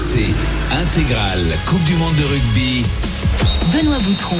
RMC intégrale Coupe du Monde de rugby. Benoît Boutron.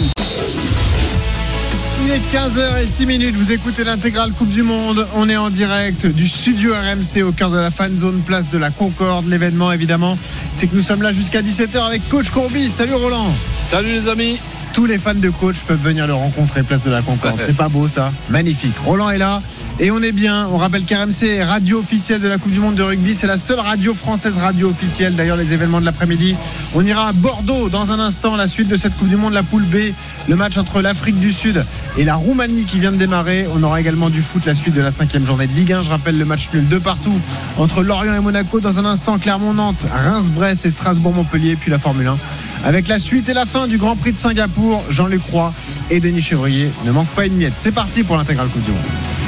Il est 15h06 minutes. Vous écoutez l'intégrale Coupe du Monde. On est en direct du studio RMC au cœur de la fan zone, place de la Concorde. L'événement, évidemment, c'est que nous sommes là jusqu'à 17h avec Coach Courbis. Salut Roland. Salut les amis. Tous les fans de coach peuvent venir le rencontrer, place de la Concorde. C'est pas beau ça Magnifique. Roland est là et on est bien. On rappelle qu'RMC est radio officielle de la Coupe du Monde de rugby. C'est la seule radio française radio officielle. D'ailleurs, les événements de l'après-midi. On ira à Bordeaux dans un instant, la suite de cette Coupe du Monde, la poule B. Le match entre l'Afrique du Sud et la Roumanie qui vient de démarrer. On aura également du foot, la suite de la cinquième journée de Ligue 1. Je rappelle le match nul de partout entre Lorient et Monaco. Dans un instant, Clermont-Nantes, Reims-Brest et Strasbourg-Montpellier. Puis la Formule 1 avec la suite et la fin du Grand Prix de Singapour. Jean-Luc et Denis Chevrier ne manquent pas une miette. C'est parti pour du Monde.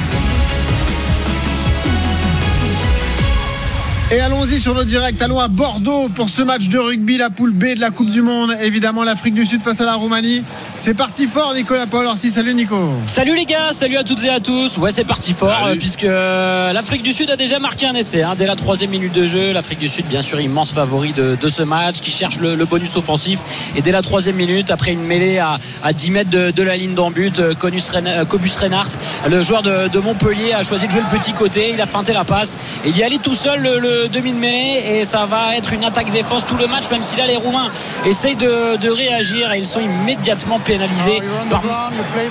Et allons-y sur nos directs. Allons à Bordeaux pour ce match de rugby, la poule B de la Coupe du Monde. Évidemment, l'Afrique du Sud face à la Roumanie. C'est parti fort, Nicolas Paul. Alors, si, salut Nico. Salut les gars, salut à toutes et à tous. Ouais, c'est parti fort, euh, puisque euh, l'Afrique du Sud a déjà marqué un essai. hein, dès la troisième minute de jeu, l'Afrique du Sud, bien sûr, immense favori de, de ce match, qui cherche le, le bonus offensif. Et dès la troisième minute, après une mêlée à, à 10 mètres de, de la ligne d'en but, euh, Cobus Reinhardt, le joueur de, de Montpellier, a choisi de jouer le petit côté. Il a feinté la passe. Et il y allait tout seul le, le de mêlée. Et ça va être une attaque-défense tout le match, même si là, les Roumains essayent de, de réagir. Et ils sont immédiatement pénalisés par,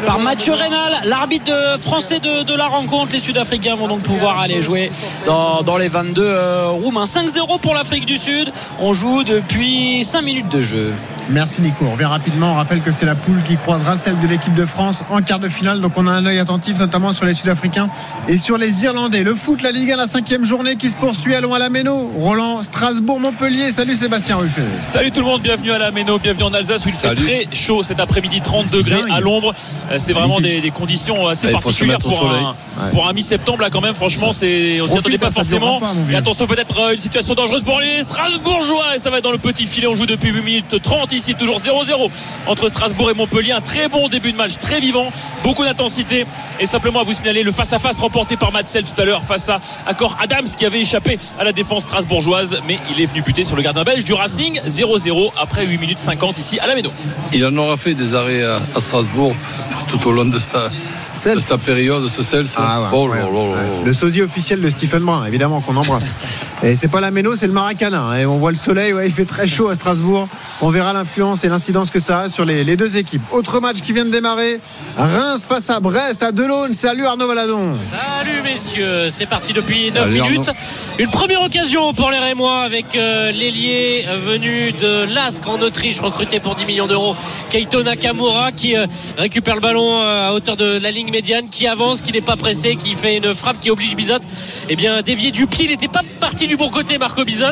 par Mathieu Reynal, l'arbitre français de, de la rencontre. Les Sud-Africains vont donc pouvoir aller jouer dans, dans les 22 euh, Roumains. 5-0 pour l'Afrique du Sud. On joue depuis 5 minutes de jeu. Merci Nico. On revient rapidement. On rappelle que c'est la poule qui croisera celle de l'équipe de France en quart de finale. Donc on a un œil attentif notamment sur les Sud-Africains et sur les Irlandais. Le foot, la Ligue 1, la cinquième journée qui se poursuit. Allons à la Méno. Roland, Strasbourg, Montpellier. Salut Sébastien Ruffet. Salut tout le monde, bienvenue à la Méno, bienvenue en Alsace où il Salut. fait très chaud cet après-midi, 30 C'est degrés dingue. à l'ombre. Euh, C'est vraiment des, des conditions assez Ouais, se particulières pour un, pour un mi-septembre là quand même. Franchement, c'est on s'y attendait pas hein, forcément. pas. Et attention peut-être euh, une situation dangereuse pour les Strasbourgeois et ça va être dans le petit filet. On joue depuis 8 minutes 30 ici, toujours 0-0 entre Strasbourg et Montpellier. Un très bon début de match, très vivant, beaucoup d'intensité et simplement à vous signaler le face-à-face remporté par Matzel tout à l'heure face à Accor Adams qui avait échappé à la défense strasbourgeoise, mais il est venu buter sur le gardien belge du Racing 0-0 après 8 minutes 50 ici à la Méno. Il en aura fait des arrêts à, à Strasbourg tout au long de sa, de sa période, ce Cels. Ah ouais, oh ouais, ouais. Le sosie officiel de Stephen Brun, évidemment, qu'on embrasse. Et c'est pas la Méno, c'est le Maracana. Et on voit le soleil, ouais, il fait très chaud à Strasbourg. On verra l'influence et l'incidence que ça a sur les, les deux équipes. Autre match qui vient de démarrer. Reims face à Brest, à Delaune. Salut Arnaud Valadon. Salut messieurs, c'est parti depuis 9 Salut, minutes. Arnaud. Une première occasion pour les Rémois avec euh, l'ailier venu de Lask en Autriche, recruté pour 10 millions d'euros, Keito Nakamura qui euh, récupère le ballon euh, à hauteur de la ligne médiane, qui avance, qui n'est pas pressé, qui fait une frappe qui oblige Bizot eh bien dévier du pied. Il n'était pas parti du bon côté Marco Bizot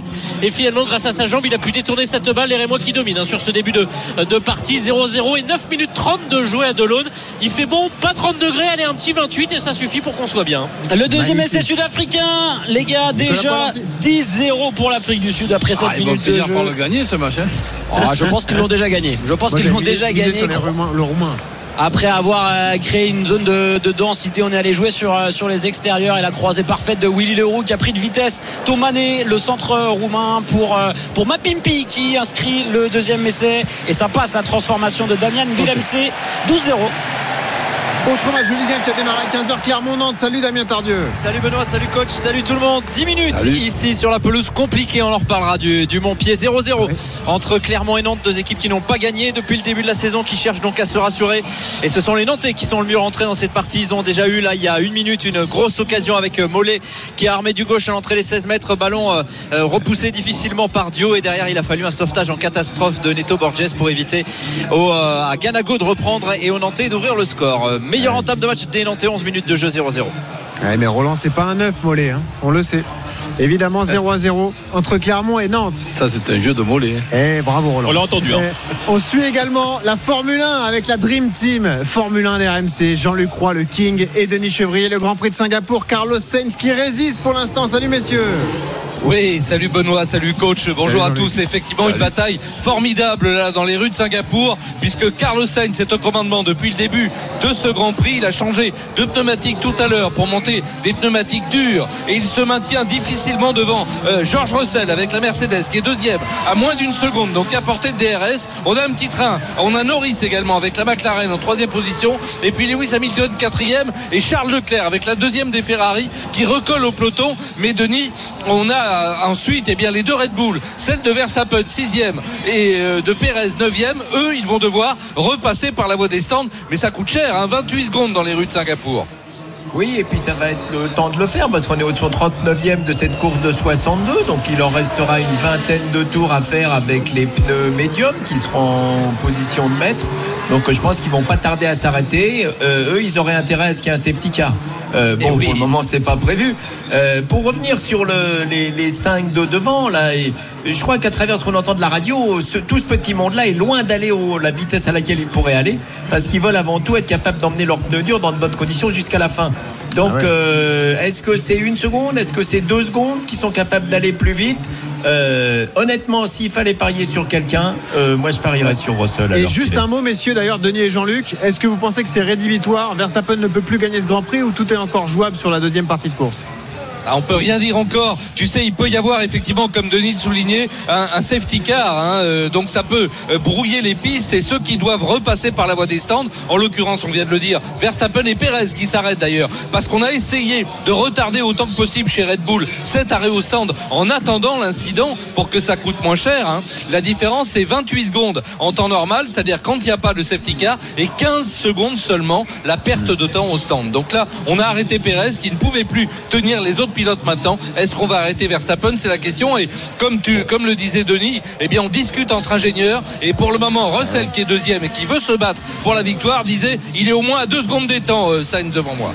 et finalement grâce à sa jambe il a pu détourner cette balle. Les Rémois qui dominent hein, sur ce début de, de partie 0-0 et 9 minutes 30 de jouer à Delaune. Il fait bon, pas 30 degrés, allez un petit 28 et ça suffit pour qu'on soit bien. Le deuxième essai sud-africain, les gars, déjà Paul 10-0 pour l'Afrique du Sud après 7 Ah, minutes de jeu. le gagner ce match. hein. Ah, je pense qu'ils l'ont déjà gagné. Je pense qu'ils l'ont déjà gagné. le Roumain. Après avoir euh, créé une zone de, de densité, on est allé jouer sur, euh, sur les extérieurs et la croisée parfaite de Willy Leroux qui a pris de vitesse. Tomané, le centre euh, roumain pour, pour Mapimpi qui inscrit le deuxième essai. Et ça passe la transformation de Damian Villemc. 12-0. Autre match de Ligue 1 qui a démarré à 15h. Clermont-Nantes. Salut Damien Tardieu. Salut Benoît, salut coach, salut tout le monde. 10 minutes Salut. ici sur la pelouse compliquée, on en reparlera du, du Montpied 0-0 entre Clermont et Nantes, deux équipes qui n'ont pas gagné depuis le début de la saison, qui cherchent donc à se rassurer. Et ce sont les Nantais qui sont le mieux rentrés dans cette partie. Ils ont déjà eu là il y a une minute une grosse occasion avec euh, Mollet qui a armé du gauche à l'entrée des 16 mètres, ballon euh, euh, repoussé difficilement par Dio et derrière il a fallu un sauvetage en catastrophe de Neto Borges pour éviter au, euh, à Ganago de reprendre et aux Nantais d'ouvrir le score. Euh, meilleure entame de match des Nantais, 11 minutes de jeu 0-0. Ouais, mais Roland, c'est pas un 9 mollet, hein. on le sait. Évidemment, 0 à 0 entre Clermont et Nantes. Ça, c'est un jeu de mollet. hein. Eh, bravo Roland. On l'a entendu, hein. Eh, on suit également la Formule 1 avec la Dream Team. Formule 1 d'RMC, Jean-Luc Roy, le King et Denis Chevrier. Le Grand Prix de Singapour, Carlos Sainz qui résiste pour l'instant. Salut messieurs. Oui, salut Benoît, salut coach, bonjour à tous. Effectivement, une bataille formidable là dans les rues de Singapour, puisque Carlos Sainz est au commandement depuis le début de ce Grand Prix. Il a changé de pneumatique tout à l'heure pour monter des pneumatiques dures et il se maintient difficilement devant euh, George Russell avec la Mercedes qui est deuxième à moins d'une seconde, donc à portée de DRS. On a un petit train, on a Norris également avec la McLaren en troisième position, et puis Lewis Hamilton quatrième et Charles Leclerc avec la deuxième des Ferrari qui recolle au peloton. Mais Denis, on a ensuite eh les deux Red Bull, celle de Verstappen 6e et euh, de Perez 9e, eux ils vont devoir repasser par la voie des stands, mais ça coûte cher, 28 hein, secondes dans les rues de Singapour. Oui, et puis ça va être le temps de le faire parce qu'on est au 39e de cette course de 62, donc il en restera une vingtaine de tours à faire avec les pneus médiums qui seront en position de maître. Donc je pense qu'ils vont pas tarder à s'arrêter. Euh, eux, ils auraient intérêt à ce qu'il y ait un safety car. Euh, bon, pour le moment, c'est pas prévu. Euh, pour revenir sur les, les, cinq de devant, là, je crois qu'à travers ce qu'on entend de la radio, tout ce petit monde-là est loin d'aller à la vitesse à laquelle ils pourraient aller, parce qu'ils veulent avant tout être capables d'emmener leurs pneus durs dans de bonnes conditions jusqu'à la fin. Donc, ah est-ce que c'est une seconde? Est-ce que c'est deux secondes qui sont capables d'aller plus vite? Honnêtement, s'il fallait parier sur quelqu'un, moi je parierais sur Russell. Et juste un mot, messieurs, d'ailleurs, Denis et Jean-Luc, est-ce que vous pensez que c'est rédhibitoire? Verstappen ne peut plus gagner ce Grand Prix ou tout est encore jouable sur la deuxième partie de course? On peut rien dire encore. Tu sais, il peut y avoir effectivement, comme Denis le soulignait, un, safety car. Hein, euh, donc ça peut euh, brouiller les pistes et ceux qui doivent repasser par la voie des stands, en l'occurrence, on vient de le dire, Verstappen et Perez qui s'arrêtent d'ailleurs, parce qu'on a essayé de retarder autant que possible chez Red Bull cet arrêt au stand en attendant l'incident pour que ça coûte moins cher. Hein. La différence, c'est 28 secondes en temps normal, c'est-à-dire quand il n'y a pas de safety car, et 15 secondes seulement la perte de temps au stand. Donc là, on a arrêté Perez qui ne pouvait plus tenir les autres maintenant. Est-ce qu'on va arrêter Verstappen? C'est la question. Et comme, tu, comme le disait Denis, eh bien, on discute entre ingénieurs. Et pour le moment, Russell, qui est deuxième et qui veut se battre pour la victoire, disait il est au moins à deux secondes des temps, euh, devant moi.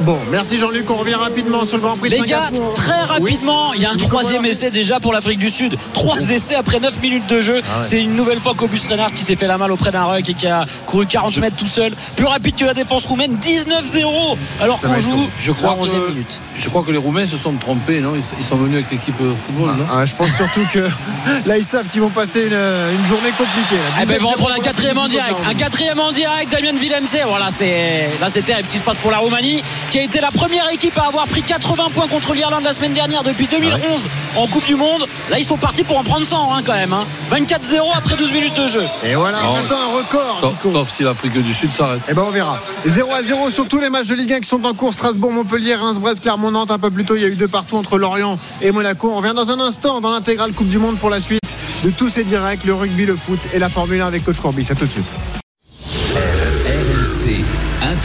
Bon, merci Jean-Luc. On revient rapidement sur le Grand Prix Les gars, très rapidement, il y a un troisième essai déjà pour l'Afrique du Sud. Trois essais après 9 minutes de jeu. Ah C'est une nouvelle fois qu'Aubus Renard qui s'est fait la malle auprès d'un ruck et qui a couru 40 mètres tout seul. Plus rapide que la défense roumaine, 19-0 alors qu'on joue je crois la 11 minute. Je crois que les Roumains se sont trompés, non? Ils sont venus avec l'équipe football, non? ah, Je pense surtout que là, ils savent qu'ils vont passer une, journée compliquée. Eh ben, ils vont reprendre un quatrième en direct. Un quatrième en direct, Damien Villemc. Voilà, c'est là, c'est terrible ce qui se passe pour la Roumanie, qui a été la première équipe à avoir pris 80 points contre l'Irlande la semaine dernière depuis 2011 en Coupe du Monde. Là, ils sont partis pour en prendre 100 hein, quand même. 24-0 hein. après 12 minutes de jeu. Et voilà, maintenant un record. Sauf, si l'Afrique du Sud s'arrête. Et eh ben on verra. 0 à 0 sur tous les matchs de Ligue 1 qui sont en cours. Strasbourg, Montpellier, Reims, Brest, Clermont, Nantes. Un peu plus tôt, il y a eu deux partout entre Lorient et Monaco. On revient dans un instant dans l'intégrale Coupe du Monde pour la suite de tous ces directs, le rugby, le foot et la Formule 1 avec Coach Corbis. À tout de suite.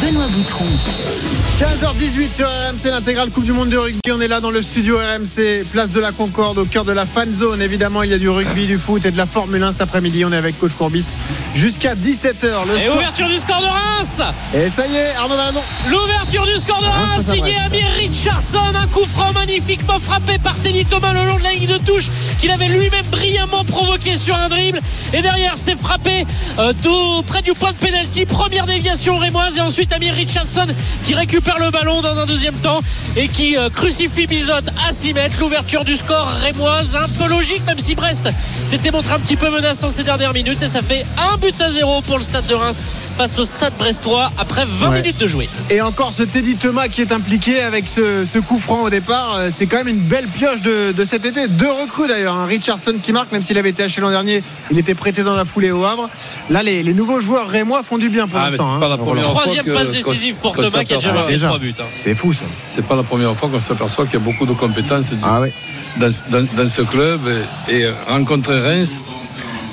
Benoît Boutron. 15h18 sur RMC, l'intégrale Coupe du Monde de rugby. On est là dans le studio RMC, place de la Concorde, au cœur de la fan zone. Évidemment, il y a du rugby, du foot et de la Formule 1 cet après-midi. On est avec Coach Courbis jusqu'à 17h. et ouverture du score de Reims Et ça y est, Arnaud Valadon. L'ouverture du score de Reims, signé Amir Richardson. Un coup franc magnifiquement frappé par Tenny Thomas le long de la ligne de touche, qu'il avait lui-même brillamment provoqué sur un dribble. Et derrière, c'est frappé euh, près du point de pénalty. Première déviation rémoise. Et ensuite, Amir Richardson qui récupère le ballon dans un deuxième temps et qui euh, crucifie Bizot à 6 mètres. L'ouverture du score rémoise, un peu logique, même si Brest s'était montré un petit peu menaçant ces dernières minutes. Et ça fait un but à zéro pour le stade de Reims face au stade brestois après 20 minutes de jouer. Et encore ce Teddy Thomas qui est impliqué avec ce, coup franc au départ. Euh, c'est quand même une belle pioche de, cet été. Deux recrues d'ailleurs. Un Richardson qui marque, même s'il avait été acheté l'an dernier, il était prêté dans la foulée au Havre. Là, les, nouveaux joueurs rémois font du bien pour ah, l'instant. Hein. Troisième passe décisive pour Thomas qui a déjà marqué 3 buts. Hein. C'est fou ça. C'est pas la première fois qu'on s'aperçoit qu'il y a beaucoup de compétences ah, dans, ce club. Et, et rencontrer Reims,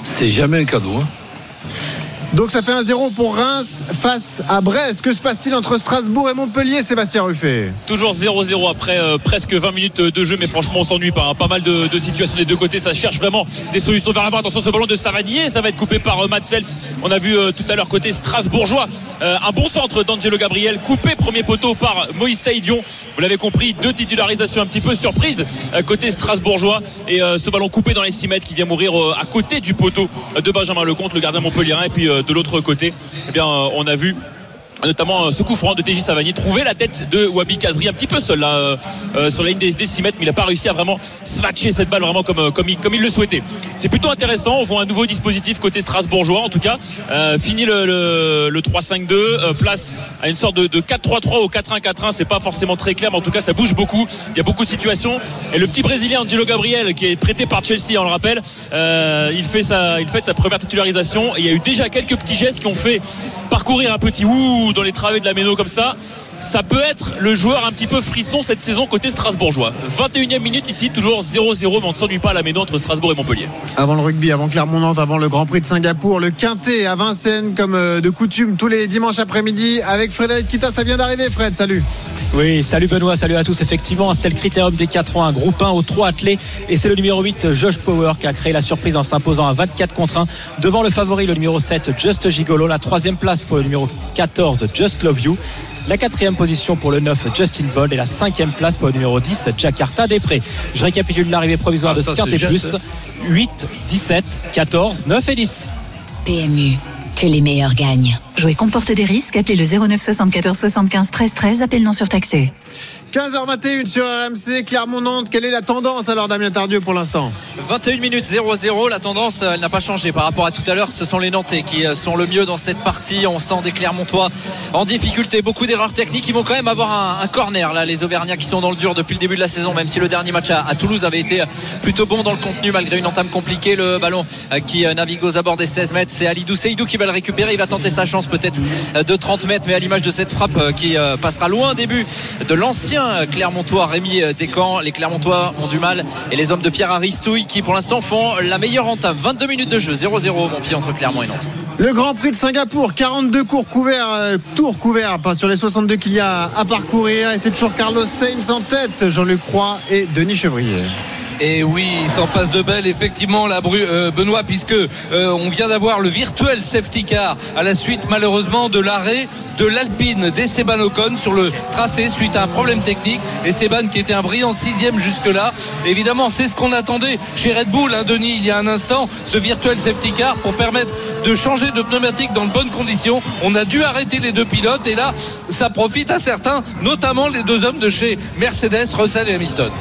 c'est jamais un cadeau. Hein. Donc ça fait un 0 pour Reims face à Brest. Que se passe-t-il entre Strasbourg et Montpellier, Sébastien Ruffet? Toujours 0-0 après euh, presque 20 minutes de jeu, mais franchement on s'ennuie pas. Pas mal de, situations des deux côtés. Ça cherche vraiment des solutions vers l'avant. Attention ce ballon de Savanier, ça va être coupé par euh, Matsels. On a vu euh, tout à l'heure côté strasbourgeois un bon centre d'Angelo Gabriel, coupé premier poteau par Moïse Saïdion. Vous l'avez compris, deux titularisations un petit peu surprises côté strasbourgeois. Et ce ballon coupé dans les 6 mètres qui vient mourir à côté du poteau de Benjamin Lecomte, le gardien Montpellier. Et puis de l'autre côté, eh euh, on a vu notamment euh, ce coup franc de TJ Savanier, trouver la tête de Wabi Kazri un petit peu seul là, euh, euh, sur la ligne des, des 6 mètres, mais il n'a pas réussi à vraiment smatcher cette balle vraiment comme, comme, il, comme il le souhaitait. C'est plutôt intéressant, on voit un nouveau dispositif côté strasbourgeois en tout cas. fini le, le, le 3-5-2, place à une sorte de, de 4-3-3 ou 4-1-4-1, c'est pas forcément très clair, mais en tout cas ça bouge beaucoup, il y a beaucoup de situations. Et le petit Brésilien Angelo Gabriel qui est prêté par Chelsea, on le rappelle, il, fait sa, il fait sa première titularisation et il y a eu déjà quelques petits gestes qui ont fait parcourir un petit ouh dans les travées de la méno comme ça ça peut être le joueur un petit peu frisson cette saison côté strasbourgeois. 21 e minute ici toujours 0-0 mais on ne s'ennuie pas à la méno entre Strasbourg et Montpellier. Avant le rugby avant Clermont-Nantes avant le Grand Prix de Singapour le Quintet à Vincennes comme euh, de coutume tous les dimanches après-midi avec Frédéric Kita. Ça vient d'arriver Fred salut. Oui salut Benoît salut à tous. Effectivement c'était le critérium des 4 ans un groupe 1 aux 3 athlètes et c'est le numéro 8 Josh Power qui a créé la surprise en s'imposant à 24 contre 1 devant le favori le numéro 7 Just Gigolo la troisième place pour le numéro 14 Just Love You la quatrième position pour le 9 Justin Bold et la cinquième place pour le numéro 10 Jakarta Després. Je récapitule l'arrivée provisoire ah, de Skart et plus 8, 17, 14, 9 et 10. PMU, que les meilleurs gagnent. Jouer comporte des risques. Appelez le 09 74 75 13 13. Appel non surtaxé. 15h21 sur RMC, Clermont-Nantes. Quelle est la tendance alors, Damien Tardieu, pour l'instant? 21 minutes 0-0. La tendance, elle n'a pas changé par rapport à tout à l'heure. Ce sont les Nantais qui euh, sont le mieux dans cette partie. On sent des Clermontois en difficulté. Beaucoup d'erreurs techniques. Ils vont quand même avoir un, corner, là, les Auvergnats qui sont dans le dur depuis le début de la saison, même si le dernier match à, Toulouse avait été plutôt bon dans le contenu, malgré une entame compliquée. Le ballon euh, qui euh, navigue aux abords des 16 mètres, c'est Alidou Seydou qui va le. Il va tenter sa chance peut-être de 30 mètres, mais à l'image de cette frappe qui passera loin début de l'ancien Clermontois Rémi Descamps. Les Clermontois ont du mal et les hommes de Pierre Aristouille qui pour l'instant font la meilleure entame. 22 minutes de jeu, 0-0 mon pied entre Clermont et Nantes. Le Grand Prix de Singapour, 42 cours couverts, euh, tours couverts sur les 62 qu'il y a à parcourir. Et c'est toujours Carlos Sainz en tête, Jean-Luc Croix et Denis Chevrier. Et oui, il s'en passe de belle, effectivement, la euh, Benoît, puisque euh, on vient d'avoir le virtuel safety car à la suite, malheureusement, de l'arrêt de l'Alpine d'Esteban Ocon sur le tracé suite à un problème technique. Esteban qui était un brillant sixième jusque-là. Évidemment, c'est ce qu'on attendait chez Red Bull, hein, Denis, il y a un instant, ce virtuel safety car pour permettre de changer de pneumatique dans de bonnes conditions. On a dû arrêter les deux pilotes et là, ça profite à certains, notamment les deux hommes de chez Mercedes, Russell et Hamilton.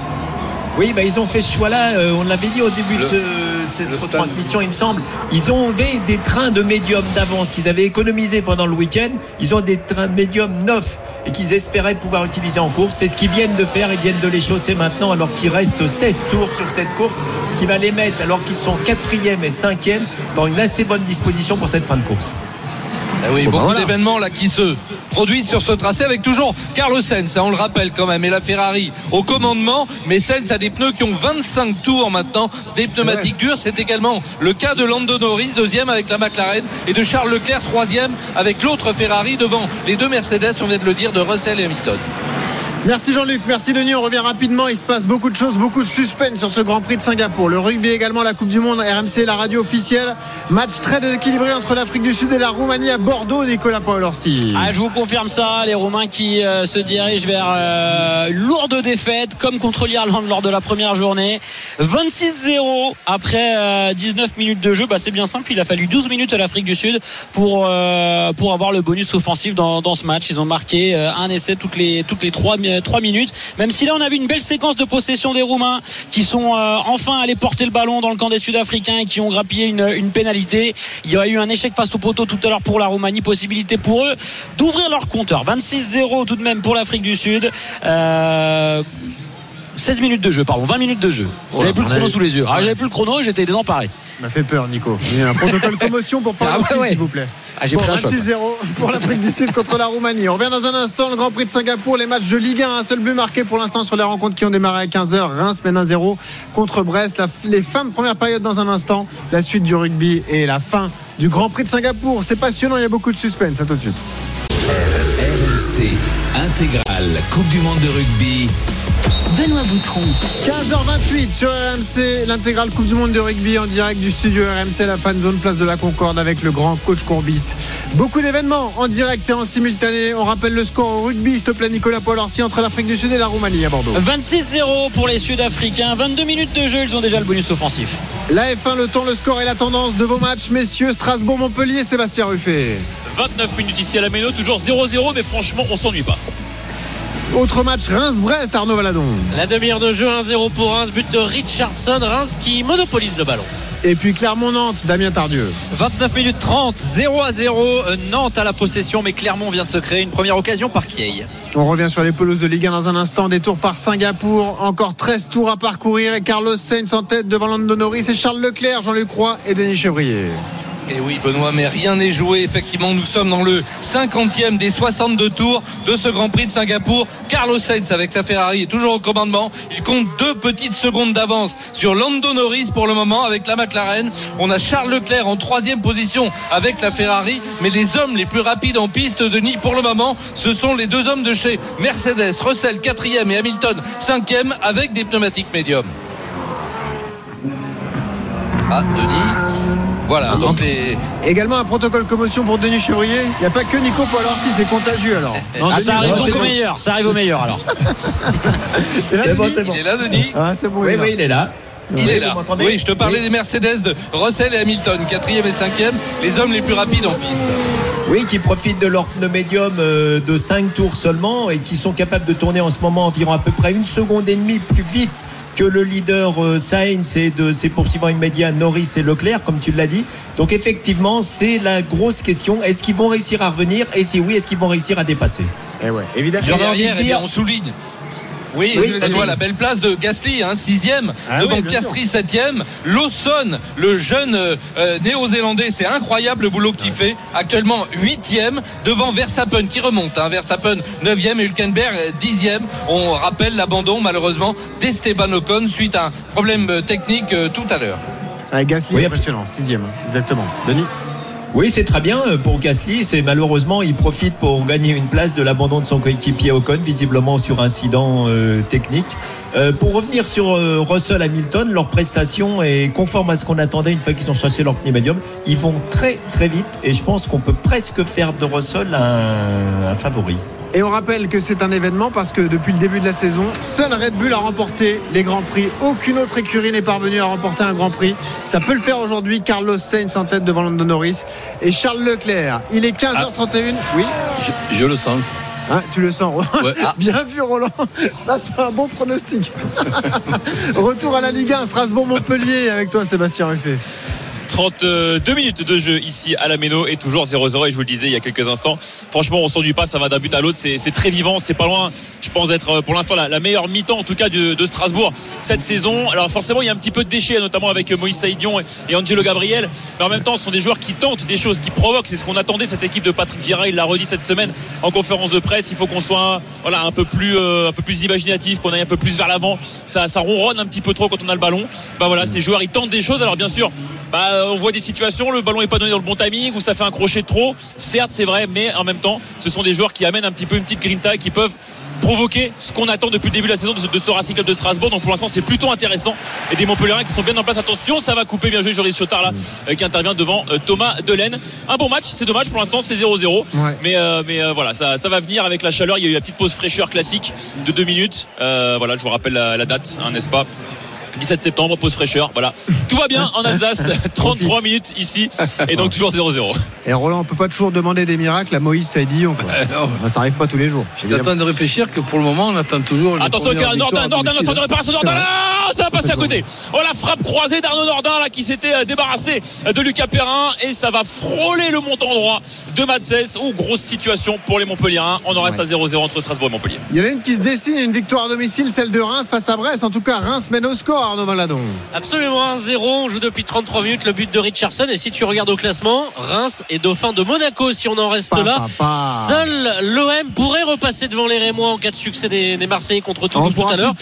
Oui, bah, ils ont fait ce choix-là. Euh, on l'avait dit au début de, cette retransmission, il me semble. Ils ont des trains de médium d'avance qu'ils avaient économisés pendant le week-end. Ils ont des trains de médium neufs et qu'ils espéraient pouvoir utiliser en course. C'est ce qu'ils viennent de faire. Ils viennent de les chausser maintenant alors qu'il reste 16 tours sur cette course. Ce qui va les mettre, alors qu'ils sont 4e et 5e, dans une assez bonne disposition pour cette fin de course. Eh oui, beaucoup d'événements là qui se produisent sur ce tracé avec toujours Carlos Sainz, hein, on le rappelle quand même, et la Ferrari au commandement. Mais Sainz a des pneus qui ont 25 tours maintenant, des pneumatiques dures. C'est également le cas de Lando Norris, deuxième avec la McLaren, et de Charles Leclerc, troisième avec l'autre Ferrari devant les deux Mercedes, on vient de le dire, de Russell et Hamilton. Merci Jean-Luc, merci Denis. On revient rapidement. Il se passe beaucoup de choses, beaucoup de suspense sur ce Grand Prix de Singapour. Le rugby également, la Coupe du Monde, RMC, la radio officielle. Match très déséquilibré entre l'Afrique du Sud et la Roumanie à Bordeaux, Nicolas Paolorsi. Ah, je vous confirme ça. Les Roumains qui euh, se dirigent vers euh, lourde défaite, comme contre l'Irlande lors de la première journée. 26-0 après 19 euh, minutes de jeu. Bah, c'est bien simple. Il a fallu 12 minutes à l'Afrique du Sud pour, pour avoir le bonus offensif dans, dans ce match. Ils ont marqué un essai toutes les, toutes les 3 minutes 3 minutes. Même si là, on a vu une belle séquence de possession des Roumains qui sont euh, enfin allés porter le ballon dans le camp des Sud-Africains et qui ont grappillé une, pénalité. Il y a eu un échec face au poteau tout à l'heure pour la Roumanie. Possibilité pour eux d'ouvrir leur compteur. 26-0 tout de même pour l'Afrique du Sud. 16 euh, minutes de jeu, pardon, 20 minutes de jeu. J'avais plus le chrono sous les yeux. Ah, j'avais plus le chrono, j'étais désemparé m'a fait peur, Nico. Il y a un protocole commotion pour parler ah s'il vous plaît. Ah, bon, 26-0 pour l'Afrique du Sud contre la Roumanie. On revient dans un instant. Le Grand Prix de Singapour, les matchs de Ligue 1. Un seul but marqué pour l'instant sur les rencontres qui ont démarré à 15h. Reims mène 1-0 contre Brest. les fins de première période dans un instant. La suite du rugby et la fin du Grand Prix de Singapour. C'est passionnant, il y a beaucoup de suspense. À tout de suite. RMC intégral Coupe du Monde de rugby. Benoît Boutron. 15h28 sur RMC, l'intégrale Coupe du Monde de rugby en direct du studio RMC, la fan zone place de la Concorde avec le grand coach Courbis. Beaucoup d'événements en direct et en simultané. On rappelle le score au rugby, s'il te plaît, Nicolas Paul-Orsi entre l'Afrique du Sud et la Roumanie à Bordeaux. 26-0 pour les Sud-Africains. 22 minutes de jeu, ils ont déjà le bonus offensif. La F1, le temps, le score et la tendance de vos matchs, messieurs. Strasbourg-Montpellier, Sébastien Ruffet. 29 minutes ici à la Méno, toujours 0-0, mais franchement, on s'ennuie pas. Autre match Reims-Brest, Arnaud Valadon. La demi-heure de jeu 1-0 pour Reims, but de Richardson. Reims qui monopolise le ballon. Et puis Clermont-Nantes, Damien Tardieu. 29 minutes 30, 0 à 0. Nantes à la possession, mais Clermont vient de se créer une première occasion par Kiei. On revient sur les pelouses de Ligue 1 dans un instant. Des tours par Singapour. Encore 13 tours à parcourir. Et Carlos Sainz en tête devant Lando Norris et Charles Leclerc, Jean-Luc Croix et Denis Chevrier. Et oui, Benoît, mais rien n'est joué. Effectivement, nous sommes dans le 50e des 62 tours de ce Grand Prix de Singapour. Carlos Sainz, avec sa Ferrari, est toujours au commandement. Il compte deux petites secondes d'avance sur Lando Norris pour le moment avec la McLaren. On a Charles Leclerc en troisième position avec la Ferrari. Mais les hommes les plus rapides en piste, Denis, pour le moment, ce sont les deux hommes de chez Mercedes. Russell, quatrième et Hamilton, cinquième, avec des pneumatiques médiums. Ah, Denis. Voilà, donc Également un protocole commotion pour Denis Chevrier. Il n'y a pas que Nico pour alors si c'est contagieux alors. ah, ça arrive donc au meilleur, ça arrive au meilleur alors. Il est là, Denis ah, c'est bon. Oui, oui, il est là. Il est là. Oui, je te parlais des Mercedes de Russell et Hamilton, quatrième et cinquième, les hommes les plus rapides en piste. Oui, qui profitent de leur pneu médium euh, de 5 tours seulement et qui sont capables de tourner en ce moment environ à peu près une seconde et demie plus vite que le leader euh, Sainz et de ses poursuivants immédiats Norris et Leclerc, comme tu l'as dit. Donc effectivement, c'est la grosse question. Est-ce qu'ils vont réussir à revenir? Et si oui, est-ce qu'ils vont réussir à dépasser? Eh ouais, évidemment. Derrière, eh on souligne oui, la belle place de Gasly, hein, sixième, ah devant Piastri, septième. Lawson, le jeune euh, néo-zélandais, c'est incroyable le boulot qu'il fait. Actuellement huitième, devant Verstappen qui remonte. Hein. Verstappen neuvième et Hülkenberg dixième. On rappelle l'abandon malheureusement d'Esteban Ocon suite à un problème euh, technique euh, tout à l'heure. Ah, Gasly, impressionnant, sixième, hein. exactement. Denis oui, c'est très bien pour Gasly. C'est malheureusement, il profite pour gagner une place de l'abandon de son coéquipier Ocon, visiblement sur incident euh, technique. Euh, pour revenir sur euh, Russell Hamilton, leur prestation est conforme à ce qu'on attendait une fois qu'ils ont chassé leur pneu médium. Ils vont très très vite et je pense qu'on peut presque faire de Russell un favori. Et on rappelle que c'est un événement parce que depuis le début de la saison, seul Red Bull a remporté les Grands Prix. Aucune autre écurie n'est parvenue à remporter un Grand Prix. Ça peut le faire aujourd'hui. Carlos Sainz en tête devant Lando Norris et Charles Leclerc. Il est 15h31. Oui. Je, le sens. Hein, tu le sens, Roland Bien vu, Roland. Ça, c'est un bon pronostic. Retour à la Ligue 1, Strasbourg-Montpellier avec toi, Sébastien Ruffet. 32 minutes de jeu ici à la Méno et toujours 0-0 et je vous le disais il y a quelques instants franchement on s'ennuie pas ça va d'un but à l'autre. C'est très vivant c'est pas loin je pense d'être euh, pour l'instant la, meilleure mi-temps en tout cas de, Strasbourg cette saison. Alors forcément il y a un petit peu de déchets notamment avec Moïse Saïdion et, Angelo Gabriel. Mais en même temps ce sont des joueurs qui tentent des choses qui provoquent. C'est ce qu'on attendait cette équipe de Patrick Vieira. Il l'a redit cette semaine en conférence de presse. Il faut qu'on soit voilà un peu plus euh, un peu plus imaginatif qu'on aille un peu plus vers l'avant. Ça, ça ronronne un petit peu trop quand on a le ballon. Bah voilà ces joueurs ils tentent des choses. Alors bien sûr bah, on voit des situations, le ballon n'est pas donné dans le bon timing ou ça fait un crochet de trop. Certes, c'est vrai, mais en même temps, ce sont des joueurs qui amènent un petit peu une petite grinta qui peuvent provoquer ce qu'on attend depuis le début de la saison de, ce Racing Club de Strasbourg. Donc pour l'instant, c'est plutôt intéressant. Et des Montpellierins qui sont bien en place. Attention, ça va couper. Bien joué, Joris Chotard là, euh, qui intervient devant euh, Thomas Delaine. Un bon match, c'est dommage pour l'instant, c'est 0-0. Mais, euh, mais voilà, ça, ça, va venir avec la chaleur. Il y a eu la petite pause fraîcheur classique de 2 minutes. voilà, je vous rappelle la, date, hein, n'est-ce pas? 17 septembre, pause fraîcheur. Voilà. Tout va bien en Alsace. 33 minutes ici. Et donc toujours 0-0. Et Roland, on peut pas toujours demander des miracles à Moïse Saïdillon. Quoi. Ben, ça arrive pas tous les jours. J'attends de réfléchir que pour le moment, on attend toujours. Attention, Nordin, Nordin, Nordin, de réparation, Nordin. Là, ça va passer à côté. Oh, la frappe croisée d'Arnaud Nordin, là, qui s'était euh, débarrassé de Lucas Perrin. Et ça va frôler le montant droit de Matzès. Oh, grosse situation pour les Montpellierins. On en reste à 0-0 entre Strasbourg et Montpellier. Il y en a une qui se dessine, une victoire à domicile, celle de Reims face à Brest. En tout cas, Reims mène au score, Arnaud Valadon. Absolument 1-0. On joue depuis 33 minutes le but de Richardson. Et si tu regardes au classement, Reims est dauphin de Monaco si on en reste là. Seul l'OM pourrait repasser devant les Rémois en cas de succès des, Marseillais contre Toulouse tout à l'heure.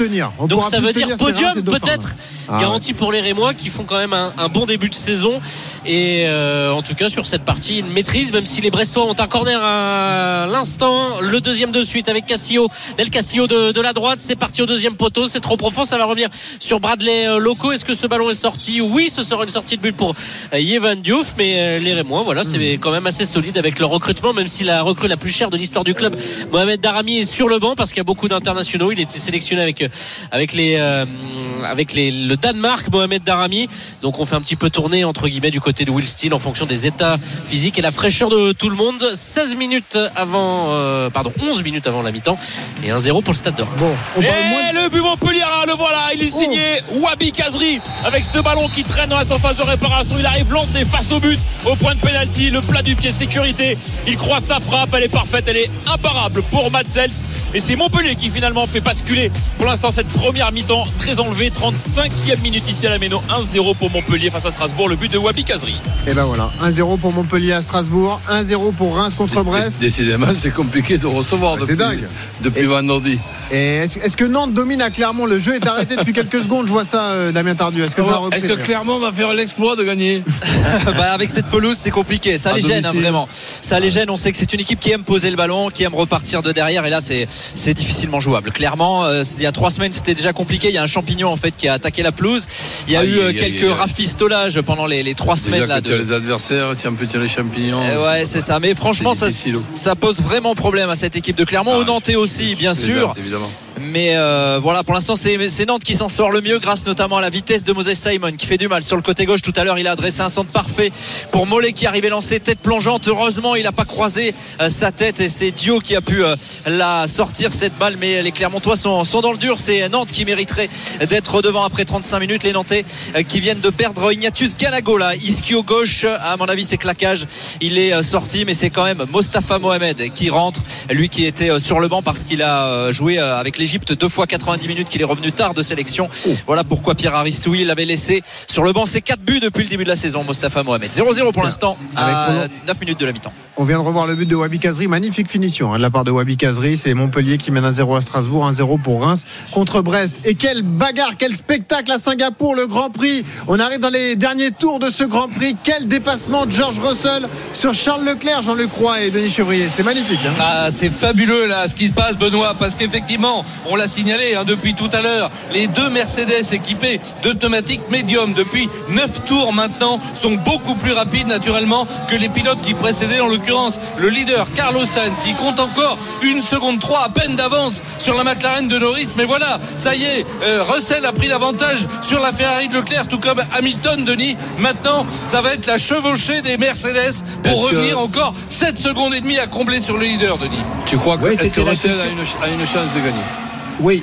Donc ça veut dire podium peut-être ah garanti pour les Rémois qui font quand même un, bon début de saison. Et euh, en tout cas sur cette partie, ils maîtrisent, même si les Brestois ont un corner à l'instant. Le deuxième de suite avec Castillo, Del Castillo de, la droite. C'est parti au deuxième poteau. C'est trop profond. Ça va revenir sur Bradley euh, Loco. Est-ce que ce ballon est sorti? Oui, ce sera une sortie de but pour euh, Yvan Diouf. Mais les Rémois, voilà, c'est hmm. quand même assez solide avec leur recrutement, même si la recrue la plus chère de l'histoire du club, Mohamed Darami, est sur le banc parce qu'il y a beaucoup d'internationaux. Il était sélectionné avec, avec les, avec les, le Danemark, Mohamed Darami. Donc on fait un petit peu tourner entre guillemets du côté de Will Steele en fonction des états physiques et la fraîcheur de tout le monde. 16 minutes avant, euh, pardon, 11 minutes avant la mi-temps et 1-0 pour le Stade de Reims. Bon, et le but Montpellier, le voilà, il est Oh. Wabi Kazri avec ce ballon qui traîne dans la surface de réparation. Il arrive lancé face au but, au point de pénalty, le plat du pied sécurité. Il croise sa frappe, elle est parfaite, elle est imparable pour Matzels. Et c'est Montpellier qui finalement fait basculer pour l'instant cette première mi-temps très enlevée. 35e minute ici à la Méno, 1-0 pour Montpellier face à Strasbourg, le but de Wabi Kazri. Et ben voilà, 1-0 pour Montpellier à Strasbourg, 1-0 pour Reims contre Brest. Décidément, c'est compliqué de recevoir C'est depuis, dingue. depuis vendredi. Et est-ce est-ce que Nantes domine à Clermont? Le jeu est arrêté depuis quelques secondes, je vois ça, euh, Damien Tardieu. Est-ce que ça a repris Est-ce que Clermont va faire l'exploit de gagner Bah, avec cette pelouse, c'est compliqué. Ça À les gêne, hein, vraiment. Ça les gêne. On sait que c'est une équipe qui aime poser le ballon, qui aime repartir de derrière. Et là, c'est difficilement jouable. Clairement, euh, il y a trois semaines, c'était déjà compliqué. Il y a un champignon en fait qui a attaqué la pelouse. Il y a Aïe, eu euh, quelques aïe. rafistolages pendant les, les trois Déjà semaines là. De... les adversaires, tu as un peu tiré les champignons. Eh ouais, c'est ça. Mais franchement, ça, pose vraiment problème à cette équipe de Clermont. Ah, Au Nantais aussi, bien sûr. Évidemment. Mais euh, voilà, pour l'instant, c'est Nantes qui s'en sort le mieux grâce notamment à la vitesse de Moses Simon qui fait du mal sur le côté gauche. Tout à l'heure, il a adressé un centre parfait pour Mollet qui arrivait lancé tête plongeante. Heureusement, il n'a pas croisé euh, sa tête et c'est Dio qui a pu euh, la sortir cette balle. Mais les Clermontois sont, sont dans le dur. C'est Nantes qui mériterait d'être devant après 35 minutes. Les Nantais euh, qui viennent de perdre Ignatius Galago là, ischio gauche. À mon avis, c'est claquage. Il est sorti, mais c'est quand même Mostafa Mohamed qui rentre. Lui qui était sur le banc parce qu'il a joué avec l'Égypte deux fois 90 minutes, qu'il est revenu tard de sélection. Voilà pourquoi Pierre Aristoui l'avait laissé sur le banc. C'est 4 buts depuis le début de la saison, Mostafa Mohamed. 0-0 pour l'instant à Avec 9 minutes de la mi-temps. On vient de revoir le but de Wabi Kazri. Magnifique finition hein, de la part de Wabi Kazri. C'est Montpellier qui mène 1-0 à Strasbourg, 1-0 pour Reims contre Brest. Et quelle bagarre, quel spectacle à Singapour, le Grand Prix. On arrive dans les derniers tours de ce Grand Prix. Quel dépassement de George Russell sur Charles Leclerc, Jean-Luc Roy et Denis Chevrier. C'était magnifique. hein. Ah, c'est fabuleux là ce qui se passe Benoît parce qu'effectivement on l'a signalé hein, depuis tout à l'heure les deux Mercedes équipés de médium depuis 9 tours maintenant sont beaucoup plus rapides naturellement que les pilotes qui précédaient en l'occurrence le leader Carlos Sainz qui compte encore une seconde 3 à peine d'avance sur la McLaren de Norris mais voilà ça y est euh, Russell a pris l'avantage sur la Ferrari de Leclerc tout comme Hamilton Denis maintenant ça va être la chevauchée des Mercedes pour que- revenir encore 7 secondes et demie à combler sur le leader Denis Tu crois que, Oui, est-ce que Russell a question. une, a une chance de gagner? Oui.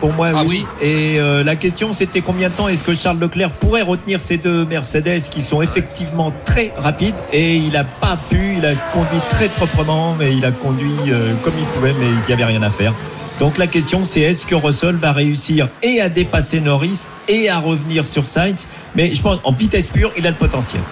Pour moi, Ah oui. Et euh, la question, c'était combien de temps est-ce que Charles Leclerc pourrait retenir ces deux Mercedes qui sont effectivement très rapides Et il n'a pas pu, il a conduit très proprement, mais il a conduit euh, comme il pouvait, mais il n'y avait rien à faire. Donc la question, c'est est-ce que Russell va réussir et à dépasser Norris et à revenir sur Sainz? Mais je pense, en vitesse pure, il a le potentiel.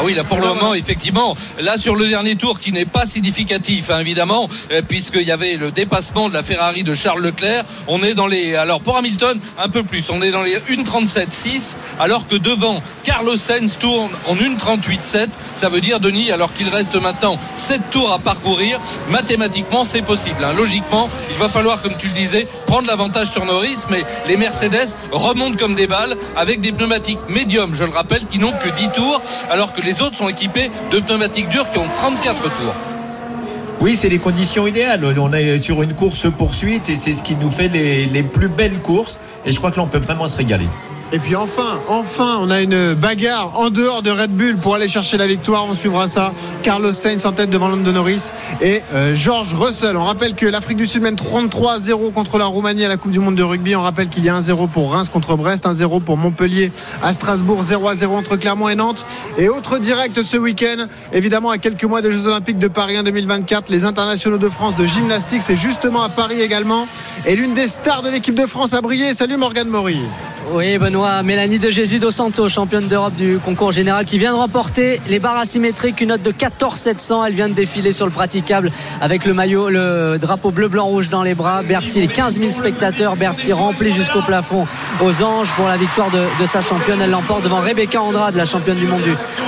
Ah oui, là pour le moment, effectivement, là sur le dernier tour qui n'est pas significatif, hein, évidemment, euh, puisqu'il y avait le dépassement de la Ferrari de Charles Leclerc. On est dans les, alors pour Hamilton, un peu plus, on est dans les 1.37.6, alors que devant, Carlos Sainz tourne en 1.38.7. Ça veut dire, Denis, alors qu'il reste maintenant 7 tours à parcourir, mathématiquement c'est possible. hein. Logiquement, il va falloir, comme tu le disais, prendre l'avantage sur Norris, mais les Mercedes remontent comme des balles avec des pneumatiques médiums, je le rappelle, qui n'ont que 10 tours, alors que les autres sont équipés de pneumatiques dures qui ont 34 tours. Oui, c'est les conditions idéales. On est sur une course poursuite et c'est ce qui nous fait les, les plus belles courses. Et je crois que là, on peut vraiment se régaler. Et puis enfin, enfin, on a une bagarre en dehors de Red Bull pour aller chercher la victoire. On suivra ça. Carlos Sainz en tête devant Lando Norris et euh, George Russell. On rappelle que l'Afrique du Sud mène 33-0 contre la Roumanie à la Coupe du Monde de rugby. On rappelle qu'il y a 1-0 pour Reims contre Brest, 1-0 pour Montpellier à Strasbourg, 0-0 entre Clermont et Nantes. Et autre direct ce week-end, évidemment à quelques mois des Jeux Olympiques de Paris en 2024, les internationaux de France de gymnastique, c'est justement à Paris également. Et l'une des stars de l'équipe de France a brillé. Salut Morgane Maury. Oui, Benoît, Mélanie de Jésus dos Santos, championne d'Europe du concours général, qui vient de remporter les barres asymétriques, une note de 14 700. Elle vient de défiler sur le praticable avec le maillot, le drapeau bleu, blanc, rouge dans les bras. Bercy, les 15 000 spectateurs, Bercy rempli jusqu'au plafond aux anges pour la victoire de, sa championne. Elle l'emporte devant Rebecca Andrade, la championne du monde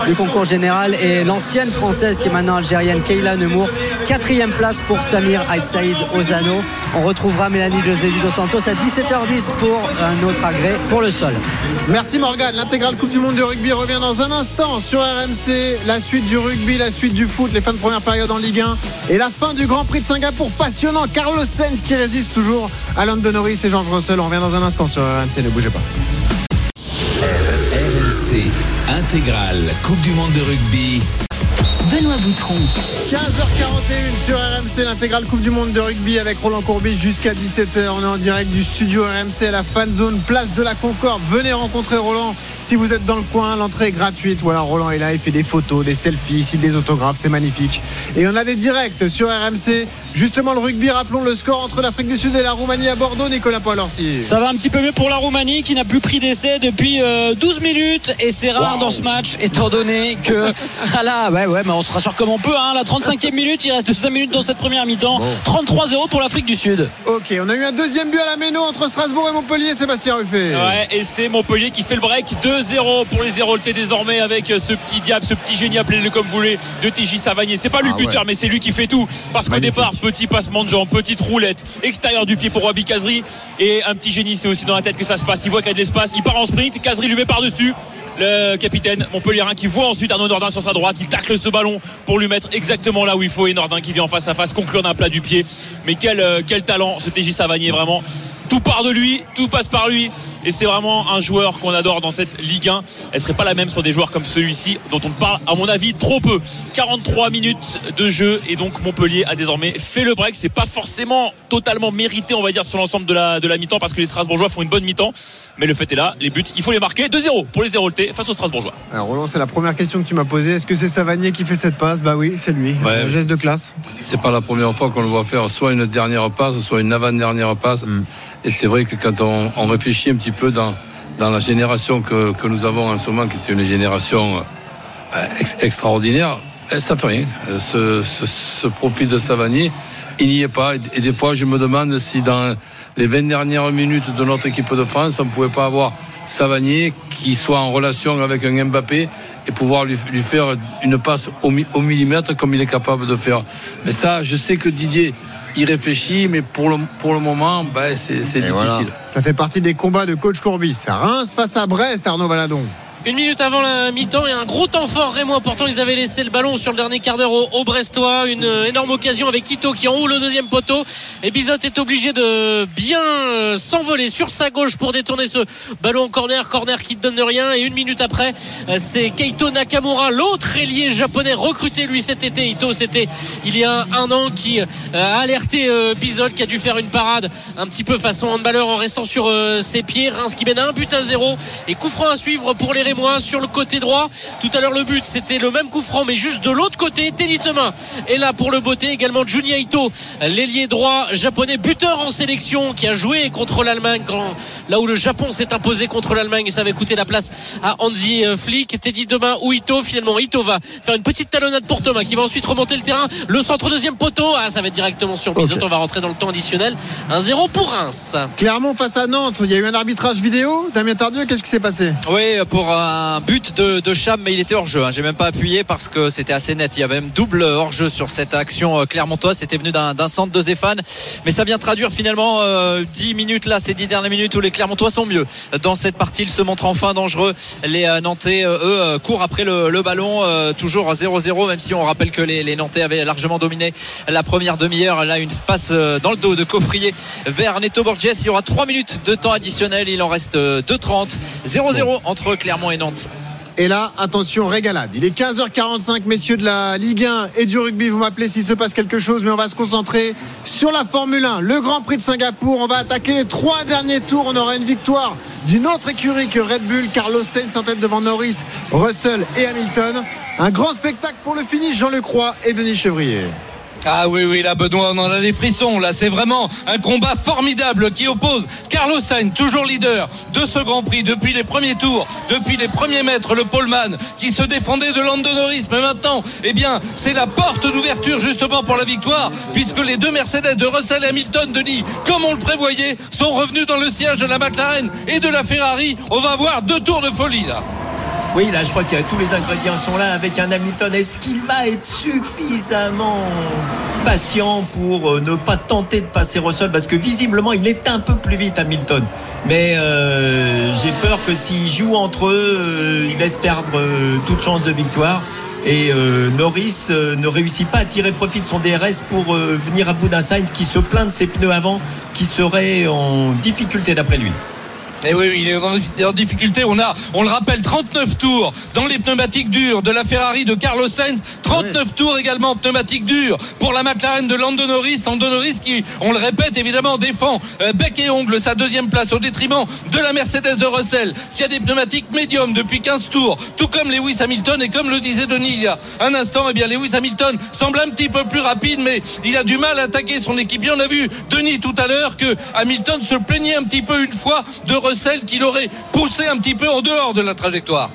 du, concours général, et l'ancienne française qui est maintenant algérienne, Kayla Nemour. Quatrième place pour Samir Aït Saïd Ozano. On retrouvera Mélanie de Jésus dos Santos à 17h10 pour un autre agrès pour le sol. Merci Morgane. L'intégrale Coupe du Monde de rugby revient dans un instant sur RMC. La suite du rugby, la suite du foot, les fins de première période en Ligue 1 et la fin du Grand Prix de Singapour. Passionnant. Carlos Sainz qui résiste toujours à London Norris et Georges Russell. On revient dans un instant sur RMC. Ne bougez pas. RMC intégrale Coupe du Monde de rugby. Benoît Boutron. 15h41 sur RMC, l'intégrale Coupe du Monde de rugby avec Roland Courbis jusqu'à 17h. On est en direct du studio RMC à la fan zone, place de la Concorde. Venez rencontrer Roland si vous êtes dans le coin. L'entrée est gratuite. Voilà, Roland est là, il fait des photos, des selfies, des autographes, c'est magnifique. Et on a des directs sur RMC. Justement, le rugby, rappelons le score entre l'Afrique du Sud et la Roumanie à Bordeaux, Nicolas Paul-Orsi. Ça va un petit peu mieux pour la Roumanie qui n'a plus pris d'essai depuis 12 euh, minutes et c'est rare dans ce match étant donné que ah là ouais ouais mais on se rassure comme on peut hein, la 35e minute il reste 5 minutes dans cette première mi-temps. 33-0 pour l'Afrique du Sud. Ok on a eu un deuxième but à la Méno entre Strasbourg et Montpellier Sébastien Ruffet. Ouais et c'est Montpellier qui fait le break. 2-0 pour les Héroltais désormais avec ce petit diable ce petit génie appelez-le comme vous voulez de TJ Savanier. C'est pas lui le ah buteur mais c'est lui qui fait tout. Parce qu'au départ petit passement de jambes petite roulette extérieur du pied pour Wabi Kazri et un petit génie c'est aussi dans la tête que ça se passe il voit qu'il y a de l'espace il part en sprint Kazri lui met par dessus le capitaine Montpellierin qui voit ensuite Arnaud Nordin sur sa droite. Il tacle ce ballon pour lui mettre exactement là où il faut. Et Nordin qui vient en face à face conclure d'un plat du pied. Mais quel, euh, quel talent ce TJ Savanier vraiment. Tout part de lui, tout passe par lui et c'est vraiment un joueur qu'on adore dans cette Ligue 1. Elle serait pas la même sur des joueurs comme celui-ci dont on parle à mon avis trop peu. 43 minutes de jeu et donc Montpellier a désormais fait le break. C'est pas forcément totalement mérité on va dire sur l'ensemble de la, de la mi-temps parce que les Strasbourgeois font une bonne mi-temps. Mais le fait est là, les buts, il faut les marquer. 2-0 pour les Héroltais face aux Strasbourgeois. Alors Roland, c'est la première question que tu m'as posée. Est-ce que c'est Savanier qui fait cette passe? Bah oui, c'est lui. Un geste de classe. C'est pas la première fois qu'on le voit faire soit une dernière passe, soit une avant-dernière passe. Mm. Et c'est vrai que quand on, on réfléchit un petit peu dans dans la génération que, que, nous avons en ce moment, qui est une génération euh, extraordinaire, eh, ça fait rien. Euh, ce, ce, ce, profil de Savanier, il n'y est pas. Et, des fois, je me demande si dans les 20 dernières minutes de notre équipe de France, on ne pouvait pas avoir Savanier qui soit en relation avec un Mbappé et pouvoir lui, lui faire une passe au, au millimètre comme il est capable de faire. Mais ça, je sais que Didier il réfléchit, mais pour le, pour le moment, bah, c'est difficile. Ça fait partie des combats de coach Courbis. Reims face à Brest, Arnaud Valadon. Une minute avant la mi-temps et un gros temps fort Raymond. Pourtant, ils avaient laissé le ballon sur le dernier quart d'heure au, Brestois. Une euh, énorme occasion avec Quito qui enroule le deuxième poteau. Et Bizot est obligé de bien euh, s'envoler sur sa gauche pour détourner ce ballon en corner. Corner qui ne donne rien. Et une minute après, euh, c'est Keito Nakamura, l'autre ailier japonais recruté lui cet été. Ito, c'était il y a un an qui a alerté Bizot qui a dû faire une parade un petit peu façon handballeur en restant sur ses pieds. Reims qui mène un but à zéro. Et coup franc à suivre pour les moi sur le côté droit. Tout à l'heure, le but, c'était le même coup franc, mais juste de l'autre côté. Teddy Temin est là pour le beauté. Également Junya Ito, l'ailier droit japonais, buteur en sélection, qui a joué contre l'Allemagne, là où le Japon s'est imposé contre l'Allemagne et ça avait coûté la place à Hansi Flick. Teddy Temin ou Ito, finalement, Ito va faire une petite talonnade pour Thomas, qui va ensuite remonter le terrain. Le centre deuxième poteau. Ah, ça va être directement sur Bizot. On va rentrer dans le temps additionnel. 1-0 pour Reims. Clermont face à Nantes. Il y a eu un arbitrage vidéo. Damien Tardieu, qu'est-ce qui s'est passé? Oui, pour un but de, Cham, mais il était hors jeu. Hein. J'ai même pas appuyé parce que c'était assez net. Il y avait même double hors jeu sur cette action euh, clermontoise. C'était venu d'un centre de Zéphane, mais ça vient traduire finalement euh, 10 minutes là, ces 10 dernières minutes où les Clermontois sont mieux. Dans cette partie, ils se montrent enfin dangereux. Les euh, Nantais, euh, eux, courent après le, ballon, toujours 0-0, même si on rappelle que les, Nantais avaient largement dominé la première demi-heure. Là, une passe dans le dos de Coffrier vers Neto Borges. Il y aura 3 minutes de temps additionnel. Il en reste 2-30. 0-0 entre Clermont et là, attention, régalade. Il est 15h45, messieurs de la Ligue 1 et du rugby. Vous m'appelez s'il se passe quelque chose, mais on va se concentrer sur la Formule 1, le Grand Prix de Singapour. On va attaquer les trois derniers tours. On aura une victoire d'une autre écurie que Red Bull. Carlos Sainz en tête devant Norris, Russell et Hamilton. Un grand spectacle pour le finish, Jean Lecroix et Denis Chevrier. Ah oui, oui, là, Benoît, on en a des frissons. Là, c'est vraiment un combat formidable qui oppose Carlos Sainz, toujours leader de ce Grand Prix depuis les premiers tours, depuis les premiers mètres, le poleman qui se défendait de Lando Norris. Mais maintenant, eh bien, c'est la porte d'ouverture justement pour la victoire, puisque les deux Mercedes de Russell et Hamilton, Denis, comme on le prévoyait, sont revenus dans le siège de la McLaren et de la Ferrari. On va voir deux tours de folie là. Oui, là, je crois que tous les ingrédients sont là avec un Hamilton. Est-ce qu'il va être suffisamment patient pour euh, ne pas tenter de passer Russell? Parce que visiblement, il est un peu plus vite, Hamilton. Mais euh, j'ai peur que s'ils jouent entre eux, euh, ils laissent perdre toute chance de victoire. Et Norris ne réussit pas à tirer profit de son DRS pour venir à bout d'un Sainz qui se plaint de ses pneus avant, qui serait en difficulté d'après lui. Et Eh oui, oui, il est en difficulté. On a, on le rappelle, 39 tours dans les pneumatiques durs de la Ferrari de Carlos Sainz. 39 tours également en pneumatiques durs pour la McLaren de Lando Norris. Lando Norris qui, on le répète, évidemment, défend euh, bec et ongle sa deuxième place au détriment de la Mercedes de Russell qui a des pneumatiques médiums depuis 15 tours, tout comme Lewis Hamilton. Et comme le disait Denis il y a un instant, eh bien, Lewis Hamilton semble un petit peu plus rapide, mais il a du mal à attaquer son équipier. On a vu Denis tout à l'heure que Hamilton se plaignait un petit peu une fois de Russell qui l'aurait poussé un petit peu en dehors de la trajectoire.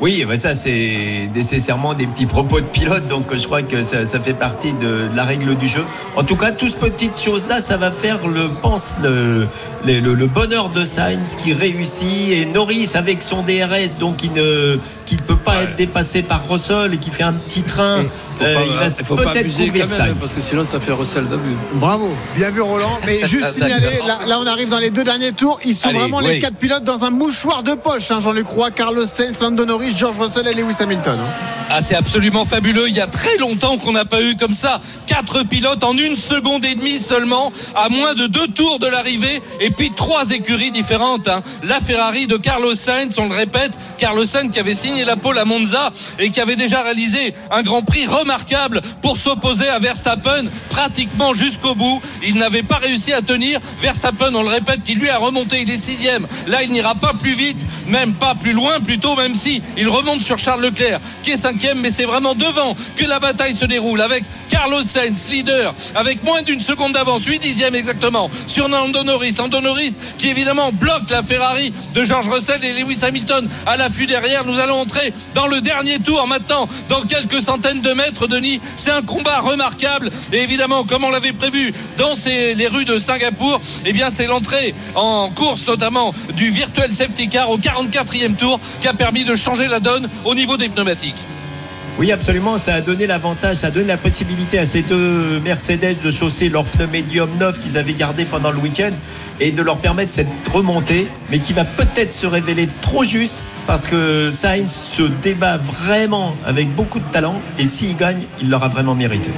Oui, bah ça c'est nécessairement des petits propos de pilote, donc je crois que ça, fait partie de, la règle du jeu. En tout cas, toutes ces petites choses-là, ça va faire, le pense, le bonheur de Sainz qui réussit et Norris avec son DRS, donc il ne qui ne peut pas être dépassé par Russell et qui fait un petit train. Faut euh, pas- il va il faut pas peut-être abuser couvrir quand même, Sainz. parce que sinon ça fait recel d'abus. Bravo, bien vu Roland. Mais juste signaler, là, là, on arrive dans les deux derniers tours. Ils sont Allez, vraiment oui. les quatre pilotes dans un mouchoir de poche. hein. Jean-Luc Roy, Carlos Sainz, Lando Norris, George Russell et Lewis Hamilton. hein. Ah, c'est absolument fabuleux. Il y a très longtemps qu'on n'a pas eu comme ça quatre pilotes en une seconde et demie seulement, à moins de deux tours de l'arrivée, et puis trois écuries différentes. hein. La Ferrari de Carlos Sainz, on le répète, Carlos Sainz qui avait signé la pole à Monza et qui avait déjà réalisé un Grand Prix remarquable pour s'opposer à Verstappen pratiquement jusqu'au bout. Il n'avait pas réussi à tenir. Verstappen, on le répète, qui lui a remonté. Il est sixième. Là, il n'ira pas plus vite, même pas plus loin, plutôt, même si il remonte sur Charles Leclerc, qui est. Mais c'est vraiment devant que la bataille se déroule avec Carlos Sainz, leader, avec moins d'une seconde d'avance, 8 dixièmes exactement, sur Lando Norris. Lando Norris qui évidemment bloque la Ferrari de George Russell et Lewis Hamilton à l'affût derrière. Nous allons entrer dans le dernier tour maintenant, dans quelques centaines de mètres, Denis. C'est un combat remarquable. Et évidemment, comme on l'avait prévu dans les rues de Singapour, eh bien, c'est l'entrée en course, notamment du virtuel safety car au 44e tour, qui a permis de changer la donne au niveau des pneumatiques. Oui, absolument. Ça a donné l'avantage, ça a donné la possibilité à ces deux Mercedes de chausser leur pneu médium neuf qu'ils avaient gardé pendant le week-end et de leur permettre cette remontée, mais qui va peut-être se révéler trop juste parce que Sainz se débat vraiment avec beaucoup de talent et s'il gagne, il l'aura vraiment mérité.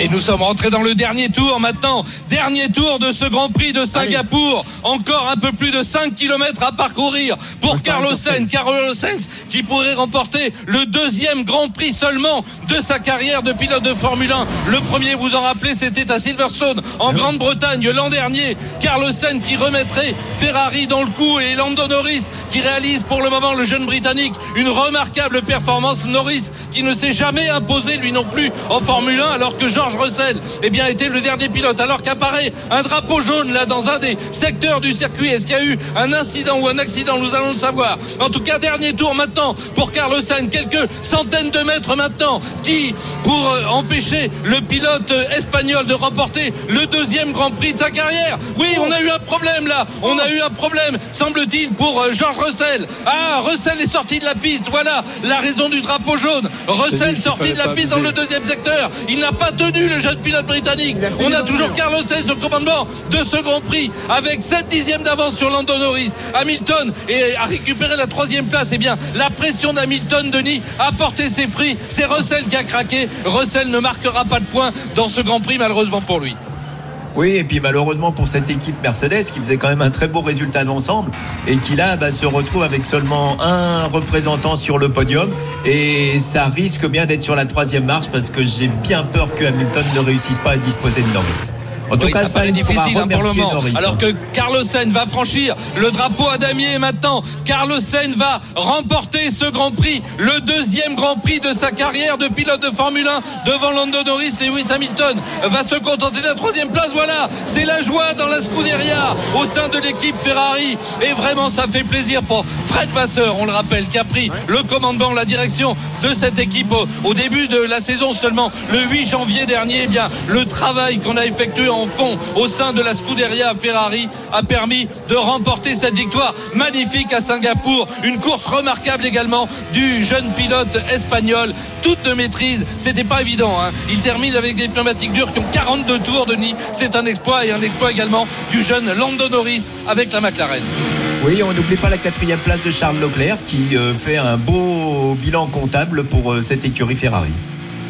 Et nous sommes rentrés dans le dernier tour maintenant. Dernier tour de ce Grand Prix de Singapour. Encore un peu plus de 5 km à parcourir pour Carlos Sainz. Carlos Sainz qui pourrait remporter le deuxième Grand Prix seulement de sa carrière de pilote de Formule 1. Le premier, vous en rappelez, c'était à Silverstone en Grande-Bretagne l'an dernier. Carlos Sainz qui remettrait Ferrari dans le coup et Lando Norris qui réalise pour le moment le jeune Britannique une remarquable performance. Norris qui ne s'est jamais imposé lui non plus en Formule 1 alors que George Russell eh bien, était le dernier pilote. Alors qu'apparaît un drapeau jaune là dans un des secteurs du circuit. Est-ce qu'il y a eu un incident ou un accident? Nous allons le savoir. En tout cas, dernier tour maintenant pour Carlos Sainz. Quelques centaines de mètres maintenant qui pour euh, empêcher le pilote euh, espagnol de remporter le deuxième Grand Prix de sa carrière. Oui, on a eu un problème là. On a eu un problème, semble-t-il, pour euh, George Russell. Ah, Russell est sorti de la piste. Voilà la raison du drapeau jaune. Russell sorti de la piste dans le deuxième secteur. Il n'a pas tenu le jeune pilote britannique. On a toujours Carlos Sainz au commandement de ce Grand Prix avec 7 dixièmes d'avance sur Lando Norris. Hamilton et a récupéré la troisième place. Eh bien, la pression d'Hamilton, Denis, a porté ses fruits. C'est Russell qui a craqué. Russell ne marquera pas de points dans ce Grand Prix, malheureusement pour lui. Oui, et puis malheureusement pour cette équipe Mercedes qui faisait quand même un très beau résultat d'ensemble et qui là bah, se retrouve avec seulement un représentant sur le podium et ça risque bien d'être sur la troisième marche parce que j'ai bien peur que Hamilton ne réussisse pas à disposer de Norris. En tout Oui, cas, ça paraît difficile hein, pour le remercier moment. Norris, Alors hein. que Carlos Sainz va franchir le drapeau à damier et maintenant Carlos Sainz va remporter ce Grand Prix, le deuxième Grand Prix de sa carrière de pilote de Formule 1 devant Lando Norris et Lewis Hamilton va se contenter de la troisième place. Voilà, c'est la joie dans la Scuderia au sein de l'équipe Ferrari et vraiment ça fait plaisir pour Fred Vasseur, on le rappelle, qui a pris le commandement, la direction de cette équipe au, au début de la saison seulement le 8 janvier dernier. Eh bien, le travail qu'on a effectué en fond au sein de la Scuderia Ferrari a permis de remporter cette victoire magnifique à Singapour. Une course remarquable également du jeune pilote espagnol. Toute de maîtrise, c'était pas évident. hein. Il termine avec des pneumatiques dures qui ont 42 tours, Denis. C'est un exploit et un exploit également du jeune Lando Norris avec la McLaren. Oui, on n'oublie pas la quatrième place de Charles Leclerc qui euh, fait un beau bilan comptable pour euh, cette écurie Ferrari.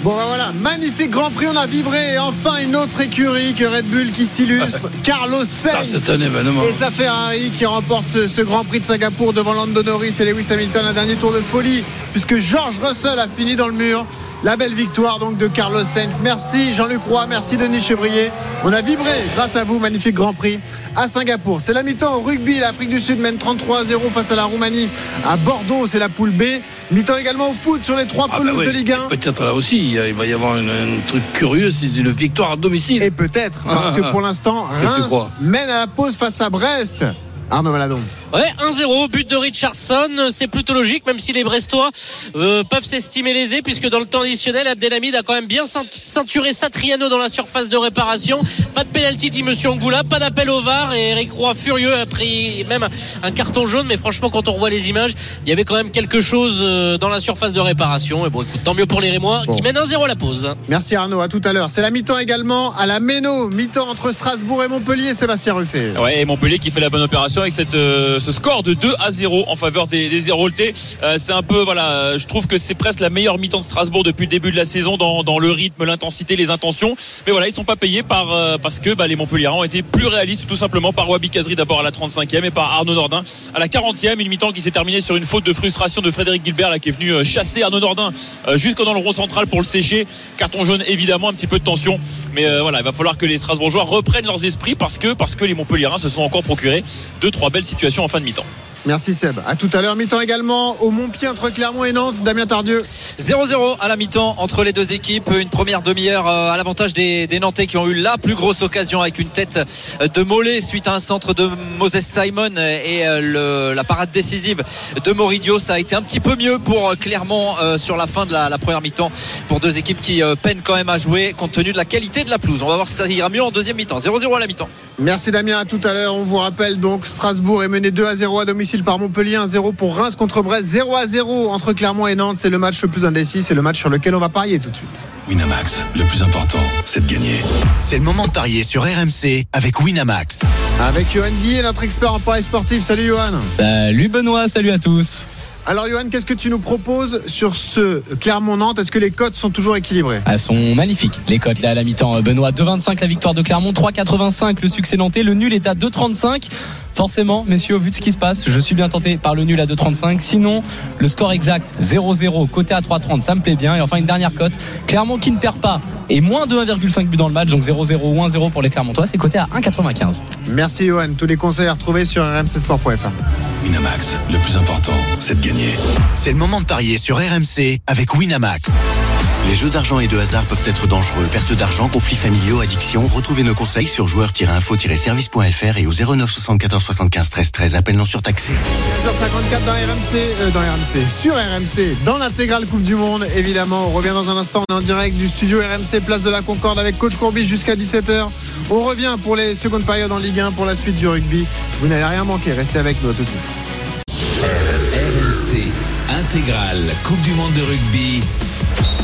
Bon ben voilà, magnifique Grand Prix, on a vibré et enfin une autre écurie que Red Bull qui s'illustre, Carlos Ça, Sainz c'est un événement. et sa Ferrari qui remporte ce, Grand Prix de Singapour devant Lando Norris et Lewis Hamilton, un dernier tour de folie puisque George Russell a fini dans le mur. La belle victoire donc de Carlos Sainz. Merci Jean-Luc Roy, merci Denis Chevrier. On a vibré grâce à vous, magnifique Grand Prix à Singapour. C'est la mi-temps au rugby. L'Afrique du Sud mène 33 à 0 face à la Roumanie. À Bordeaux, c'est la poule B. Mi-temps également au foot sur les trois Ah, bah pelouses de Ligue 1. Peut-être là aussi, il va y avoir un, truc curieux, c'est une victoire à domicile. Et peut-être, parce que pour l'instant, Reims mène à la pause face à Brest. Arnaud Valadon. Ouais, 1-0, but de Richardson, c'est plutôt logique, même si les Brestois euh, peuvent s'estimer lésés, puisque dans le temps additionnel, Abdelhamid a quand même bien ceint- ceinturé Satriano dans la surface de réparation. Pas de pénalty, dit Monsieur Angoula, pas d'appel au VAR, et Eric Roy furieux a pris même un carton jaune, mais franchement, quand on revoit les images, il y avait quand même quelque chose euh, dans la surface de réparation. Et bon, écoute, tant mieux pour les Rémois, qui mènent 1-0 à la pause. Merci Arnaud, à tout à l'heure. C'est la mi-temps également à la Méno, mi-temps entre Strasbourg et Montpellier, Sébastien Ruffet. Ouais, et Montpellier qui fait la bonne opération avec euh, ce score de 2 à 0 en faveur des, des Héroltais. Euh, c'est un peu, voilà, je trouve que c'est presque la meilleure mi-temps de Strasbourg depuis le début de la saison dans, le rythme, l'intensité, les intentions. Mais voilà, ils sont pas payés par, euh, parce que bah, les Montpelliérains ont été plus réalistes, tout simplement par Wabi Kazri d'abord à la 35e et par Arnaud Nordin à la 40e. Une mi-temps qui s'est terminée sur une faute de frustration de Frédéric Gilbert là, qui est venu chasser Arnaud Nordin jusque dans le rond central pour le sécher. Carton jaune évidemment, un petit peu de tension. Mais voilà, il va falloir que les Strasbourgeois reprennent leurs esprits parce que, parce que les Montpelliérains se sont encore procurés deux, trois belles situations en fin de mi-temps. Merci Seb. À tout à l'heure, mi-temps également au Montpied entre Clermont et Nantes. Damien Tardieu. 0-0 à la mi-temps entre les deux équipes. Une première demi-heure euh, à l'avantage des, des Nantais qui ont eu la plus grosse occasion avec une tête euh, de Mollet suite à un centre de Moses Simon et euh, le- la parade décisive de Moridio. Ça a été un petit peu mieux pour Clermont sur la fin de la, la première mi-temps pour deux équipes qui peinent quand même à jouer compte tenu de la qualité de la pelouse. On va voir si ça ira mieux en deuxième mi-temps. 0-0 à la mi-temps. Merci Damien, à tout à l'heure. On vous rappelle donc Strasbourg est mené 2 à 0 à domicile par Montpellier, 1-0 pour Reims contre Brest, 0 à 0 entre Clermont et Nantes. C'est le match le plus indécis, c'est le match sur lequel on va parier tout de suite. Winamax, le plus important, c'est de gagner. C'est le moment de parier sur RMC avec Winamax. Avec Johan Guillet, notre expert en paris sportif. Salut Johan. Salut Benoît, salut à tous. Alors Johan, qu'est-ce que tu nous proposes sur ce Clermont-Nantes? Est-ce que les cotes sont toujours équilibrées? Elles sont magnifiques. Les cotes là à la mi-temps. Benoît 2,25 la victoire de Clermont, 3,85 le succès nantais. Le nul est à 2,35. Forcément, messieurs, au vu de ce qui se passe, je suis bien tenté par le nul à 2,35. Sinon, le score exact 0-0, côté à 3,30, ça me plaît bien. Et enfin, une dernière cote. Clermont qui ne perd pas et moins de 1,5 but dans le match, donc 0-0 ou 1-0 pour les Clermontois, c'est coté à 1,95. Merci Johan. Tous les conseils à retrouver sur rmcsport.fr. Winamax, le plus important, c'est de gagner. C'est le moment de parier sur RMC avec Winamax. Les jeux d'argent et de hasard peuvent être dangereux. Perte d'argent, conflits familiaux, addiction. Retrouvez nos conseils sur joueurs-info-service.fr et au 09 74 75 13 13. Appel non surtaxé. 15h54 dans RMC, euh, dans RMC, sur RMC, dans l'intégrale Coupe du Monde, évidemment. On revient dans un instant, on est en direct du studio RMC, place de la Concorde avec coach Courbis jusqu'à 17h. On revient pour les secondes périodes en Ligue 1 pour la suite du rugby. Vous n'allez rien manquer, restez avec nous à tout de suite. RMC, intégrale, Coupe du Monde de rugby.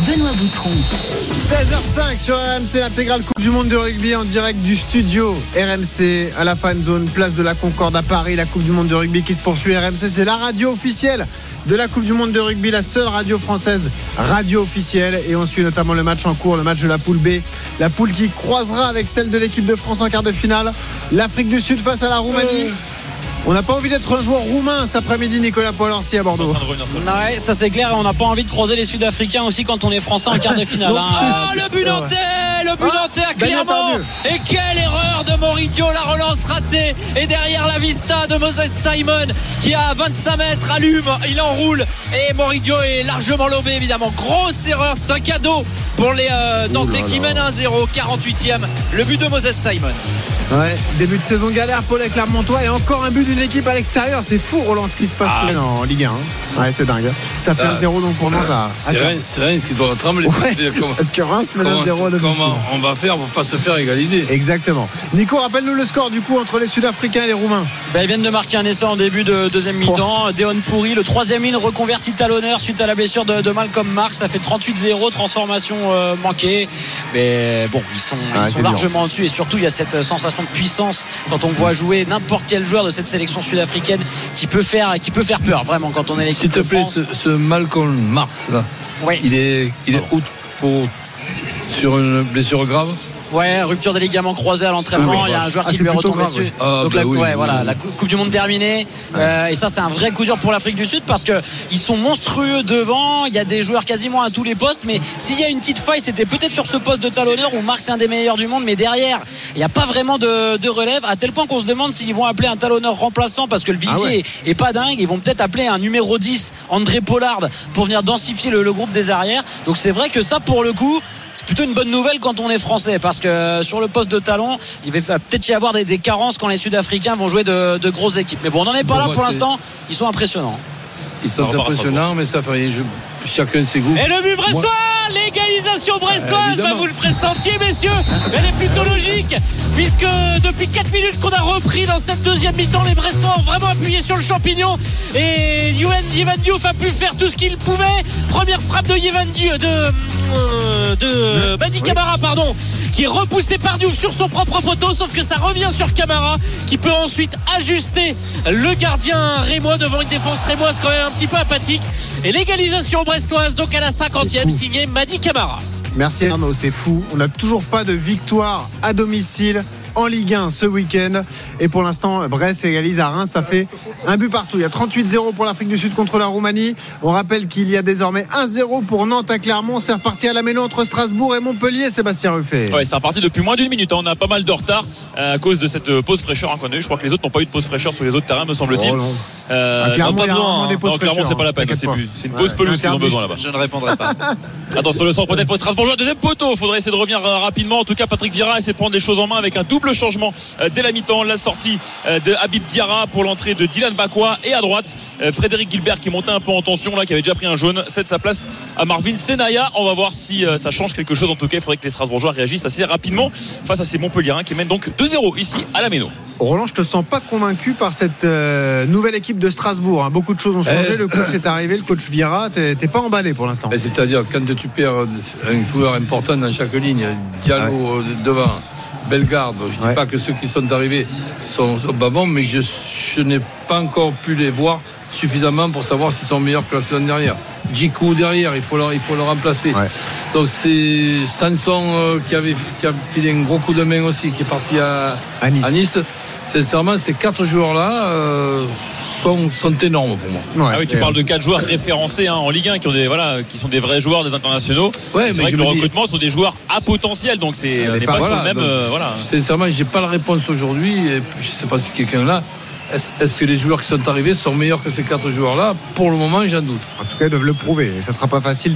Benoît Boutron. 16h05 sur RMC, l'intégrale Coupe du Monde de rugby en direct du studio RMC à la fan zone, place de la Concorde à Paris. La Coupe du Monde de rugby qui se poursuit. RMC, c'est la radio officielle de la Coupe du Monde de rugby, la seule radio française radio officielle. Et on suit notamment le match en cours, le match de la poule B. La poule qui croisera avec celle de l'équipe de France en quart de finale. L'Afrique du Sud face à la Roumanie. On n'a pas envie d'être un joueur roumain cet après-midi, Nicolas Paul-Orsi à Bordeaux. Ouais, ça c'est clair et on n'a pas envie de croiser les Sud-Africains aussi quand on est français en quart de finale. hein. Ah, le but nantais Le but nantais à Clermont. Et quelle erreur de Moridio La relance ratée Et derrière la vista de Moses Simon qui à 25 mètres allume, il enroule et Moridio est largement lobé évidemment. Grosse erreur, c'est un cadeau pour les euh, Nantais qui mènent 1-0, 48e. Le but de Moses Simon. Ouais, début de saison galère pour les Clermontois et encore un but d'une équipe à l'extérieur. C'est fou, Roland, ce qui se passe Ah. là en Ligue 1. hein. Ouais, c'est dingue. Ça fait Ah. un 0 donc pour Nantes C'est. Reims, c'est Reims qui doit trembler. Ouais, Comment- parce que Reims met comment- 1-0 à domicile. Comment on va faire pour pas se faire égaliser Exactement. Nico, rappelle-nous le score du coup entre les Sud-Africains et les Roumains. Ben, ils viennent de marquer un essai en début de deuxième mi-temps. Deon Foury, le troisième ligne reconverti talonneur suite à la blessure de, de Malcolm Marx. Ça fait 38-0, transformation euh, manquée. Mais bon, ils sont, Ah, ils sont c'est dur. largement au-dessus. Et surtout, il y a cette euh, sensation de puissance quand on voit jouer n'importe quel joueur de cette sélection sud-africaine qui peut faire, qui peut faire peur, vraiment, quand on est S'il te plaît, ce, ce Malcolm Mars là, Oui. il est, il est out pour sur une blessure grave. Ouais, rupture des ligaments croisés à l'entraînement. Ah oui, il y a un joueur ah, qui lui est retombé grave, dessus. Ah, Donc bah la, oui, ouais, oui, voilà, la Cou- Coupe du Monde terminée. Euh, et ça, c'est un vrai coup dur pour l'Afrique du Sud parce que ils sont monstrueux devant. Il y a des joueurs quasiment à tous les postes. Mais s'il y a une petite faille, c'était peut-être sur ce poste de talonneur où Marc c'est un des meilleurs du monde. Mais derrière, il n'y a pas vraiment de, de relève. À tel point qu'on se demande s'ils vont appeler un talonneur remplaçant parce que le vivier ouais. est, est pas dingue. Ils vont peut-être appeler un numéro 10, André Pollard, pour venir densifier le, le groupe des arrières. Donc c'est vrai que ça, pour le coup, c'est plutôt une bonne nouvelle quand on est français parce que sur le poste de talon il va peut-être y avoir des, des carences quand les Sud-Africains vont jouer de, de grosses équipes. Mais bon on n'en est pas Bon, là pour l'instant. Ils sont impressionnants. Ils sont impressionnants, mais ça fait. Je- chacun ses goûts. Et le but brestois L'égalisation brestoise Euh, bah, Vous le pressentiez messieurs. Elle est plutôt logique Puisque depuis 4 minutes qu'on a repris dans cette deuxième mi-temps Les Brestois ont vraiment appuyé sur le champignon. Et Yevan Diouf a pu faire tout ce qu'il pouvait. Première frappe de Yevan Diouf De, euh, de Badi Camara pardon Qui est repoussé par Diouf sur son propre poteau Sauf que ça revient sur Camara Qui peut ensuite ajuster le gardien rémois Devant une défense rémoise quand même un petit peu apathique. Et l'égalisation brestoise donc à la 50e Signé Madi Camara. Merci Arnaud, c'est fou. On n'a toujours pas de victoire à domicile en Ligue 1 ce week-end. Et pour l'instant, Brest égalise à Reims. Ça fait un but partout. Il y a 38-0 pour l'Afrique du Sud contre la Roumanie. On rappelle qu'il y a désormais 1-0 pour Nantes à Clermont. C'est reparti à la mélo entre Strasbourg et Montpellier, Sébastien Ruffet. Ouais, c'est reparti depuis moins d'une minute. hein. On a pas mal de retard euh, à cause de cette euh, pause fraîcheur hein, qu'on a eu. Je crois que les autres n'ont pas eu de pause fraîcheur sur les autres terrains, me semble-t-il. Oh. Euh, Clermont, non, hein. pauses Non, Clermont, c'est pas la peine. C'est une Ouais, pause pelouse qu'ils ont besoin là-bas. Je ne répondrai pas. Attention, le centre peut-être pour Strasbourg. Deuxième poteau. Faudrait essayer de revenir rapidement. En tout cas, Patrick Vieira essaie de prendre les choses en main avec un double changement euh, dès la mi-temps. La sortie euh, de Habib Diarra pour l'entrée de Dylan Bakwa et à droite euh, Frédéric Gilbert qui montait un peu en tension là, qui avait déjà pris un jaune, cède sa place à Marvin Senaya. On va voir si ça change quelque chose. En tout cas, il faudrait que les Strasbourgeois réagissent assez rapidement face à ces Montpelliérains qui mènent donc 2-0 ici à la Méno. Roland, je te sens pas convaincu par cette euh, nouvelle équipe de Strasbourg. hein. Beaucoup de choses ont changé. Le coach est arrivé, le coach Vira. T'es pas emballé pour l'instant. C'est-à-dire, quand tu perds un joueur important dans chaque ligne, Diallo devant, Bellegarde, je ne dis pas que ceux qui sont arrivés sont, sont pas bons, mais je, je n'ai pas encore pu les voir suffisamment pour savoir s'ils sont meilleurs que la saison dernière. Djikou derrière, il faut le, il faut le remplacer. Ouais. Donc c'est Sanson euh, qui, avait, qui a filé un gros coup de main aussi, qui est parti à, À Nice. à Nice. Sincèrement, ces quatre joueurs-là euh, sont, sont énormes pour moi. Ouais, Ah oui, tu parles de quatre joueurs référencés hein, en Ligue 1 qui, ont des, voilà, qui sont des vrais joueurs, des internationaux. Ouais, c'est mais vrai je que le me dis- recrutement sont des joueurs à potentiel, donc c'est n'est pas- pas sur voilà, le même. donc, euh, voilà. Sincèrement, j'ai pas la réponse aujourd'hui. Et puis, je sais pas si quelqu'un là. Est-ce que les joueurs qui sont arrivés sont meilleurs que ces quatre joueurs-là? Pour le moment, j'en doute. En tout cas, ils doivent le prouver. Et ça sera pas facile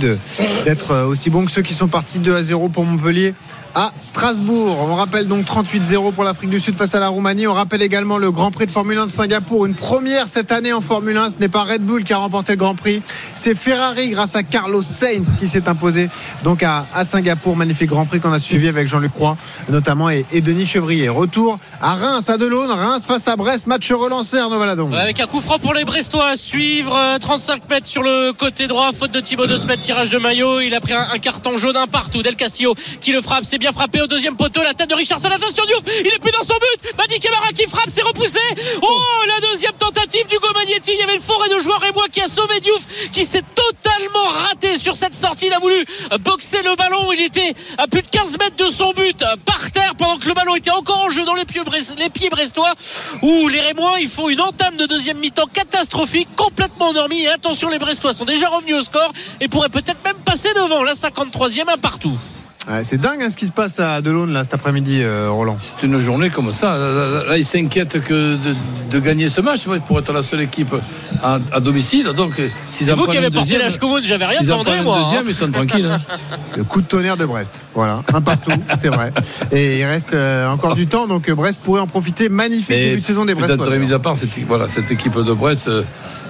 d'être euh, aussi bon que ceux qui sont partis 2 à 0 pour Montpellier à Strasbourg. On rappelle donc 38-0 pour l'Afrique du Sud face à la Roumanie. On rappelle également le Grand Prix de Formule 1 de Singapour. Une première cette année en Formule 1. Ce n'est pas Red Bull qui a remporté le Grand Prix. C'est Ferrari grâce à Carlos Sainz qui s'est imposé donc à, Singapour. Magnifique Grand Prix qu'on a suivi avec Jean-Luc Roy notamment et, Denis Chevrier. Retour à Reims, à Delaune. Reims face à Brest. Match relancé Arnaud Valadon. Avec un coup franc pour les Brestois à suivre. euh, 35 mètres sur le côté droit. Faute de Thibaut de Smet, tirage de maillot. Il a pris un, carton jaune un partout. Del Castillo qui le frappe. Bien frappé au deuxième poteau. La tête de Richardson. Attention Diouf. Il est plus dans son but. Madi Camara qui frappe. C'est repoussé. Oh, la deuxième tentative du Magnetti. Il y avait le forêt de joueurs et moi qui a sauvé Diouf. Qui s'est totalement raté sur cette sortie. Il a voulu boxer le ballon. Il était à plus de 15 mètres de son but. Par terre pendant que le ballon était encore en jeu dans les pieds, brestois. Où les Rémois, ils font une entame de deuxième mi-temps catastrophique, complètement endormi. Et attention, les Brestois sont déjà revenus au score et pourraient peut-être même passer devant. La 53e, un partout. Ouais, c'est dingue hein, ce qui se passe à Delaune là cet après-midi, euh, Roland. C'est une journée comme ça. Là, là, là, ils s'inquiètent que de, de gagner ce match pour être la seule équipe à, à domicile. Donc, euh, C'est vous qui avez porté deuxième- la Schkomoun, j'avais rien demandé moi. hein. deuxième, ils sont tranquilles. hein. Le coup de tonnerre de Brest. Voilà, un partout, c'est vrai. Et il reste euh, encore du temps, donc Brest pourrait en profiter. Magnifique Mais début de saison des peut-être Brestois. remise à part, cette, voilà, cette équipe de Brest, euh,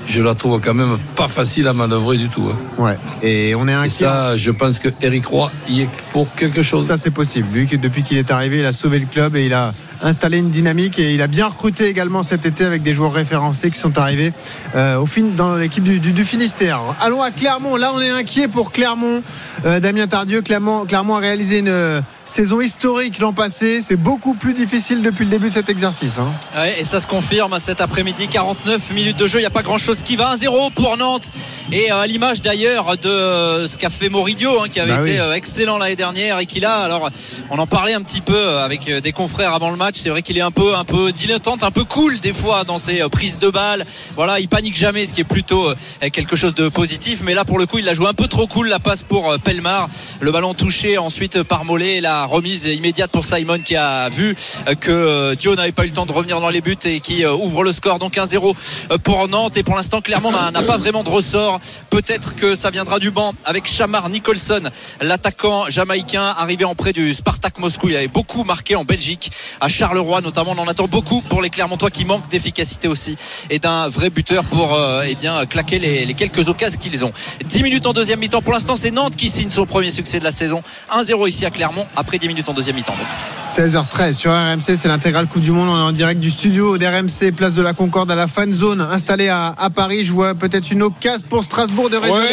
je la trouve quand même pas facile à manœuvrer du tout. hein. Ouais. Et on est Et inquiet. ça, je pense que Eric Roy y est pour quelque chose. Ça, c'est possible. Lui, depuis qu'il est arrivé, il a sauvé le club et il a installé une dynamique et il a bien recruté également cet été avec des joueurs référencés qui sont arrivés euh, au fin, dans l'équipe du, Finistère. Allons à Clermont. Là, on est inquiet pour Clermont. Euh, Damien Tardieu, Clermont, a réalisé une saison historique l'an passé. C'est beaucoup plus difficile depuis le début de cet exercice. hein. Ouais, et ça se confirme cet après-midi 49 minutes de jeu il n'y a pas grand chose qui va 1-0 pour Nantes et euh, à l'image d'ailleurs de euh, ce qu'a fait Moridio hein, qui avait Bah été oui. euh, excellent l'année dernière et qui là alors on en parlait un petit peu avec des confrères avant le match c'est vrai qu'il est un peu un peu dilettante un peu cool des fois dans ses prises de balles voilà il panique jamais ce qui est plutôt quelque chose de positif mais là pour le coup il l'a joué un peu trop cool la passe pour Pelmar le ballon touché ensuite par Mollet et remise immédiate pour Simon qui a vu euh, que euh, Joe n'avait pas eu le temps de revenir dans les buts et qui euh, ouvre le score donc 1-0 euh, pour Nantes. Et pour l'instant Clermont n'a pas vraiment de ressort. Peut-être que ça viendra du banc avec Chamar Nicholson l'attaquant jamaïcain arrivé en prêt du Spartak Moscou. Il avait beaucoup marqué en Belgique à Charleroi notamment. On en attend beaucoup pour les Clermontois qui manquent d'efficacité aussi et d'un vrai buteur pour euh, eh bien claquer les, quelques occasions qu'ils ont. 10 minutes en deuxième mi-temps. Pour l'instant c'est Nantes qui signe son premier succès de la saison. 1-0 ici à Clermont 10 minutes en deuxième mi-temps donc. 16h13 sur RMC, c'est l'intégrale Coupe du Monde. On est en direct du studio d'RMC, place de la Concorde à la fan zone installée à, à Paris. Je vois peut-être une occasion pour Strasbourg de réduire Ouais,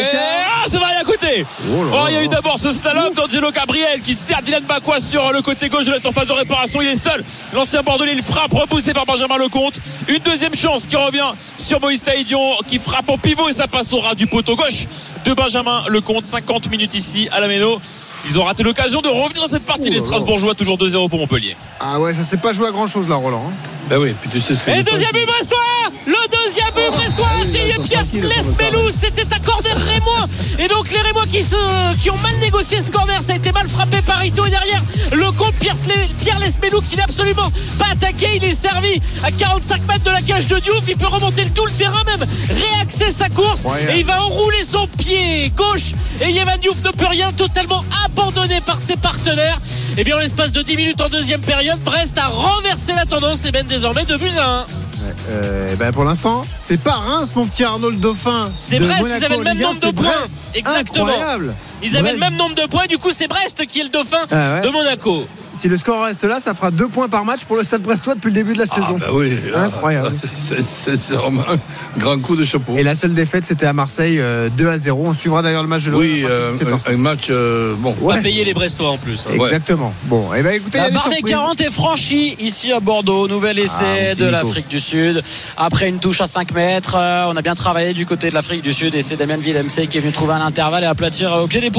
ah, ça va aller à côté. Oh Oh, il y a eu d'abord ce slalom d'Angelo Gabriel qui sert Dylan Bakwa sur le côté gauche de la surface de réparation. Il est seul. L'ancien Bordelais, il frappe, repoussé par Benjamin Lecomte. Une deuxième chance qui revient sur Moïse Saïdion qui frappe au pivot et ça passe au ras du poteau gauche de Benjamin Lecomte. 50 minutes ici à la Méno. Ils ont raté l'occasion de revenir dans cette partie. Oh Les là. Strasbourgeois, toujours 2-0 pour Montpellier. Ah ouais, ça s'est pas joué à grand chose là, Roland. hein. Ben oui, puis tu sais ce que Et deuxième but brestois Le deuxième but brestois signé Pierre Lesmelou C'était un corner Rémois. Et donc les Rémois qui, se, qui ont mal négocié ce corner Ça a été mal frappé par Ito. Et derrière le compte Pierre, Lesmelou Qui n'est absolument pas attaqué Il est servi à 45 mètres de la cage de Diouf. Il peut remonter le tout le terrain même Réaxer sa course. Ouais. Et il va enrouler son pied gauche. Et Yevan Diouf ne peut rien Totalement abandonné par ses partenaires. Et bien en l'espace de 10 minutes en deuxième période Brest a renversé la tendance Et mène désormais 2 buts à 1 Euh, ben pour l'instant, c'est pas Reims, mon petit Arnaud le Dauphin. C'est Brest, Monaco ils avaient le même nombre de c'est points. Exactement. Incroyable. Ils avaient le même nombre de points, du coup c'est Brest qui est le dauphin Ah ouais. de Monaco. Si le score reste là, ça fera deux points par match pour le Stade Brestois depuis le début de la Ah, saison. ben oui. Incroyable. C'est- C'est c'est vraiment un grand coup de chapeau. Et la seule défaite, c'était à Marseille, euh, 2 à 0. On suivra d'ailleurs le match de l'OM Oui, à euh, partir de 17h05. un, un match, euh, bon. Ouais. Payer les Brestois en plus. hein. Ouais. Exactement. Bon, et ben écoutez, La barre des surprises. 40 est franchie ici à Bordeaux. Nouvel Ah, essai de l'Afrique du Sud. Après une touche à 5 mètres, euh, on a bien travaillé du côté de l'Afrique du Sud et c'est Damien Villemc qui est venu trouver un intervalle et aplatir euh, au pied des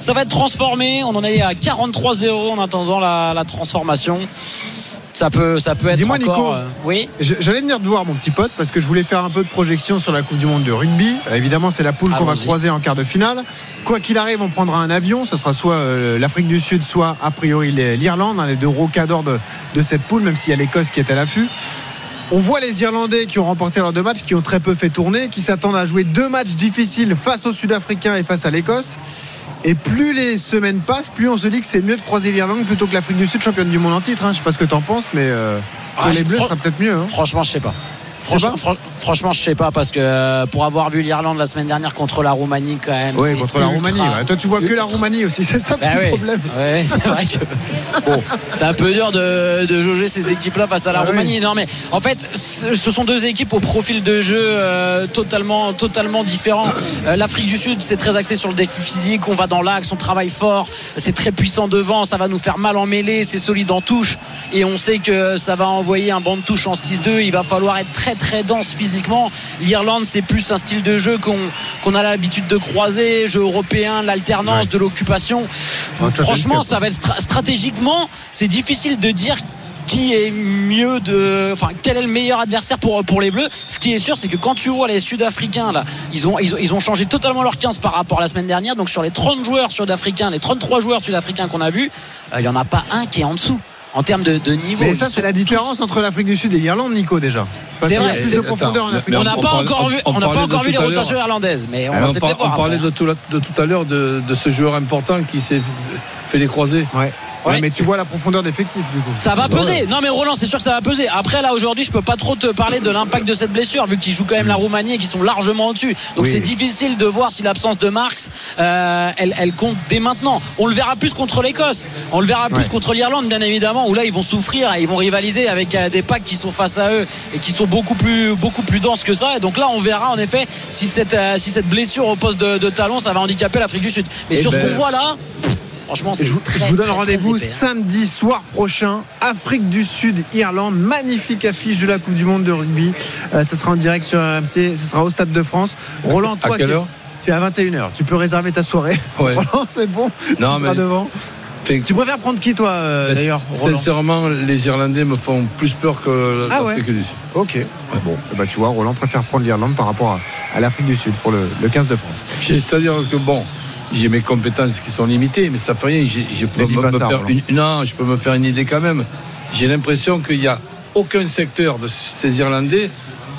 Ça va être transformé. On en est à 43-0 en attendant la, la transformation. Ça peut, ça peut être Dis-moi. Nico. euh, oui. J'allais venir te voir, mon petit pote, parce que je voulais faire un peu de projection sur la Coupe du Monde de rugby. Euh, évidemment, c'est la poule qu'on va croiser en quart de finale. Quoi qu'il arrive, on prendra un avion. Ce sera soit euh, l'Afrique du Sud, soit a priori l'Irlande, hein, les deux rocadors de, de cette poule, même s'il y a l'Écosse qui est à l'affût. On voit les Irlandais qui ont remporté leurs deux matchs, qui ont très peu fait tourner, qui s'attendent à jouer deux matchs difficiles face aux Sud-Africains et face à l'Écosse. Et plus les semaines passent, plus on se dit que c'est mieux de croiser l'Irlande plutôt que l'Afrique du Sud, championne du monde en titre. hein. Je sais pas ce que tu en penses, mais euh, pour Ah, les Bleus, ça sera peut-être mieux. hein. Franchement, je sais pas. Franchement, pas fran- franchement, je sais pas parce que euh, pour avoir vu l'Irlande la semaine dernière contre la Roumanie, quand même. Oui, contre la Roumanie. ouais. Toi, tu vois que la Roumanie aussi, c'est ça Bah ton ouais. problème. Ouais, c'est vrai que bon, c'est un peu dur de, de jauger ces équipes-là face à la Ah oui. Roumanie. Non, mais en fait, ce sont deux équipes au profil de jeu euh, totalement, totalement différents. Euh, L'Afrique du Sud, c'est très axé sur le défi physique. On va dans l'axe, on travaille fort. C'est très puissant devant. Ça va nous faire mal en mêlée. C'est solide en touche. Et on sait que ça va envoyer un banc de touche en 6-2. Il va falloir être très, très dense physiquement. L'Irlande, c'est plus un style de jeu qu'on a l'habitude de croiser. Jeu européen, l'alternance, de l'occupation. Ah, Franchement, ça va être stra- stratégiquement, c'est difficile de dire qui est mieux de enfin quel est le meilleur adversaire pour pour les bleus ce qui est sûr c'est que quand tu vois les sud-africains là ils ont, ils ont ils ont changé totalement leur 15 par rapport à la semaine dernière donc sur les 30 joueurs sud-africains les 33 joueurs sud-africains qu'on a vus euh, il y en a pas un qui est en dessous en termes de, de niveau. Mais ça, c'est la différence entre l'Afrique du Sud et l'Irlande, Nico, déjà. C'est qu'il y a vrai. plus de profondeur en Afrique On du n'a Sud. pas encore vu, on on n'a pas encore vu les rotations irlandaises, mais on on, va par- voir. on parlait de tout, la- de tout à l'heure de, de ce joueur important qui s'est fait les croisés. Ouais. Ouais, mais tu vois la profondeur d'effectif, du coup. Ça va peser. Non mais Roland, c'est sûr que ça va peser. Après là aujourd'hui, je peux pas trop te parler de l'impact de cette blessure vu qu'ils jouent quand même la Roumanie et qu'ils sont largement au-dessus. Donc Oui. c'est difficile de voir si l'absence de Marx, euh, elle, elle compte dès maintenant. On le verra plus contre l'Écosse. On le verra plus contre l'Irlande bien évidemment où là ils vont souffrir et ils vont rivaliser avec euh, des packs qui sont face à eux et qui sont beaucoup plus beaucoup plus denses que ça. Et donc là on verra en effet si cette euh, si cette blessure au poste de, de talon ça va handicaper l'Afrique du Sud. Mais Eh sur ce ben, qu'on voit là, pff, franchement c'est je, vous- très, je vous donne très, très rendez-vous hein. samedi soir prochain. Afrique du Sud, Irlande. Magnifique affiche de la Coupe du Monde de rugby. Euh, ça sera en direct sur RMC. Ce sera au Stade de France. Roland, À toi, quelle t'es- heure c'est à 21h. Tu peux réserver ta soirée. Ouais. Roland, c'est bon. Non, tu seras mais- devant. Fait que- Tu préfères prendre qui, toi, euh, Ben, d'ailleurs Roland Sincèrement, les Irlandais me font plus peur que Ah ouais l'Afrique du Sud. Ok. Bon, eh ben, tu vois, Roland préfère prendre l'Irlande par rapport à, à l'Afrique du Sud pour le, le 15 de France. C'est-à-dire que bon, j'ai mes compétences qui sont limitées, mais ça fait rien. Me, faire une, non, je peux me faire une idée quand même. J'ai l'impression qu'il n'y a aucun secteur de ces Irlandais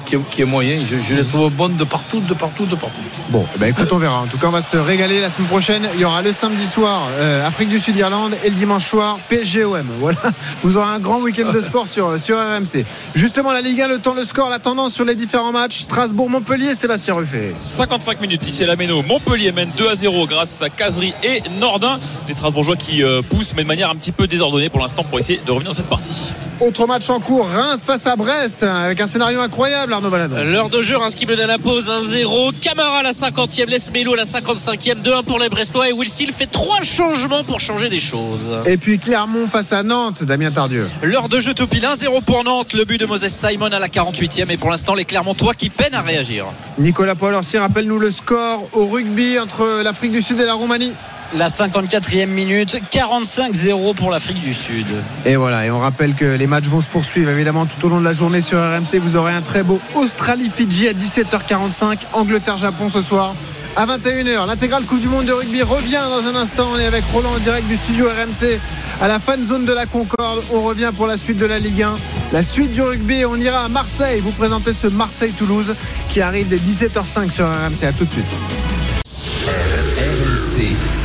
qui est, qui est moyen. Je, je les trouve bonnes de partout, de partout, de partout. Bon, eh ben, écoute, on verra. En tout cas, on va se régaler la semaine prochaine. Il y aura le samedi soir euh, Afrique du Sud, Irlande et le dimanche soir PSGOM. Voilà, vous aurez un grand week-end de sport sur, sur RMC. Justement, la Ligue 1, le temps, le score, la tendance sur les différents matchs. Strasbourg-Montpellier, Sébastien Ruffet. 55 minutes ici à la Méno. Montpellier mène 2 à 0 grâce à Casery et Nordin. Les Strasbourgeois qui euh, poussent, mais de manière un petit peu désordonnée pour l'instant pour essayer de revenir dans cette partie. Autre match en cours, Reims face à Brest, avec un scénario incroyable, Arnaud. L'heure de jeu, Reims qui menait à la pause 1-0. Camara à la 50e, Lesmelo à la 55e, 2-1 pour les Brestois et Will Steele fait trois changements pour changer des choses. Et puis Clermont face à Nantes, Damien Tardieu. L'heure de jeu tout pile 1-0 pour Nantes. Le but de Moses Simon à la 48e. Et pour l'instant, les Clermontois qui peinent à réagir. Nicolas Paul Orsi, rappelle-nous le score au rugby entre l'Afrique du Sud et la Roumanie. La 54e minute, 45-0 pour l'Afrique du Sud. Et voilà, et on rappelle que les matchs vont se poursuivre évidemment tout au long de la journée sur RMC. Vous aurez un très beau Australie-Fidji à 17h45, Angleterre-Japon ce soir. À 21h, l'intégrale Coupe du Monde de rugby revient dans un instant. On est avec Roland en direct du studio RMC à la fan zone de la Concorde. On revient pour la suite de la Ligue 1. La suite du rugby, on ira à Marseille. Vous présentez ce Marseille-Toulouse qui arrive dès 17h05 sur RMC. À tout de suite. RMC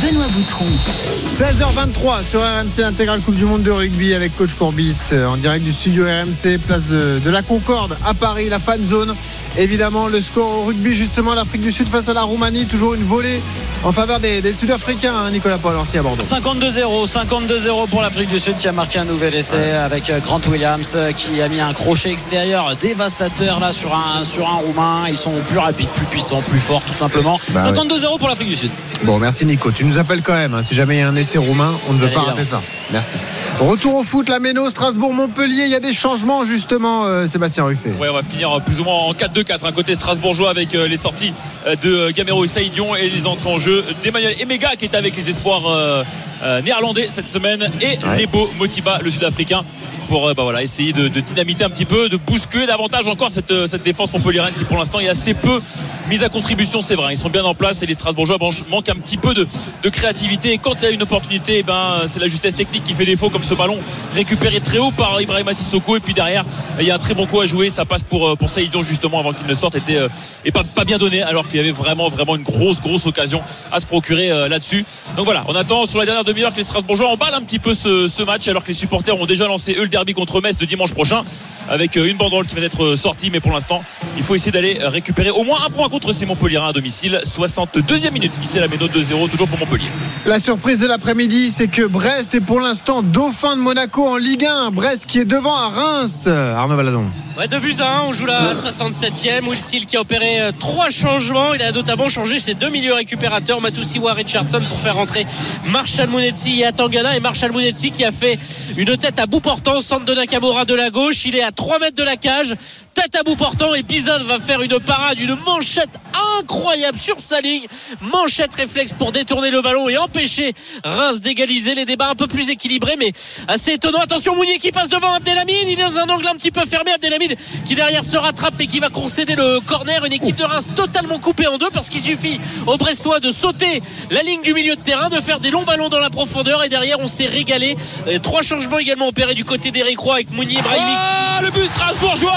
Benoît Boutron. 16h23 sur RMC Intégral Coupe du Monde de rugby avec coach Courbis euh, en direct du studio RMC, place de, de la Concorde à Paris, la fan zone. Évidemment, le score au rugby, justement, l'Afrique du Sud face à la Roumanie, toujours une volée en faveur des, des Sud-Africains, hein, Nicolas Paul Orsi à Bordeaux. 52-0, 52-0 pour l'Afrique du Sud qui a marqué un nouvel essai avec euh, Grant Williams euh, qui a mis un crochet extérieur dévastateur là sur un, sur un Roumain. Ils sont plus rapides, plus puissants, plus forts tout simplement. Bah ouais. 52-0 pour l'Afrique du Sud. Bon, merci Nico. Tu nous appelles quand même. hein, si jamais il y a un essai roumain, on ne veut pas rater ça. Merci. Retour au foot, la Méno, Strasbourg, Montpellier. Il y a des changements, justement, euh, Sébastien Ruffet. Ouais, on va finir plus ou moins en 4-2-4, un côté strasbourgeois avec euh, les sorties euh, de euh, Gamero et Saïdion et les entrées en jeu d'Emmanuel Emega qui est avec les espoirs euh, euh, néerlandais cette semaine et Ouais. Nebo Motiba, le sud-africain, pour bah, voilà, essayer de, de dynamiter un petit peu, de bousculer davantage encore cette, cette défense montpelliéraine qui pour l'instant est assez peu mise à contribution, c'est vrai. Ils sont bien en place et les Strasbourgeois manquent un petit peu de, de créativité. Et quand il y a une opportunité, eh ben, c'est la justesse technique qui fait défaut, comme ce ballon récupéré très haut par Ibrahima Sissoko. Et puis derrière, il y a un très bon coup à jouer. Ça passe pour, euh, pour Saïdion justement avant qu'il ne sorte. Était, euh, et pas, pas bien donné, alors qu'il y avait vraiment, vraiment une grosse, grosse occasion à se procurer euh, là-dessus. Donc voilà, on attend sur la dernière demi-heure que les Strasbourgeois emballent un petit peu ce, match, alors que les supporters ont déjà lancé eux le derby contre Metz de dimanche prochain, avec une banderole qui va d'être euh, sortie. Mais pour l'instant, il faut essayer d'aller récupérer au moins un point contre ces Montpelliérains à domicile. 62e minute, ici la Méno 2-0, toujours pour Montpellier. La surprise de l'après-midi, c'est que Brest est pour l'instant dauphin de Monaco en Ligue 1. Brest qui est devant à Reims. Arnaud Valadon. Ouais, 2 buts à 1, on joue la 67e. Will qui a opéré euh, trois changements. Il a notamment changé ses deux milieux récupérateurs, Matusiwa Richardson, pour faire rentrer Marshall Mounetsi et Atangana. Et Marshall Mounetsi qui a fait une tête à bout portant, centre de Nakamura de la gauche. Il est à 3 mètres de la cage. tête à bout portant et Pizan va faire une parade, une manchette incroyable sur sa ligne. Manchette réflexe pour détourner le ballon et empêcher Reims d'égaliser. Les débats un peu plus équilibrés, mais assez étonnant. Attention, Mounier qui passe devant Abdelhamid. Il est dans un angle un petit peu fermé. Abdelhamid qui derrière se rattrape et qui va concéder le corner. Une équipe de Reims totalement coupée en deux parce qu'il suffit aux Brestois de sauter la ligne du milieu de terrain, de faire des longs ballons dans la profondeur et derrière on s'est régalé. Trois changements également opérés du côté d'Eric Roy avec Mounier Brahimi. Ah, le but strasbourgeois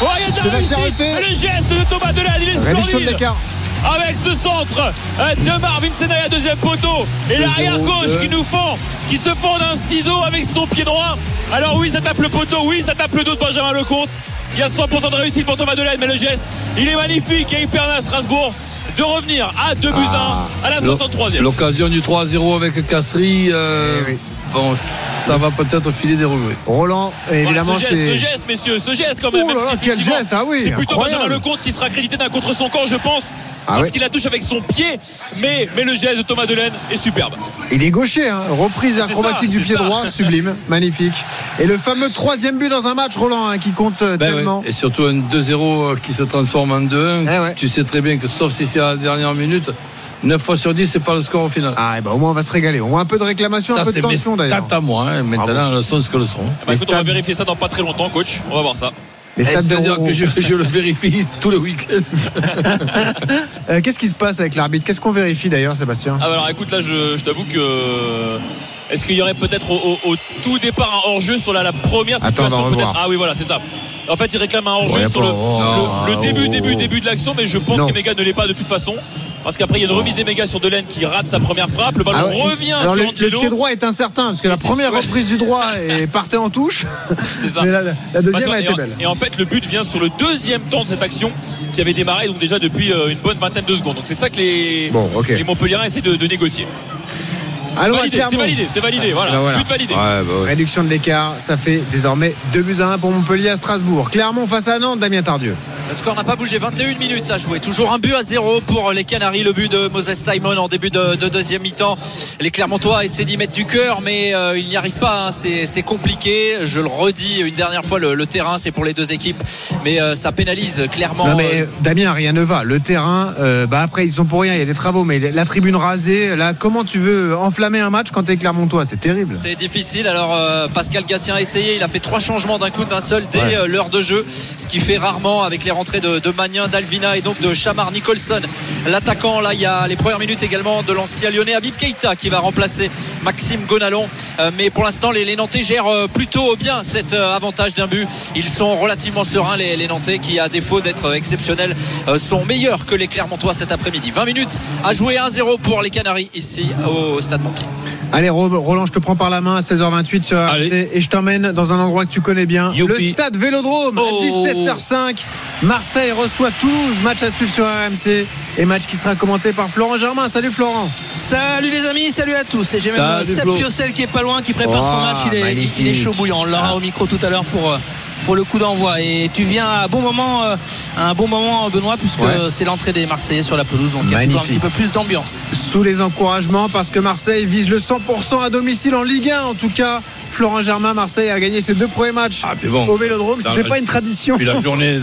Oh, il y a de la réussite. Le geste de Thomas Delade, il est splendide. Avec ce centre euh, de Marvin Senaya deuxième poteau et l'arrière gauche qui nous fend qui se fend d'un ciseau avec son pied droit alors oui ça tape le poteau oui ça tape le dos de Benjamin Lecomte il y a 100% de réussite pour Thomas Delade mais le geste il est magnifique et il permet à Strasbourg de revenir à 2 buts Ah. 1 à la 63e L'occasion du 3-0 avec Casserie, euh, Eh oui. Bon, ça va peut-être filer des regrets. Roland, évidemment, Voilà, ce geste, ce c'est. geste, messieurs, ce geste quand même. Oh là même là, si quel geste, ah oui, C'est plutôt incroyable. Benjamin Lecomte qui sera crédité d'un contre son camp, je pense, Ah parce qu'il la touche avec son pied. Mais, mais le geste de Thomas Delaine est superbe. Il est gaucher, hein. reprise C'est acrobatique ça, du c'est pied ça. droit, sublime, magnifique. Et le fameux troisième but dans un match, Roland, hein, qui compte euh, Ben tellement. ouais. Et surtout un 2-0 qui se transforme en 2-1. Eh ouais. Tu sais très bien que sauf si c'est à la dernière minute, 9 fois sur 10, c'est pas le score au final. Ah, et ben au moins on va se régaler. Au moins un peu de réclamation, un ça, peu de tension d'ailleurs. stats à moi. hein. Maintenant, elles sont ce que le. Ah bah, écoute, on va vérifier ça dans pas très longtemps, coach. On va voir ça. Les stades de C'est-à-dire que je, je le vérifie tous les week-ends. Euh, Qu'est-ce qui se passe avec l'arbitre? Qu'est-ce qu'on vérifie d'ailleurs, Sébastien? Ah, bah, alors écoute, là, je, je t'avoue que. Est-ce qu'il y aurait peut-être au, au- au tout départ un hors-jeu sur la, la première Attends, on va situation peut-être? Ah oui, voilà, c'est ça. En fait, il réclame un hors-jeu Ouais, sur le, oh, le- le oh, début, oh, début, oh. début de l'action, mais je pense Non. que Méga ne l'est pas de toute façon. Parce qu'après, il y a une remise des mégas sur Delaine qui rate sa première frappe. Le ballon Ah ouais. revient Alors, sur le, le Angelo. pied droit est incertain parce que la Et première reprise du droit est partait en touche, C'est ça. mais la, deuxième que- a et, été en, belle. et en fait, le but vient sur le deuxième temps de cette action qui avait démarré donc déjà depuis euh, une bonne vingtaine de secondes. Donc c'est ça que les, Bon, les essaient de, de négocier. Validé, c'est validé, c'est validé. Voilà, Ben voilà. but validé. Ouais, bah ouais. Réduction de l'écart, ça fait désormais 2 buts à 1 pour Montpellier à Strasbourg. Clermont face à Nantes, Damien Tardieu. Le score n'a pas bougé, 21 minutes à jouer. Toujours un but à zéro pour les Canaries. Le but de Moses Simon en début de, de deuxième mi-temps. Les Clermontois essaient d'y mettre du cœur, mais euh, ils n'y arrivent pas. hein. C'est, compliqué. Je le redis une dernière fois, le, le terrain, c'est pour les deux équipes, mais euh, ça pénalise clairement. Non mais euh, Damien, rien ne va. Le terrain, euh, bah après ils sont pour rien, il y a des travaux, mais la tribune rasée, là comment tu veux enflammer un match quand t'es Clermontois? C'est terrible. C'est difficile. Alors Pascal Gassien a essayé. Il a fait trois changements d'un coup d'un seul dès Ouais. l'heure de jeu, ce qui fait rarement avec les rentrées de, de Magnin, d'Alvina et donc de Chamar Nicholson. L'attaquant, là, il y a les premières minutes également de l'ancien lyonnais Habib Keita qui va remplacer Maxime Gonalon. Euh, mais pour l'instant, les, les Nantais gèrent euh, plutôt bien cet euh, avantage d'un but. Ils sont relativement sereins, les, les Nantais, qui, à défaut d'être exceptionnels, sont meilleurs que les Clermontois cet après-midi. 20 minutes à jouer 1-0 pour les Canaries ici au Stade Montpied. Allez Ro- Roland, je te prends par la main à 16h28 sur et je t'emmène dans un endroit que tu connais bien, Youpi. le stade Vélodrome Oh. à 17h05. Marseille reçoit Toulouse, match à suivre sur RMC et match qui sera commenté par Florent Germain. Salut Florent. Salut les amis, salut à tous. Et j'ai même Seb. Piocel qui est pas loin, qui prépare Oh, son match. Il est, magnifique. il est chaud bouillant. On l'aura au micro tout à l'heure pour, euh, pour le coup d'envoi. Et tu viens à un bon moment, euh, à un bon moment Benoît, puisque Ouais. c'est l'entrée des Marseillais sur la pelouse. Donc il y a toujours un petit peu plus d'ambiance. Sous les encouragements parce que Marseille vise le 100% à domicile en Ligue 1 en tout cas. Florent Germain, Marseille a gagné ses deux premiers matchs Ah, bon. au Vélodrome. C'était pas une tradition. Puis la journée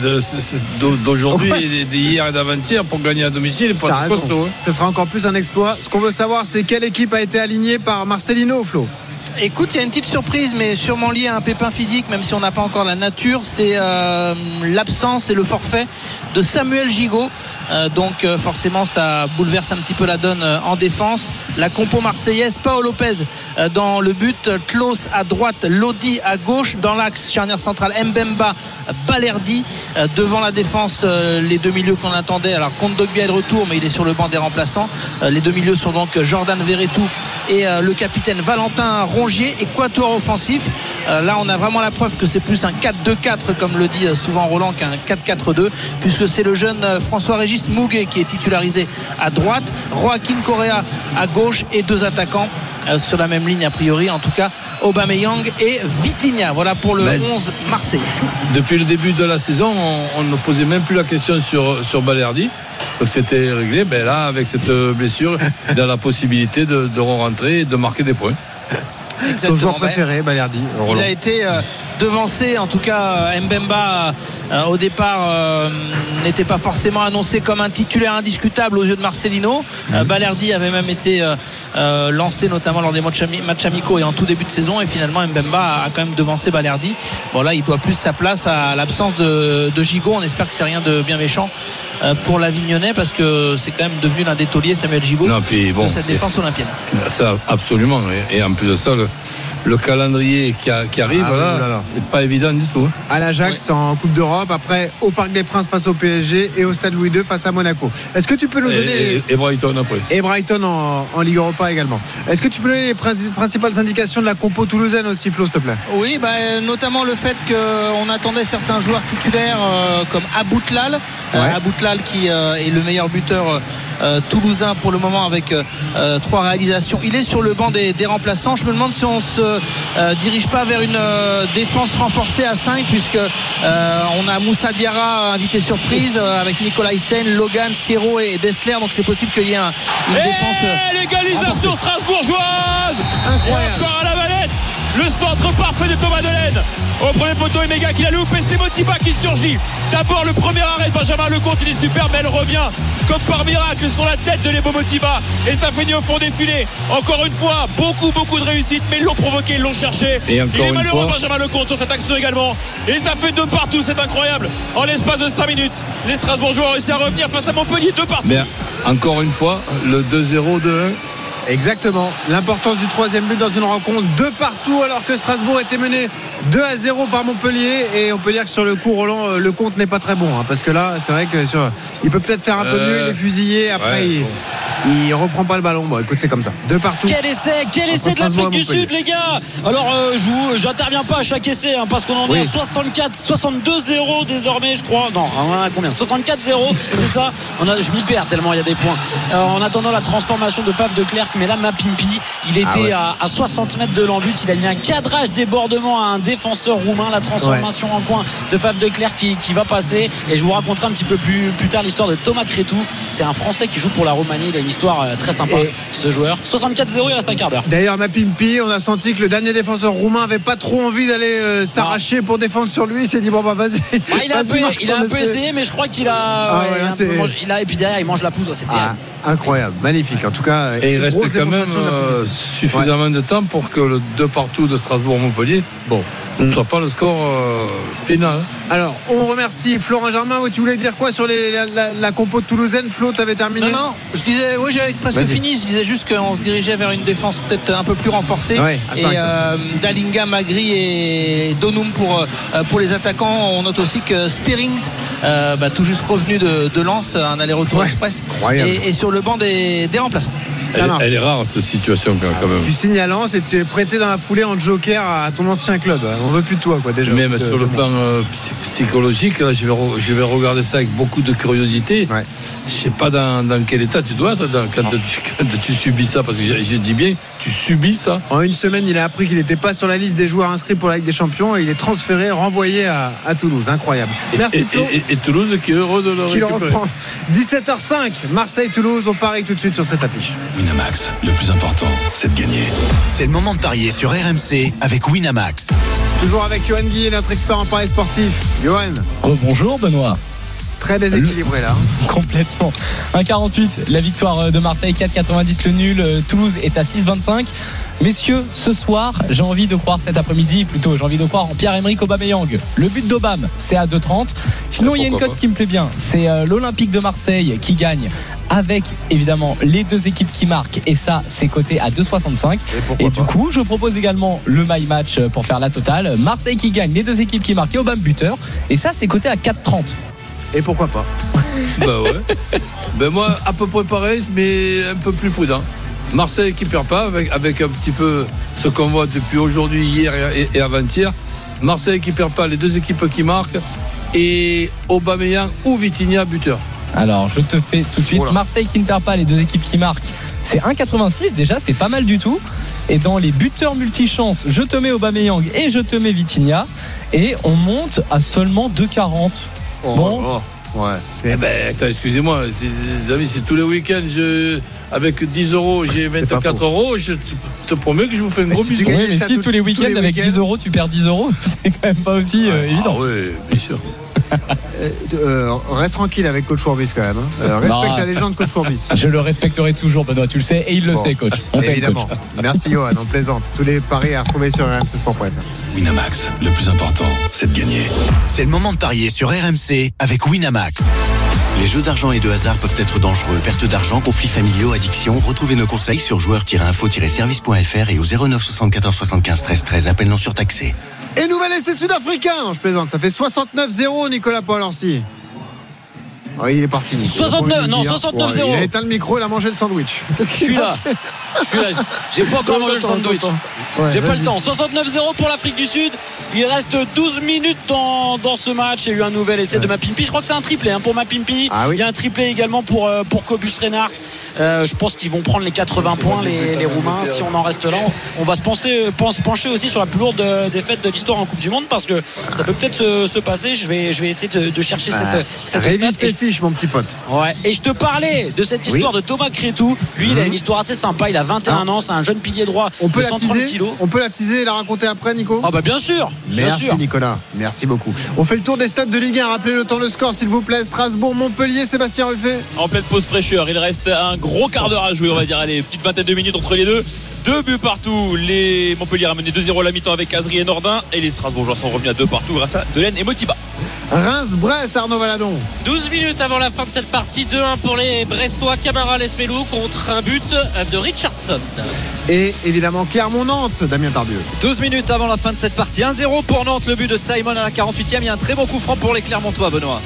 d'aujourd'hui, Ouais. et d'hier et d'avant-hier pour gagner à domicile, T'as être costaud. hein. Ce sera encore plus un exploit. Ce qu'on veut savoir, c'est quelle équipe a été alignée par Marcelino, Flo? Écoute, il y a une petite surprise, mais sûrement liée à un pépin physique, même si on n'a pas encore la nature. C'est euh, l'absence et le forfait de Samuel Gigot. Euh, donc euh, forcément, ça bouleverse un petit peu la donne euh, en défense. La compo marseillaise, Paolo Lopez dans le but, Klaus à droite, Lodi à gauche, dans l'axe charnière centrale, Mbemba, Balerdi devant la défense, les deux milieux qu'on attendait. Alors Kondogbia est de retour, mais il est sur le banc des remplaçants. Les deux milieux sont donc Jordan Verretou et le capitaine Valentin Rongier, équateur offensif. Là, on a vraiment la preuve que c'est plus un 4-2-4, comme le dit souvent Roland, qu'un 4-4-2, puisque c'est le jeune euh, Mouguet qui est titularisé à droite, Joaquin Correa à gauche et deux attaquants. euh, sur la même ligne a priori en tout cas Aubameyang et Vitinha voilà pour le Ben, 11 Marseillais Depuis le début de la saison, on, on ne posait même plus la question sur, sur Balerdi. Donc c'était réglé. Ben là, avec cette blessure, il a la possibilité de, de rentrer et de marquer des points. Ton joueur préféré, Balerdi, il Roland. a été euh, devancer. En tout cas, Mbemba euh, au départ euh, n'était pas forcément annoncé comme un titulaire indiscutable aux yeux de Marcelino. Euh, Balerdi avait même été lancé notamment lors des matchs, amicaux et en tout début de saison et finalement Mbemba a quand même devancé Balerdi. Bon là il doit plus sa place à l'absence de, de Gigot. On espère que c'est rien de bien méchant pour l'Avignonnais parce que c'est quand même devenu l'un des tauliers Samuel Gigot de cette défense olympienne. Ça absolument et en plus de ça le le calendrier qui, arrive ah, n'est pas évident du tout. Hein. À l'Ajax en Coupe d'Europe, après au Parc des Princes face au PSG et au Stade Louis II face à Monaco. Est-ce que tu peux nous donner. Et, Brighton après. Et Brighton en, Ligue Europa également. Est-ce que tu peux donner les principales indications de la compo toulousaine aussi, Flo, s'il te plaît? Oui, bah, notamment le fait qu'on attendait certains joueurs titulaires euh, comme Aboutlal. Euh, Aboutlal qui euh, est le meilleur buteur euh, toulousain pour le moment avec euh, euh, trois réalisations. Il est sur le banc des, remplaçants. Je me demande si on se dirige pas vers une défense renforcée à 5 puisque on a Moussa Diarra invité surprise avec Nicolas Hyssen, Logan, Sierro et Dessler. Donc c'est possible qu'il y ait une défense. Légalisation strasbourgeoise Incroyable. Le centre parfait de Thomas Delaine. Au premier poteau, Emega qui la loupe et c'est Motiba qui surgit. D'abord le premier arrêt de Benjamin Lecomte, il est super, mais elle revient comme par miracle sur la tête de Lebo Motiba. Et ça finit au fond des filets. Encore une fois, beaucoup, beaucoup de réussite, mais ils l'ont provoqué, ils l'ont cherché. Et il est malheureux Benjamin Lecomte sur cette action également. Et ça fait deux partout, c'est incroyable. En l'espace de 5 minutes, les Strasbourgeois ont réussi à revenir face à Montpellier, deux partout. Encore une fois, le 2-0 de Exactement. L'importance du troisième but dans une rencontre de partout alors que Strasbourg était mené 2 à 0 par Montpellier et on peut dire que sur le coup Roland euh, le compte n'est pas très bon hein, parce que là c'est vrai que sur, il peut peut-être faire un peu mieux il est fusillé après il, il reprend pas le ballon. Bon, écoute, c'est comme ça. De partout. Quel essai, quel essai de l'Afrique du Sud, les gars. Alors, euh, je j'interviens pas à chaque essai hein, parce qu'on en est à 64, 62-0 désormais, je crois. Non, on en a combien? 64-0, c'est ça? On a, je m'y perds tellement il y a des points. Euh, en attendant la transformation de Fab de Clerc, mais là, Mapimpi, il était ah à, 60 mètres de l'embut. Il a mis un cadrage débordement à un défenseur roumain. La transformation en coin de Fab de Clerc qui, qui, va passer. Et je vous raconterai un petit peu plus, plus tard l'histoire de Thomas Crétou. C'est un Français qui joue pour la Roumanie histoire euh, très sympa, ce joueur. 64-0, il reste un quart d'heure. D'ailleurs, Mapimpi, on a senti que le dernier défenseur roumain avait pas trop envie d'aller euh, s'arracher pour défendre sur lui. Il s'est dit, bon, bah vas-y. Ah, il a, un, peu, essayé, mais je crois qu'il a. Ah il a et puis derrière, il mange la pousse. C'était ah, incroyable, magnifique. En tout cas, et il reste quand même euh, suffisamment de temps pour que le 2 partout de Strasbourg-Montpellier. Bon ce ne soit pas le score euh, final. Alors, on remercie Florent Germain. Tu voulais dire quoi sur la, compo de Toulousaine? Flo, tu avais terminé? Non, non, je disais, oui, j'avais presque fini. Je disais juste qu'on se dirigeait vers une défense peut-être un peu plus renforcée. et euh, Dalinga, Magri et Donum pour, euh, pour les attaquants. On note aussi que Spearings, bah, tout juste revenu de, de Lens, un aller-retour express, et, sur le banc des, des remplaçants. Elle, est rare cette situation quand même. Tu signes à Lens et tu es prêté dans la foulée en joker à ton ancien club. On veut plus de toi quoi déjà. Même sur le plan euh, psychologique, là, je, vais je vais regarder ça avec beaucoup de curiosité. Ouais. Je sais pas dans, quel état tu dois être quand, tu, subis ça parce que j'ai dit bien, tu subis ça. En une semaine, il a appris qu'il n'était pas sur la liste des joueurs inscrits pour la Ligue des Champions et il est transféré, renvoyé à, Toulouse. Incroyable. Merci Flo. Et, Toulouse qui est heureux de le qui récupérer. 17h05, Marseille-Toulouse. On parie tout de suite sur cette affiche. Winamax, le plus important, c'est de gagner. C'est le moment de parier sur RMC avec Winamax. Toujours avec Johan Guy, notre expert en paris sportif. Johan. bonjour Benoît. Très déséquilibré là. Complètement. 1,48 la victoire de Marseille, 4,90 le nul. Toulouse est à 6,25. Messieurs, ce soir, j'ai envie de croire cet après-midi, plutôt, j'ai envie de croire en Pierre-Emerick Aubameyang. Le but d'Obam, c'est à 2,30. Sinon, il y a une cote qui me plaît bien. C'est euh, l'Olympique de Marseille qui gagne avec évidemment les deux équipes qui marquent et ça c'est coté à 2,65 et, et du coup je propose également le my match pour faire la totale Marseille qui gagne les deux équipes qui marquent et Obama buteur et ça c'est coté à 4,30 et pourquoi pas Bah ouais. ben moi, à peu près pareil, mais un peu plus prudent. Marseille qui perd pas, avec, avec un petit peu ce qu'on voit depuis aujourd'hui, hier et, avant-hier. Marseille qui perd pas, les deux équipes qui marquent. Et Aubameyang ou Vitinha buteur. Alors, je te fais tout de suite. Marseille qui ne perd pas, les deux équipes qui marquent. C'est 1,86 déjà, c'est pas mal du tout. Et dans les buteurs multichances, je te mets Aubameyang et je te mets Vitinha. Et on monte à seulement 2,40. bon, Ouais. Eh ben, attends, excusez-moi, c'est tous les week-ends, je, avec 10 euros, j'ai 24 euros, je te, te promets que je vous fais un gros bisou. Oui, mais si tous les week-ends avec 10 euros tu perds 10 euros, c'est quand même pas aussi euh, évident. Ah oui, bien sûr. Euh, reste tranquille avec coach Courbis quand même. hein. Euh, respecte Non. la légende coach Courbis. Je le respecterai toujours, Benoît, tu le sais, et il le Bon, sait, coach. On Évidemment. coach. Merci Johan, on plaisante. Tous les paris à retrouver sur rmcsport.fr. Winamax, le plus important, c'est de gagner. C'est le moment de parier sur RMC avec Winamax. Les jeux d'argent et de hasard peuvent être dangereux. Perte d'argent, conflits familiaux, addiction. Retrouvez nos conseils sur joueurs-info-service.fr et au 09 74 75 13 13. Appel non surtaxé. Et nouvel essai sud-africain. Je plaisante. Ça fait 69-0 Nicolas Paul Orsi. Oh, il est parti. Nicolas. 69, Faut le non, dire. 69-0. Ouais, Il a éteint le micro, il a mangé le sandwich. Je suis là. Je suis là. J'ai pas encore mangé le sandwich. Ouais, J'ai pas le temps. 69-0 pour l'Afrique du Sud. Il reste 12 minutes dans, dans ce match. Il y a eu un nouvel essai de Mapimpi. Je crois que c'est un triplé hein, pour Mapimpi. Ah Il y a un triplé également pour, euh, pour Cobus Reinhardt. Euh, je pense qu'ils vont prendre les 80 points, les, les Roumains. Si on en reste là, on, on va se penser, pense- pencher aussi sur la plus lourde euh, défaite de l'histoire en Coupe du Monde parce que ça peut peut-être se, se passer. Je vais, je vais essayer de, de chercher Ah, cette, cette Mon petit pote. Ouais. Et je te parlais de cette histoire de Thomas Crétou. Lui, il a une histoire assez sympa. Il a 21 ans. C'est un jeune pilier droit Mhm. On peut de la 130 teaser kilos. On peut la teaser et la raconter après, Nico Ah bah bien sûr. Bien Merci sûr. Nicolas, merci beaucoup. On fait le tour des stades de Ligue 1. Rappelez le temps, le score, s'il vous plaît. Strasbourg, Montpellier, Sébastien Ruffet. En pleine pause fraîcheur, il reste un gros quart d'heure à jouer, on va dire, allez, petite vingtaine de minutes entre les deux. Deux buts partout. Les Montpellier a mené 2-0 à la mi-temps avec Azri et Nordin. Et les Strasbourgeois sont revenus à deux partout grâce à Delaine et Motiba. Reims-Brest, Arnaud Valadon. 12 minutes avant la fin de cette partie, 2-1 pour les Brestois, Camara Lesmelou contre un but de Richardson. Et évidemment Clermont-Nantes, Damien Tardieu. 12 minutes avant la fin de cette partie. 1-0 pour Nantes, le but de Simon à la 48e. Il y a un très bon coup franc pour les Clermontois, Benoît.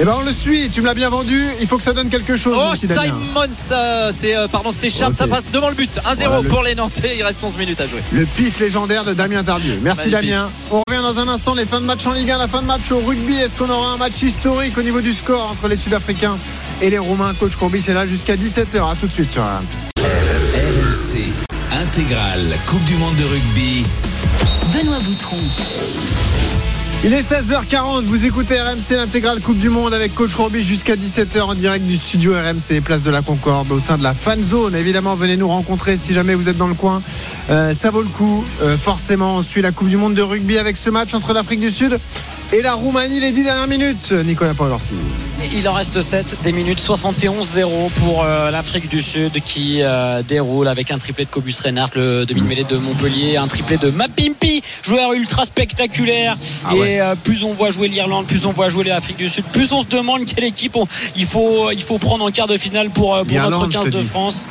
Eh ben on le suit, tu me l'as bien vendu, il faut que ça donne quelque chose. Oh, mon petit Damien. Simon, ça, c'est, euh, pardon, c'était Ok. ça passe devant le but. 1-0 Voilà, le- pour les Nantais. Il reste 11 minutes à jouer. Le pif légendaire de Damien Tardieu. Merci Magnifique. Damien. On revient dans un instant, les fins de match en Ligue 1, la fin de match au rugby. Est-ce qu'on aura un match historique au niveau du score entre les Sud-Africains et les Roumains? Coach Courbis est là jusqu'à 17h. À tout de suite sur RMC. RMC intégrale Coupe du monde de rugby. Benoît Boutron. Il est 16h40, vous écoutez RMC l'intégrale Coupe du Monde avec Coach Courbis jusqu'à 17h en direct du studio RMC, place de la Concorde, au sein de la fan zone. Évidemment, venez nous rencontrer si jamais vous êtes dans le coin. Euh, ça vaut le coup. Euh, forcément, on suit la Coupe du Monde de rugby avec ce match entre l'Afrique du Sud et la Roumanie les 10 dernières minutes. Nicolas Paolorsi. Il en reste 7 des minutes 71-0 pour euh, l'Afrique du Sud qui euh, déroule avec un triplé de Cobus Reinhardt, le demi-mêlée de Montpellier, un triplé de Mapimpi, joueur ultra spectaculaire. Ah et ouais. euh, plus on voit jouer l'Irlande, plus on voit jouer l'Afrique du Sud, plus on se demande quelle équipe on- il, faut, il faut prendre en quart de finale pour, pour notre L'Irlande, je 15 te de dis. France.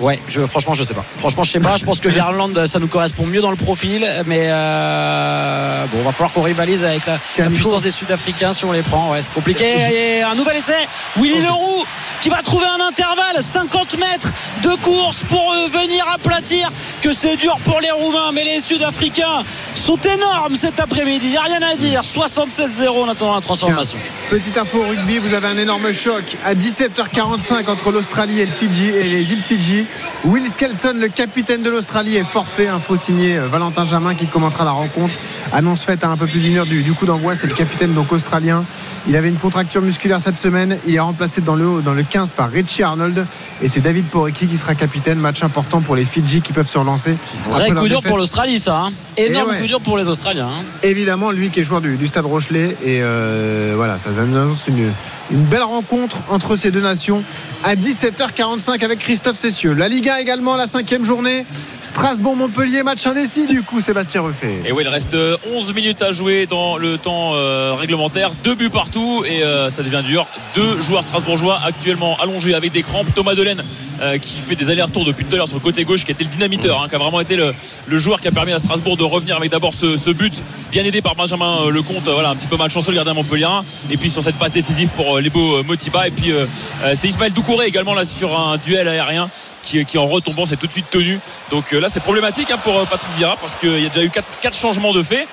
Ouais, je, franchement, je sais pas. Franchement, je sais pas. Je pense que l'Irlande, ça nous correspond mieux dans le profil, mais euh, bon, va falloir qu'on rivalise avec la, puissance des Sud-Africains si on les prend. Ouais, c'est compliqué. Et un nouvel essai. Willy Leroux qui va trouver un intervalle, 50 mètres de course pour euh, venir aplatir. Que c'est dur pour les Roumains, mais les Sud-Africains sont énormes cet après-midi. Il n'y a rien à dire. 76-0 en attendant la transformation. Petite info au rugby, vous avez un énorme choc à 17h45 entre l'Australie et, le Fidji, et les îles Fidji. Will Skelton, le capitaine de l'Australie, est forfait. Info signé euh, Valentin Jamin qui commentera la rencontre. Annonce faite à un peu plus d'une heure du, du coup d'envoi. C'est le capitaine donc australien. Il avait une contracture musculaire cette semaine. Il est remplacé dans le, dans le 15 par Richie Arnold. Et c'est David Porecki qui sera capitaine. Match important pour les Fidji qui peuvent se relancer. Vrai coup dur pour l'Australie, ça. hein. Énorme ouais. coup dur pour les Australiens. hein. Évidemment, lui qui est joueur du, du Stade Rochelet. Et euh, voilà, ça annonce une, une belle rencontre entre ces deux nations à 17h45 avec Christophe Cessieux. La Ligue 1 également, la cinquième journée. Strasbourg-Montpellier, match indécis du coup, Sébastien Ruffet. Et oui, il reste euh, 11 minutes à jouer dans le temps euh, réglementaire. Deux buts partout et euh, ça devient dur. Deux joueurs strasbourgeois actuellement allongés avec des crampes. Thomas Delaine euh, qui fait des allers-retours depuis tout à l'heure sur le côté gauche, qui a été le dynamiteur, hein, qui a vraiment été le, joueur qui a permis à Strasbourg de revenir avec d'abord ce, but, bien aidé par Benjamin euh, Lecomte. euh, Voilà, un petit peu malchanceux le gardien Montpellier. Et puis sur cette passe décisive pour euh, les beaux euh, Motiba. Et puis euh, euh, c'est Ismaël Doucouré également là sur un duel aérien qui, en retombant s'est tout de suite tenu. Donc euh, là c'est problématique hein, pour euh, Patrick Vieira parce qu'il y a déjà eu quatre changements de fait.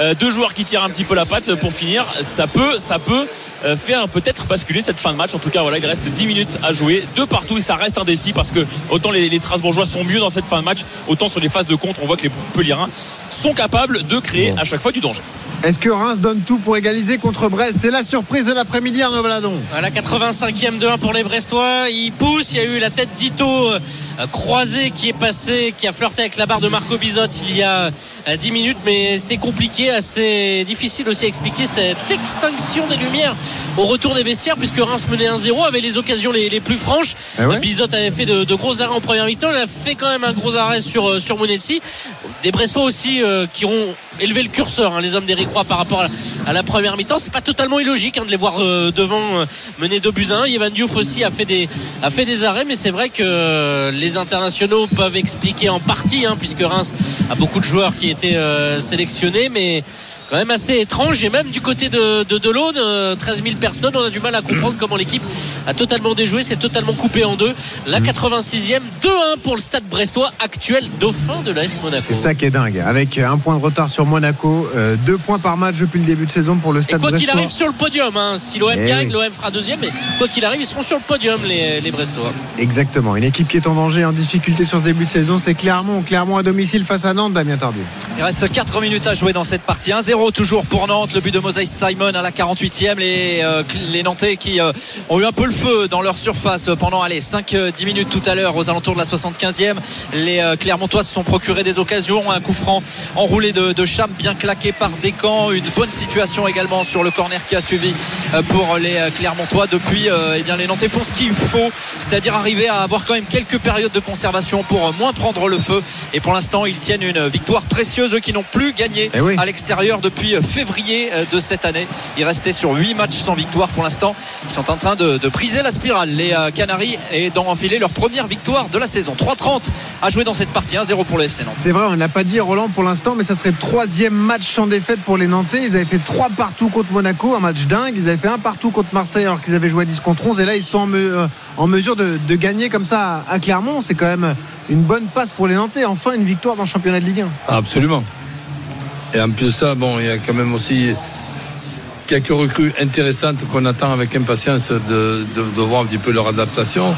Euh, deux joueurs qui tirent un petit peu la patte pour finir. Ça peut, ça peut euh, faire peut-être basculer cette fin de match. En tout cas, voilà, il reste 10 minutes à jouer, deux partout et ça reste indécis parce que autant les, les Strasbourgeois sont mieux dans cette fin de match, autant sur les phases de contre, on voit que les Montpelliérains sont capables de créer à chaque fois du danger. Est-ce que Reims donne tout pour égaliser contre Brest? C'est la surprise de l'après-midi, Arnaud Valadon. À la 85e de 1 pour les Brestois, il pousse. Il y a eu la tête d'Ito euh, croisée qui est passée, qui a flirté avec la barre de Marco Bizot il y a euh, 10 minutes, mais c'est compliqué, assez difficile aussi à expliquer cette extinction des lumières au retour des vestiaires, puisque Reims menait 1-0, avait les occasions les, les plus franches. Eh ouais. Bizot avait fait de, de gros arrêts en première mi-temps, il a fait quand même un gros arrêt sur, euh, sur Monetsi. Des Brestois aussi euh, qui ont élevé le curseur, hein, les hommes d'Éric Roy par rapport à la, première mi-temps. C'est pas totalement illogique hein, de les voir euh, devant euh, mener 2 buts à 1. Yvan Diouf aussi a fait des, a fait des arrêts, mais c'est vrai que euh, les internationaux peuvent expliquer en partie, hein, puisque Reims a beaucoup de joueurs qui étaient euh, sélectionnés, mais quand même assez étrange. Et même du côté de, de Delaune, euh, 13 000 personnes, on a du mal à comprendre comment l'équipe a totalement déjoué, c'est totalement coupé en deux. La 86e, 2-1 pour le stade brestois, actuel dauphin de l'AS Monaco. C'est ça qui est dingue. Avec un point de retard sur Monaco, euh, deux points par match depuis le début de saison pour le Et Stade quoi qu'il brestois. arrive sur le podium, hein, si l'OM Eh gagne, l'OM fera deuxième, mais quoi qu'il arrive, ils seront sur le podium, les, les Brestois. Exactement. Une équipe qui est en danger, en difficulté sur ce début de saison, c'est Clermont. Clermont à domicile face à Nantes, Damien Tardieu. Il reste 4 minutes à jouer dans cette partie. 1-0 toujours pour Nantes. Le but de Mosaïs Simon à la 48e. Les, euh, les Nantais qui euh, ont eu un peu le feu dans leur surface pendant allez, 5-10 minutes tout à l'heure aux alentours de la 75e. Les euh, Clermontois se sont procurés des occasions. Un coup franc enroulé de, de Cham bien claqué par Descamps. Une bonne situation également sur le corner qui a suivi euh, pour les euh, Clermontois. Depuis, euh, eh bien, les Nantais font ce qu'il faut, c'est-à-dire arriver à avoir quand même quelques périodes de conservation pour euh, moins prendre le feu. Et pour l'instant, ils tiennent une victoire précieuse, eux qui n'ont plus gagné Eh oui. à l'extérieur depuis février euh, de cette année. Ils restaient sur 8 matchs sans victoire pour l'instant. Ils sont en train de, de briser la spirale, les euh, Canaries, et d'enfiler leur première victoire de la saison. 3-30 à jouer dans cette partie, 1-0 pour le FC Nantes. C'est vrai, on n'a pas dit Roland pour l'instant, mais ça serait le troisième match sans défaite pour les Nantais. Ils avaient fait trois partout contre Monaco, un match dingue. Ils avaient fait un partout contre Marseille alors qu'ils avaient joué à 10 contre 11. Et là, ils sont en, me- euh, en mesure de, de gagner comme ça à à Clermont. C'est quand même une bonne passe pour les Nantais. Enfin, une victoire dans le championnat de Ligue 1. Absolument. Et en plus de ça, bon, il y a quand même aussi quelques recrues intéressantes qu'on attend avec impatience de, de- de voir un petit peu leur adaptation.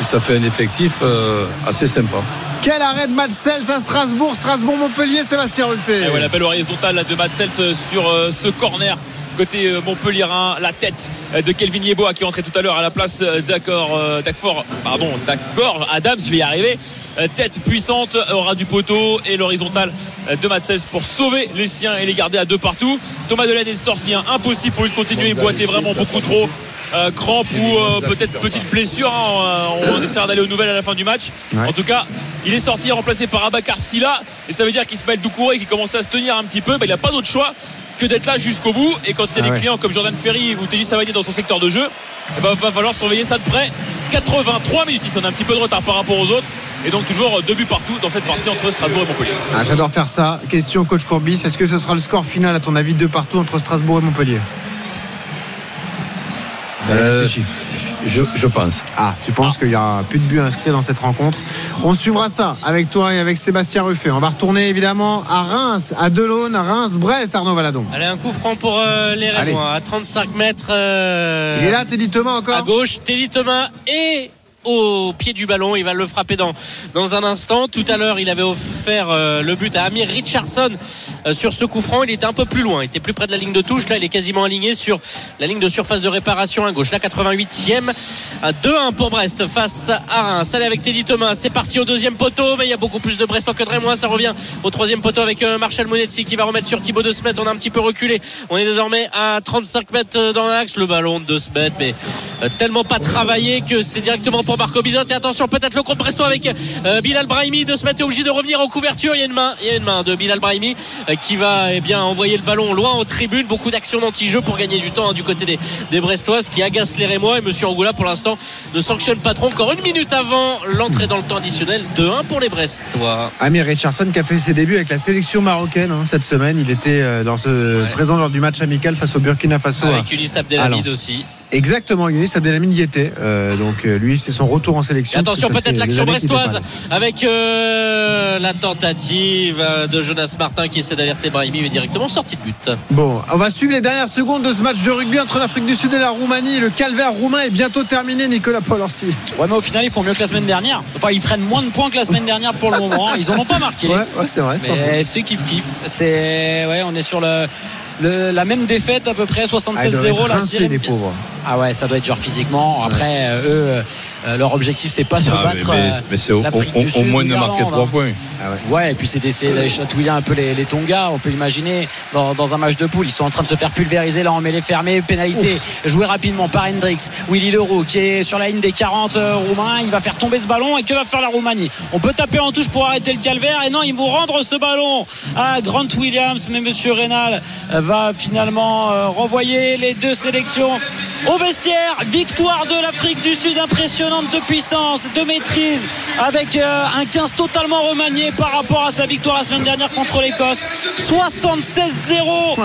Et ça fait un effectif euh, assez sympa. Quel arrêt de Matsels à Strasbourg, Strasbourg-Montpellier, Sébastien Ruffet. Et ouais, la belle horizontale de Matsels sur euh, ce corner côté euh, Montpellierin la tête euh, de Kelvin Yeboah qui est entré tout à l'heure à la place euh, d'accord euh, pardon d'accord Adams je vais y arriver Euh, tête puissante au ras du poteau et l'horizontale euh, de Matsels pour sauver les siens et les garder à deux partout Thomas Delaine est sorti hein. impossible pour lui de continuer il boitait vraiment beaucoup trop euh, crampe ou euh, peut-être petite blessure. hein. On, on essaiera d'aller aux nouvelles à la fin du match. Ouais. En tout cas, il est sorti remplacé par Abakar Silla et ça veut dire qu'Ismaël Doucouré qui commençait à se tenir un petit peu, bah, il n'a pas d'autre choix que d'être là jusqu'au bout. Et quand il y a Ah des ouais. clients comme Jordan Ferry ou Teddy Savanier dans son secteur de jeu, il va falloir surveiller ça de près. 83 minutes, ils sont un petit peu de retard par rapport aux autres. Et donc toujours deux buts partout dans cette partie entre Strasbourg et Montpellier. Ah, J'adore faire ça. Question coach Courbis. Est-ce que ce sera le score final à ton avis deux partout entre Strasbourg et Montpellier? Euh, je, je pense. Ah, tu penses qu'il n'y a plus de buts inscrits dans cette rencontre On suivra ça avec toi et avec Sébastien Ruffet. On va retourner évidemment à Reims, à Delaune, à Reims, Brest, Arnaud Valadon. Allez, un coup franc pour euh, les. Rémois à 35 mètres. euh, Il est là, Teddy Thomas encore à gauche, Teddy Thomas et au pied du ballon. Il va le frapper dans, dans un instant. Tout à l'heure, il avait offert euh, le but à Amir Richardson euh, sur ce coup franc. Il était un peu plus loin. Il était plus près de la ligne de touche. Là, il est quasiment aligné sur la ligne de surface de réparation à gauche. La 88e. Euh, 2-1 pour Brest face à Reims. Allez avec Teddy Thomas. C'est parti au deuxième poteau. Mais il y a beaucoup plus de Brestois que de. Ça revient au troisième poteau avec euh, Marshall Monetsi qui va remettre sur Thibaut de Smet. On a un petit peu reculé. On est désormais à 35 mètres dans l'axe. Le ballon de Smet, mais tellement pas travaillé que c'est directement pour Marco Bizot. Et attention, peut-être le contre Brestois avec euh, Bilal Brahimi. De Smet est obligé de revenir en couverture. Il y a une main, il y a une main de Bilal Brahimi euh, qui va eh bien envoyer le ballon loin aux tribunes. Beaucoup d'actions d'anti-jeu pour gagner du temps hein, du côté des, des Brestois, ce qui agace les Rémois. Et Monsieur Angoula, pour l'instant, ne sanctionne pas trop. Encore une minute avant l'entrée dans le temps additionnel. 2-1 pour les Brestois. Amir Richardson qui a fait ses débuts avec la sélection marocaine hein, cette semaine. Il était euh, dans ce présent lors du match amical face au Burkina Faso. Avec Ulysse Abdelhamid aussi. Exactement, Younis Abdelhamid y était. Euh, donc euh, lui, c'est son retour en sélection. Et attention, peut-être l'action brestoise avec euh, la tentative euh, de Jonas Martin qui essaie d'alerter Brahimi, mais directement sorti de but. Bon, on va suivre les dernières secondes de ce match de rugby entre l'Afrique du Sud et la Roumanie. Le calvaire roumain est bientôt terminé, Nicolas Paul-Orsi. Ouais, mais au final, ils font mieux que la semaine dernière. Enfin, ils prennent moins de points que la semaine dernière pour le moment. Ils en ont pas marqué. Ouais, ouais, c'est vrai. c'est pas faux. Mais c'est kiff kiff. C'est ouais, on est sur le, le- la même défaite à peu près Ah, ils doivent 76-0 être la pauvres. Ah ouais, ça doit être dur physiquement. Après, euh, eux, euh, leur objectif c'est pas de Ah, battre. mais- euh, mais c'est au- moins de marquer trois points. Ouais, et puis c'est d'essayer d'aller chatouiller un peu les, les Tonga. On peut imaginer dans, dans un match de poule, ils sont en train de se faire pulvériser là en mêlée fermée. Pénalité jouée rapidement par Hendrix. Willy Leroux qui est sur la ligne des 40 euh, roumains. Il va faire tomber ce ballon et que va faire la Roumanie? On peut taper en touche pour arrêter le calvaire. Et non, ils vont rendre ce ballon à Grant Williams. Mais Monsieur Rénal euh, va finalement renvoyer les deux sélections au vestiaire. Victoire de l'Afrique du Sud impressionnante de puissance, de maîtrise, avec euh, un 15 totalement remanié par rapport à sa victoire la semaine dernière contre l'Écosse. 76-0.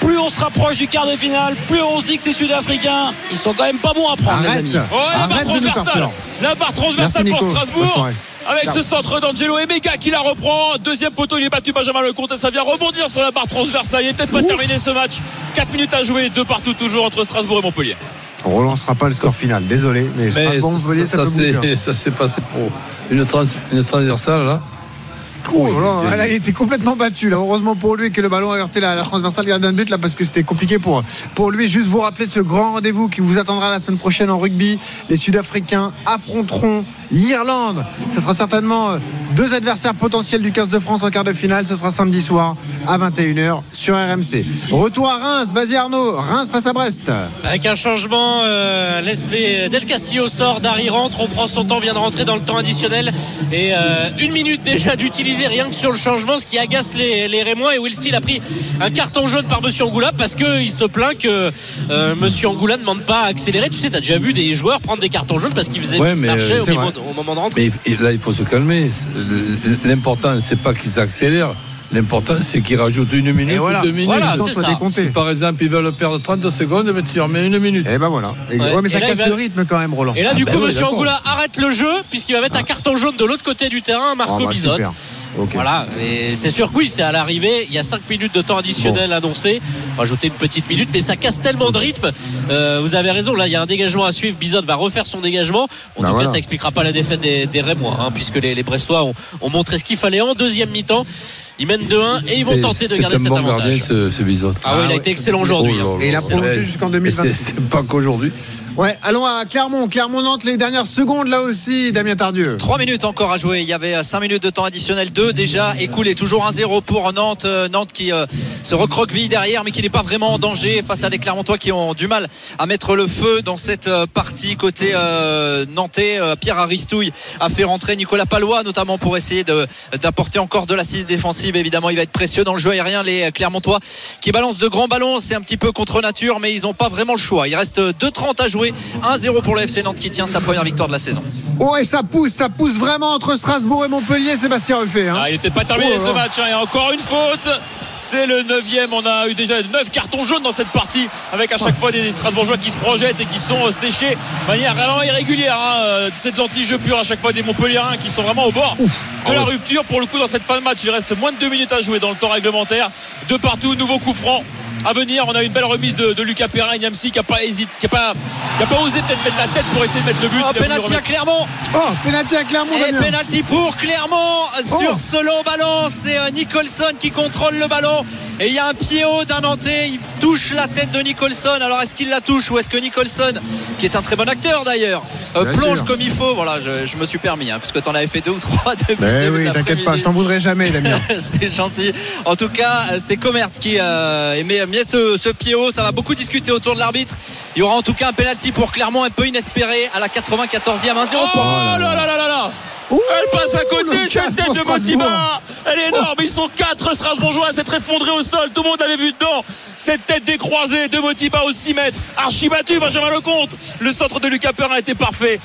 Plus on se rapproche du quart de finale, plus on se dit que ces Sud-Africains, ils sont quand même pas bons à prendre, les Arrête. amis. Oh, la barre transversale. peur. La barre transversale Merci, pour Nico. Strasbourg. Avec Ciao. ce centre d'Angelo Emega qui la reprend. Deuxième poteau, il est battu Benjamin Lecomte et ça vient rebondir sur la barre transversale. Il est peut-être pas terminé ce match. 4 minutes à jouer, deux partout toujours entre Strasbourg et Montpellier. On relancera pas le score final, désolé. Mais, Mais Strasbourg, ça, ça, ça s'est passé pour une, trans, une transversale là. Oh là là, là, il était complètement battu là. Heureusement pour lui que le ballon a heurté la, la transversale gardien de but là parce que c'était compliqué pour, pour lui. Juste vous rappeler ce grand rendez-vous qui vous attendra la semaine prochaine en rugby. Les Sud-Africains affronteront l'Irlande. Ce sera certainement euh, deux adversaires potentiels du 15 de France en quart de finale. Ce sera samedi soir à 21h sur RMC. Retour à Reims. Vas-y Arnaud. Reims face à Brest. Avec un changement, euh, Leslie Del Castillo sort, Dari rentre, on prend son temps, vient de rentrer dans le temps additionnel et euh, une minute déjà d'utiliser rien que sur le changement, ce qui agace les, les Rémois et Will Steele a pris un carton jaune par Monsieur Angoula parce qu'il se plaint que euh, Monsieur Angoula ne demande pas à accélérer. Tu sais, tu as déjà vu des joueurs prendre des cartons jaunes parce qu'ils faisaient Ouais, mais, marcher euh, au, moment- vrai. au moment de rentrer. Mais là, il faut se calmer. L'important, c'est pas qu'ils accélèrent. L'important, c'est qu'ils rajoutent une minute Et voilà. ou deux minutes. Voilà, soit ça. Si par exemple ils veulent perdre 30 secondes, mais tu leur mets une minute. Et ben voilà. Et- Ouais. ouais, mais ça là, casse va- le rythme quand même, Roland. Et là, du bah coup, ouais, Monsieur. Angoula arrête le jeu puisqu'il va mettre un carton jaune de l'autre côté du terrain, Marco Oh, bah, Bizotte. Voilà, et c'est sûr que oui, c'est à l'arrivée. Il y a 5 minutes de temps additionnel annoncé. On va Rajouter une petite minute, mais ça casse tellement de rythme. Euh, vous avez raison, là, il y a un dégagement à suivre. Bizot va refaire son dégagement. En Bah tout cas, ça expliquera pas la défaite des, des Rémois, hein, puisque les, les Brestois ont, ont montré ce qu'il fallait en deuxième mi-temps. Ils mènent 2-1 et ils vont tenter de c'est garder un cet bon avantage. gardien, ce, ce Bizot. Ah, ouais, il a ouais, été excellent aujourd'hui. hein. Et il a prolongé jusqu'en et 2026. C'est c'est pas qu'aujourd'hui. Ouais, allons à Clermont. Clermont-Nantes, les dernières secondes là aussi, Damien Tardieu. 3 minutes encore à jouer. Il y avait 5 minutes de temps additionnel, 2 déjà écoulés. Toujours 1-0 pour Nantes. Euh, Nantes qui euh, se recroqueville derrière, mais qui n'est pas vraiment en danger face à des Clermontois qui ont du mal à mettre le feu dans cette euh, partie côté nantais. Pierre Aristouille a fait rentrer Nicolas Palois, notamment pour essayer d'apporter encore de l'assise défensive. Évidemment, il va être précieux dans le jeu aérien. Les Clermontois qui balancent de grands ballons, c'est un petit peu contre nature, mais ils n'ont pas vraiment le choix. Il reste 2-30 à jouer. 1-0 pour le FC Nantes qui tient sa première victoire de la saison. Oh, et ça pousse, ça pousse vraiment entre Strasbourg et Montpellier, Sébastien Ruffet. Ah, il peut-être pas terminé Oh ce match. hein. Et encore une faute. C'est le 9 On a eu déjà 9 cartons jaunes dans cette partie. Avec à chaque fois des Strasbourgeois qui se projettent et qui sont euh, séchés de manière vraiment irrégulière. hein. Euh, C'est de l'anti-jeu pur à chaque fois des Montpelliérains qui sont vraiment au bord de la rupture. Pour le coup, dans cette fin de match, il reste moins de 2 minutes à jouer dans le temps réglementaire. De partout, nouveau coup franc. À venir, on a une belle remise de, de Lucas Perrin, Niamsi qui n'a pas hésité, qui a pas, qui a pas osé peut-être mettre la tête pour essayer de mettre le but. Oh, pénalty à Clermont. Oh, pénalty à Clermont, Et pénalty pour Clermont Oh. sur ce long ballon. C'est euh, Nicholson qui contrôle le ballon. Et il y a un pied haut d'un Nantais. Il touche la tête de Nicholson. Alors est-ce qu'il la touche ou est-ce que Nicholson, qui est un très bon acteur d'ailleurs, euh, plonge sûr. comme il faut? Voilà, je, je me suis permis, hein, puisque tu en avais fait deux ou trois depuis Mais début oui, t'inquiète pas, je t'en voudrais jamais, Damien. c'est gentil. En tout cas, c'est Comert qui euh, met, met ce, ce pied haut. Ça va beaucoup discuter autour de l'arbitre. Il y aura en tout cas un penalty pour Clermont un peu inespéré à la 94e 1-0 Oh pour là là là là là là Ouh, Elle passe à côté, cette tête de. Motiba Elle est énorme, ils sont quatre Strasbourgeois à s'être effondrés au sol, tout le monde l'avait vu dedans. Cette tête décroisée de Motiba au 6 mètres, archi battu Benjamin Lecomte Le centre de Lucas Perrin a été parfait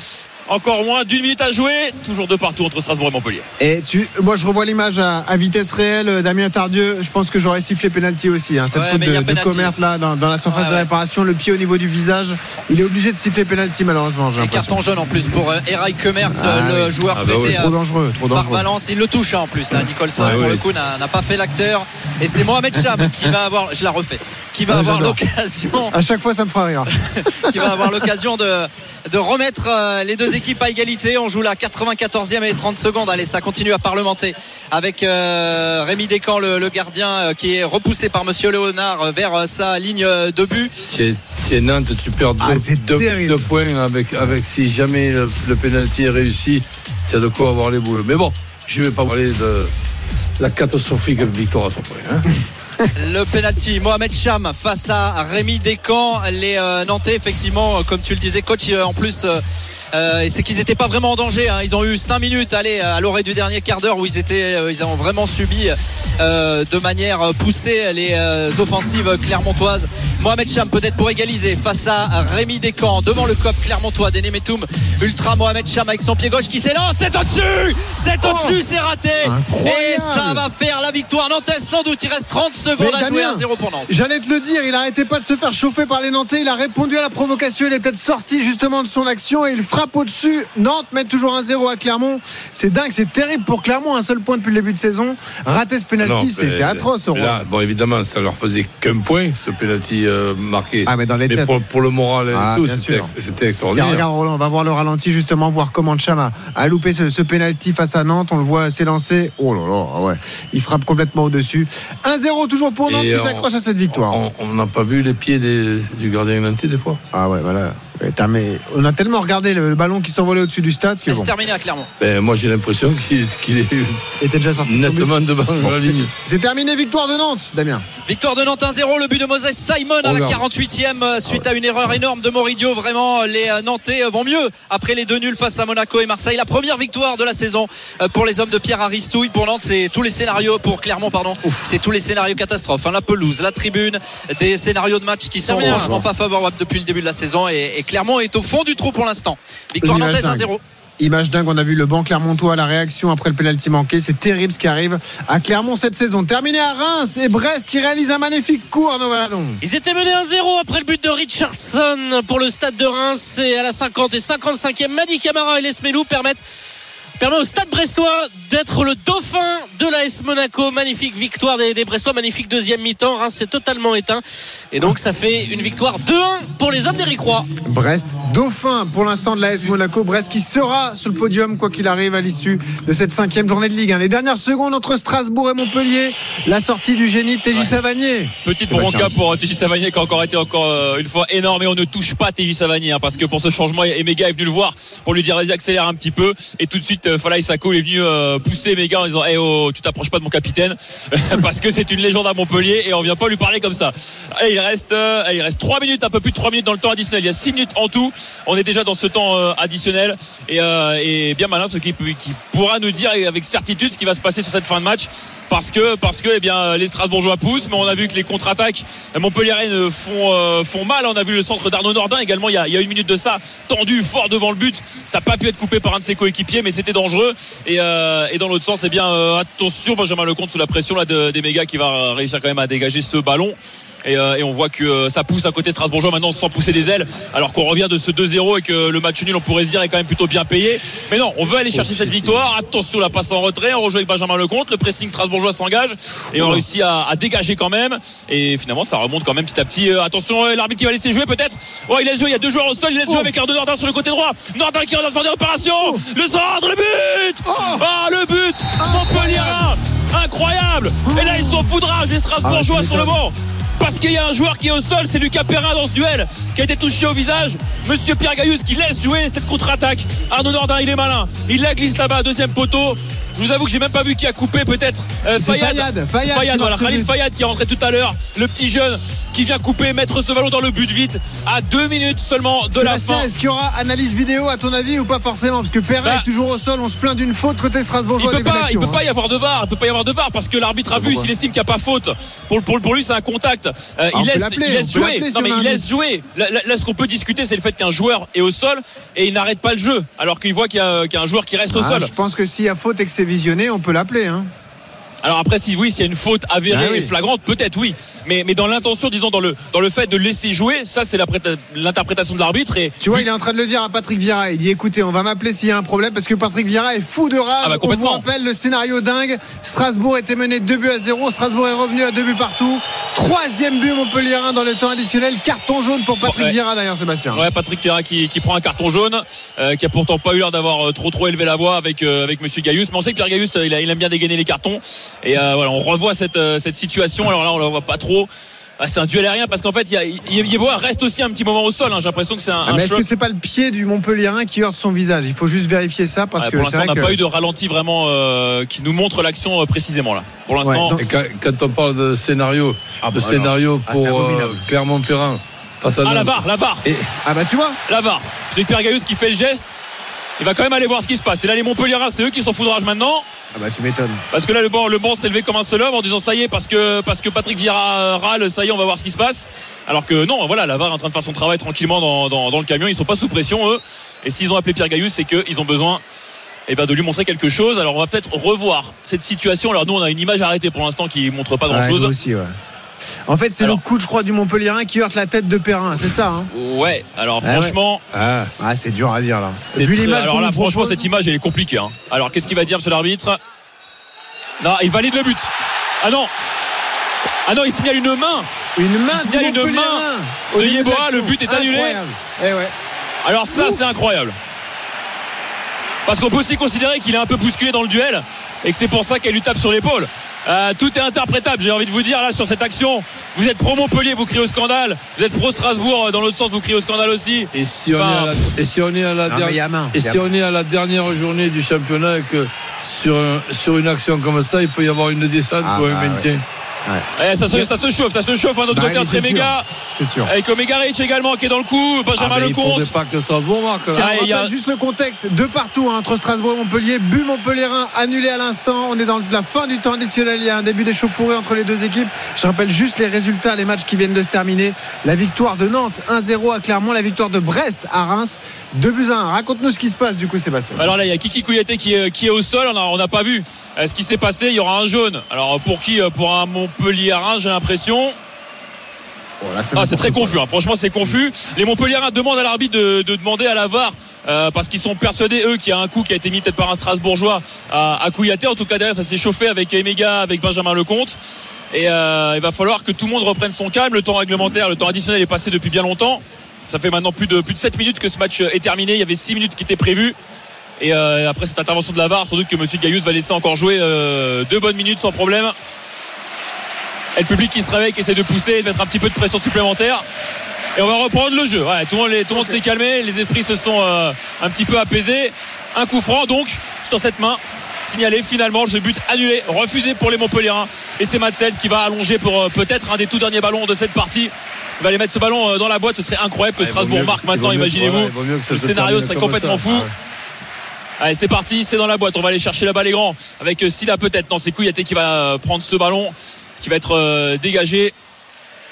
encore moins d'une minute à jouer. Toujours deux partout entre Strasbourg et Montpellier. Et tu, moi, je revois l'image à, à vitesse réelle. euh, Damien Tardieu, je pense que j'aurais sifflé penalty aussi. hein. cette Ouais, faute de, de là, dans, dans la surface Ouais, de réparation, le pied au niveau du visage. Il est obligé de siffler penalty malheureusement. j'ai Et carton jaune en plus pour euh, Eray Kemert, Ah euh, le oui. joueur Ah bah prêté oui. Trop dangereux, trop par dangereux. Valence. Il le touche hein, en plus. hein. Nicholson, Ouais, pour oui. le coup, n'a pas fait l'acteur. Et c'est Mohamed Cham qui va avoir, je la refais, qui va Ouais, avoir l'occasion À chaque fois, ça me fera rire. qui va avoir l'occasion de, de remettre euh, les deux équipes à égalité. On joue la 94e et 30 secondes. Allez, ça continue à parlementer avec euh, Rémi Descamps, le, le gardien, euh, qui est repoussé par Monsieur Léonard euh, vers euh, sa ligne euh, de but. Es Nantes, tu perds deux, Ah, c'est deux- terrible. deux points avec, avec si jamais le, le pénalty est réussi, tu as de quoi avoir les boules. Mais bon, je ne vais pas parler de la catastrophique victoire à trois points. hein. Le penalty, Mohamed Cham face à Rémi Descamps. Les euh, Nantais, effectivement, comme tu le disais, coach, en plus. euh, euh, et c'est qu'ils n'étaient pas vraiment en danger. hein. Ils ont eu 5 minutes allez, à l'orée du dernier quart d'heure où ils étaient, euh, ils ont vraiment subi euh, de manière poussée les euh, offensives clermontoises. Mohamed Cham peut-être pour égaliser face à Rémi Descamps devant le cop clermontois d'Enemetum. Ultra Mohamed Cham avec son pied gauche qui s'élance. C'est au-dessus C'est au-dessus, c'est raté. Et ça va faire la victoire nantaise sans doute. Il reste 30 secondes Mais à jouer Damien, 1-0 pour Nantes. J'allais te le dire, il arrêtait pas de se faire chauffer par les Nantais. Il a répondu à la provocation. Il est peut-être sorti justement de son action et il frappe au-dessus. Nantes met toujours un 0 à Clermont. C'est dingue, c'est terrible pour Clermont. Un seul point depuis le début de saison. Rater ce penalty, c'est mais- atroce. mais là, bon, évidemment, ça leur faisait qu'un point, ce penalty euh, marqué. Ah, mais dans les têtes. pour, pour le moral et Ah, tout, c'était Tiens, extraordinaire. regarde Roland, on va voir le ralenti justement, voir comment Cham a, loupé ce, ce penalty face à Nantes. On le voit s'élancer. Oh là là, ah ouais. Il frappe complètement au-dessus. 1-0 toujours pour Nantes qui s'accroche à cette victoire. On n'a pas vu les pieds des- du gardien nantais des fois Ah ouais, voilà. Putain, mais on a tellement regardé le, le ballon qui s'envolait au-dessus du stade que C'est terminé à Clermont. ben, Moi, j'ai l'impression qu'il qu'il est était déjà sorti. nettement devant Bon, la c'est- ligne. C'est terminé, victoire de Nantes, Damien. Victoire de Nantes 1-0, le but de Moses Simon à la Regarde. 48e euh, suite à une erreur énorme de Moridio. Vraiment, les euh, Nantais euh, vont mieux après les deux nuls face à Monaco et Marseille. La première victoire de la saison euh, pour les hommes de Pierre Aristouille. Pour Nantes, c'est tous les scénarios, pour Clermont, pardon, c'est tous les scénarios catastrophes. hein. La pelouse, la tribune, des scénarios de match qui sont franchement pas favorables depuis le début de la saison. Et, et Clermont est au fond du trou pour l'instant. Victoire nantaise dingue. 1-0. Image dingue, on a vu le banc Clermontois, la réaction après le penalty manqué. C'est terrible ce qui arrive à Clermont cette saison. Terminé à Reims et Brest qui réalise un magnifique coup, Arnaud Valadon. Ils étaient menés 1-0 après le but de Richardson pour le stade de Reims et à la 50 et 55e Madi Camara et Les Melou permettent permet au stade brestois d'être le dauphin de l'AS Monaco. Magnifique victoire des, des Brestois, magnifique deuxième mi-temps. Reims s'est totalement éteint. Et donc ça fait une victoire 2-1 pour les hommes d'Éric Roy. Brest, dauphin pour l'instant de l'AS Monaco. Brest qui sera sur le podium quoi qu'il arrive à l'issue de cette cinquième journée de Ligue. 1. Les dernières secondes entre Strasbourg et Montpellier. La sortie du génie de TJ Savanier. Petite bronca pour euh, TJ Savanier qui a encore été encore euh, une fois énorme et on ne touche pas TJ Savanier hein, parce que pour ce changement Emega est venu le voir pour lui dire vas-y accélère un petit peu et tout de suite euh, Falaï est venu pousser Emega en disant eh oh tu t'approches pas de mon capitaine. Parce que c'est une légende à Montpellier et on vient pas lui parler comme ça. Il reste euh, il reste 3 minutes un peu plus de 3 minutes dans le temps additionnel. Il y a 6 minutes en tout. On est déjà dans ce temps euh, additionnel. Et, euh, et bien malin ce qui, pourra nous dire avec certitude ce qui va se passer sur cette fin de match. Parce que eh bien les Strasbourgeois poussent mais on a vu que les contre-attaques Montpellier font font mal. On a vu le centre d'Arnaud Nordin également. Il y, a, il y a une minute de ça tendu fort devant le but. Ça n'a pas pu être coupé par un de ses coéquipiers mais c'était dangereux. Et, euh, et dans l'autre sens eh bien euh, attention Benjamin Lecomte sous la pression là de- des mégas qui va réussir quand même à dégager ce ballon et, euh, et on voit que euh, ça pousse à côté Strasbourgeois maintenant sans pousser des ailes alors qu'on revient de ce 2-0 et que le match nul on pourrait se dire est quand même plutôt bien payé. Mais non on veut aller chercher cette victoire. Attention la passe en retrait. On rejoue avec Benjamin Lecomte. Le pressing Strasbourgeois s'engage et on réussit à, à dégager quand même. Et finalement ça remonte quand même petit à petit. Euh, attention l'arbitre qui va laisser jouer peut-être. Ouais il laisse jouer. Il y a deux joueurs au sol. Il laisse jouer avec Arnaud Nordin sur le côté droit. Nordin qui de faire des réparations le centre le but. Ah le but. Montpellier incroyable. Et là ils sont foudrage les Strasbourgeois sur le banc parce qu'il y a un joueur qui est au sol, c'est Lucas Perrin dans ce duel, qui a été touché au visage. Monsieur Pierre Gaillus qui laisse jouer cette contre-attaque. Arnaud Nordin, il est malin. Il la glisse là-bas, deuxième poteau. Je vous avoue que j'ai même pas vu qui a coupé peut-être euh, Fayad. Fayad, Fayad qui voilà, Khalil. Fayad qui est rentré tout à l'heure, le petit jeune qui vient couper, mettre ce ballon dans le but vite à deux minutes seulement de la fin. est-ce qu'il y aura analyse vidéo à ton avis ou pas forcément? Parce que Perret Bah, est toujours au sol, on se plaint d'une faute côté Strasbourg. Il peut pas, il peut pas y avoir de VAR, il peut pas y avoir de VAR parce que l'arbitre a vu s'il estime qu'il n'y a pas faute. Pour, pour, pour lui, c'est un contact. Euh, Ah, il laisse, il jouer. non mais il laisse jouer. Là, là- là, ce qu'on peut discuter, c'est le fait qu'un joueur est au sol et il n'arrête pas le jeu, alors qu'il voit qu'il y, a qu'il y a un joueur qui reste au Ah, sol. Je pense que s'il y a faute et que c'est visionné, on peut l'appeler. Hein. Alors après, si oui, s'il y a une faute avérée Ah oui. et flagrante, peut-être oui. Mais, mais dans l'intention, disons, dans le, dans le fait de laisser jouer, ça, c'est l'interprétation de l'arbitre. Et Tu vois, il est en train de le dire à Patrick Vieira. Il dit écoutez, on va m'appeler s'il y a un problème parce que Patrick Vieira est fou de rage. Ah bah, on vous rappelle le scénario dingue. Strasbourg était mené 2 buts à 0. Strasbourg est revenu à 2 buts partout. Troisième but Montpellierin dans le temps additionnel. Carton jaune pour Patrick Ouais. Vieira d'ailleurs, Sébastien. Ouais, Patrick Vieira qui, qui prend un carton jaune, euh, qui a pourtant pas eu l'air d'avoir euh, trop trop élevé la voix avec euh, avec Monsieur Gaius. Mais on sait que Pierre Gaius, euh, il, a- il aime bien dégainer les cartons. Et euh, voilà, on revoit cette euh, cette situation. Alors là, on la voit pas trop. Ah, c'est un duel aérien parce qu'en fait, Yeboah reste aussi un petit moment au sol. hein. J'ai l'impression que c'est un, Ah, mais est-ce que c'est pas le pied du Montpellierin qui heurte son visage? Il faut juste vérifier ça parce Ouais, que pour c'est l'instant, on n'a que pas eu de ralenti vraiment euh, qui nous montre l'action euh, précisément là. Pour l'instant, quand, quand on parle de scénario, Ah, le bah scénario alors. Ah, pour euh. Clermont-Ferrand face à ah la. VAR, la VAR, Ah bah tu vois la VAR. C'est Pierre Gaius qui fait le geste. Il va quand même aller voir ce qui se passe. Et là, les Montpellierins, c'est eux qui sont foudrage maintenant. Ah bah tu m'étonnes. Parce que là, le banc, le banc s'est levé comme un seul homme en disant ça y est, parce que, parce que Patrick Vieira râle, ça y est, on va voir ce qui se passe. Alors que non, voilà, la VAR est en train de faire son travail tranquillement dans, dans- dans le camion. Ils sont pas sous pression, eux. Et s'ils ont appelé Pierre Gaius, c'est qu'ils ont besoin eh ben, de lui montrer quelque chose. Alors on va peut-être revoir cette situation. Alors nous, on a une image arrêtée pour l'instant qui montre pas grand Ouais, chose. nous aussi, ouais. En fait, c'est le coup, je crois, du Montpellierin qui heurte la tête de Perrin, c'est ça hein Ouais, alors Ah ouais. franchement. Ah, ah, c'est dur à dire là. C'est Vu l'image alors là, franchement, cette image, elle est compliquée. hein. Alors, qu'est-ce qu'il va dire, monsieur l'arbitre? Non, il valide le but. Ah non Ah non, il signale une main Une main Il signale une main de le but est annulé. Incroyable. Eh ouais. Alors ça, c'est incroyable. Parce qu'on peut aussi considérer qu'il est un peu bousculé dans le duel et que c'est pour ça qu'elle lui tape sur l'épaule. Euh, tout est interprétable, j'ai envie de vous dire là sur cette action. Vous êtes pro Montpellier, vous criez au scandale. Vous êtes pro Strasbourg euh, dans l'autre sens, vous criez au scandale aussi. Et si, on Enfin, est à la, et si on est à la Non, mais il y a dernière main. et Il y a si main. on est à la dernière journée du championnat et que sur, un- sur une action comme ça, il peut y avoir une descente Ah, ou un bah, maintien. Eh, ça, se, ça se chauffe, ça se chauffe hein, de notre Bah, côté entre c'est sûr. Emega C'est sûr. avec Omega Rich également qui est dans le coup, Benjamin Ah, Lecomte. pas que Strasbourg marque. là. Tiens, Ah, y a- juste le contexte de partout hein, entre Strasbourg et Montpellier. But Montpellierin annulé à l'instant. On est dans la fin du temps additionnel. Il y a un début d'échauffourée entre les deux équipes. Je rappelle juste les résultats, les matchs qui viennent de se terminer. La victoire de Nantes 1-0 à Clermont, la victoire de Brest à Reims 2 buts à 1. Raconte-nous ce qui se passe du coup, Sébastien. Alors là, il y a Kiki Kouyaté qui est, qui est au sol. On n'a on n'a pas vu euh, ce qui s'est passé. Il y aura un jaune. Alors pour qui Euh, Pour un Montpellier j'ai l'impression. Ah, c'est très confus. hein. Franchement, c'est confus. Les Montpelliérains demandent à l'arbitre de, de demander à la VAR. euh, parce qu'ils sont persuadés, eux, qu'il y a un coup qui a été mis peut-être par un Strasbourgeois à, à Kouyaté. En tout cas, derrière, ça s'est chauffé avec Emega, avec Benjamin Lecomte. Et euh, il va falloir que tout le monde reprenne son calme. Le temps réglementaire, le temps additionnel est passé depuis bien longtemps. Ça fait maintenant plus de, plus de 7 minutes que ce match est terminé. Il y avait 6 minutes qui étaient prévues. Et euh, après cette intervention de la VAR, sans doute que M. Gaius va laisser encore jouer deux bonnes minutes sans problème. Et le public qui se réveille, qui essaie de pousser de mettre un petit peu de pression supplémentaire. Et on va reprendre le jeu. Ouais, tout le monde, tout le monde s'est calmé, les esprits se sont euh, un petit peu apaisés. Un coup franc donc sur cette main. Signalé finalement ce but annulé, refusé pour les Montpellierins. Et c'est Matsels qui va allonger pour euh, peut-être un des tout derniers ballons de cette partie. Il va aller mettre ce ballon euh, dans la boîte. Ce serait incroyable que Ouais, Strasbourg marque que- maintenant, imaginez-vous. le scénario serait complètement ça. fou. Ah ouais. Allez, c'est parti, c'est dans la boîte. On va aller chercher là-bas les grands avec Silla peut-être. Non, c'est Kouyaté qui va prendre ce ballon, qui va être euh, dégagé.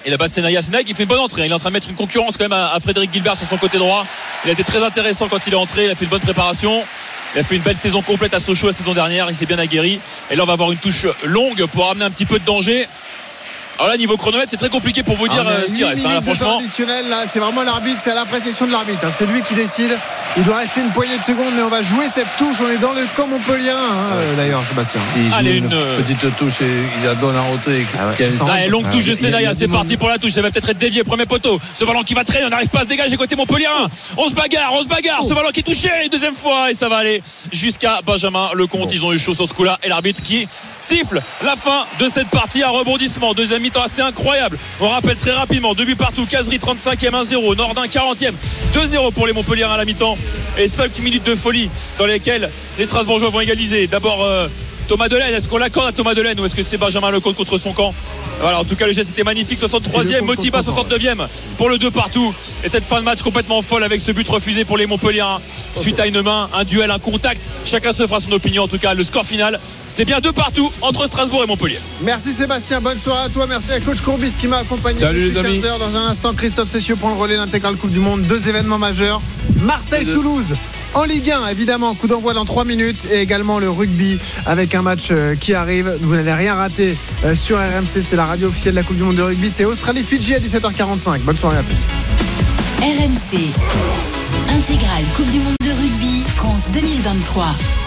Et là-bas, c'est Naya. C'est Naya qui fait une bonne entrée. Il est en train de mettre une concurrence quand même à Frédéric Gilbert sur son côté droit. Il a été très intéressant quand il est entré. Il a fait une bonne préparation. Il a fait une belle saison complète à Sochaux la saison dernière. Il s'est bien aguerri. Et là, on va avoir une touche longue pour amener un petit peu de danger. Alors là, niveau chronomètre, c'est très compliqué pour vous dire Ah, on a euh, ce qui reste. hein, là, franchement. là, c'est vraiment l'arbitre, c'est à l'appréciation de l'arbitre. hein. C'est lui qui décide. Il doit rester une poignée de secondes, mais on va jouer cette touche. On est dans le camp Montpellierin, hein, euh, d'ailleurs, Sébastien. Joue Allez, une, une, euh, petite touche et il la donne en retrait. Ah ouais. longue Ah, touche de il y a- il y a Senaya, des c'est parti pour la touche. Ça va peut-être être dévié, premier poteau. Ce ballon qui va traîner, on n'arrive pas à se dégager côté Montpellier. On se bagarre, on se bagarre. Ce ballon qui est touché, deuxième fois, et ça va aller jusqu'à Benjamin Lecomte. Ils ont eu chaud sur ce coup-là. Et l'arbitre qui siffle la fin de cette partie à rebondissement. Deuxième mi-temps assez incroyable. On rappelle très rapidement, deux partout, Casery 35e 1-0, Nordin 40e 2-0 pour les Montpellier à la mi-temps et 5 minutes de folie dans lesquelles les Strasbourgeois vont égaliser. D'abord euh, Thomas Delaine, est-ce qu'on l'accorde à Thomas Delaine ou est-ce que c'est Benjamin Lecomte contre son camp voilà, en tout cas, le geste était magnifique. 63e, Motiba 69e pour le 2 partout. Et cette fin de match complètement folle avec ce but refusé pour les Montpellier. Suite à une main, un duel, un contact. Chacun se fera son opinion. En tout cas, le score final, c'est bien 2 partout entre Strasbourg et Montpellier. Merci Sébastien, bonne soirée à toi. Merci à coach Courbis qui m'a accompagné. Salut les amis. Dans un instant, Christophe Cessieux pour le relais l'intégral Coupe du Monde. Deux événements majeurs. Marseille-Toulouse. En Ligue 1, évidemment, coup d'envoi dans 3 minutes et également le rugby avec un match euh, qui arrive. Vous n'allez rien rater euh, sur RMC, c'est la radio officielle de la Coupe du Monde de rugby. C'est Australie-Fidji à 17h45. Bonne soirée à tous. RMC. Intégrale Coupe du Monde de rugby, France 2023.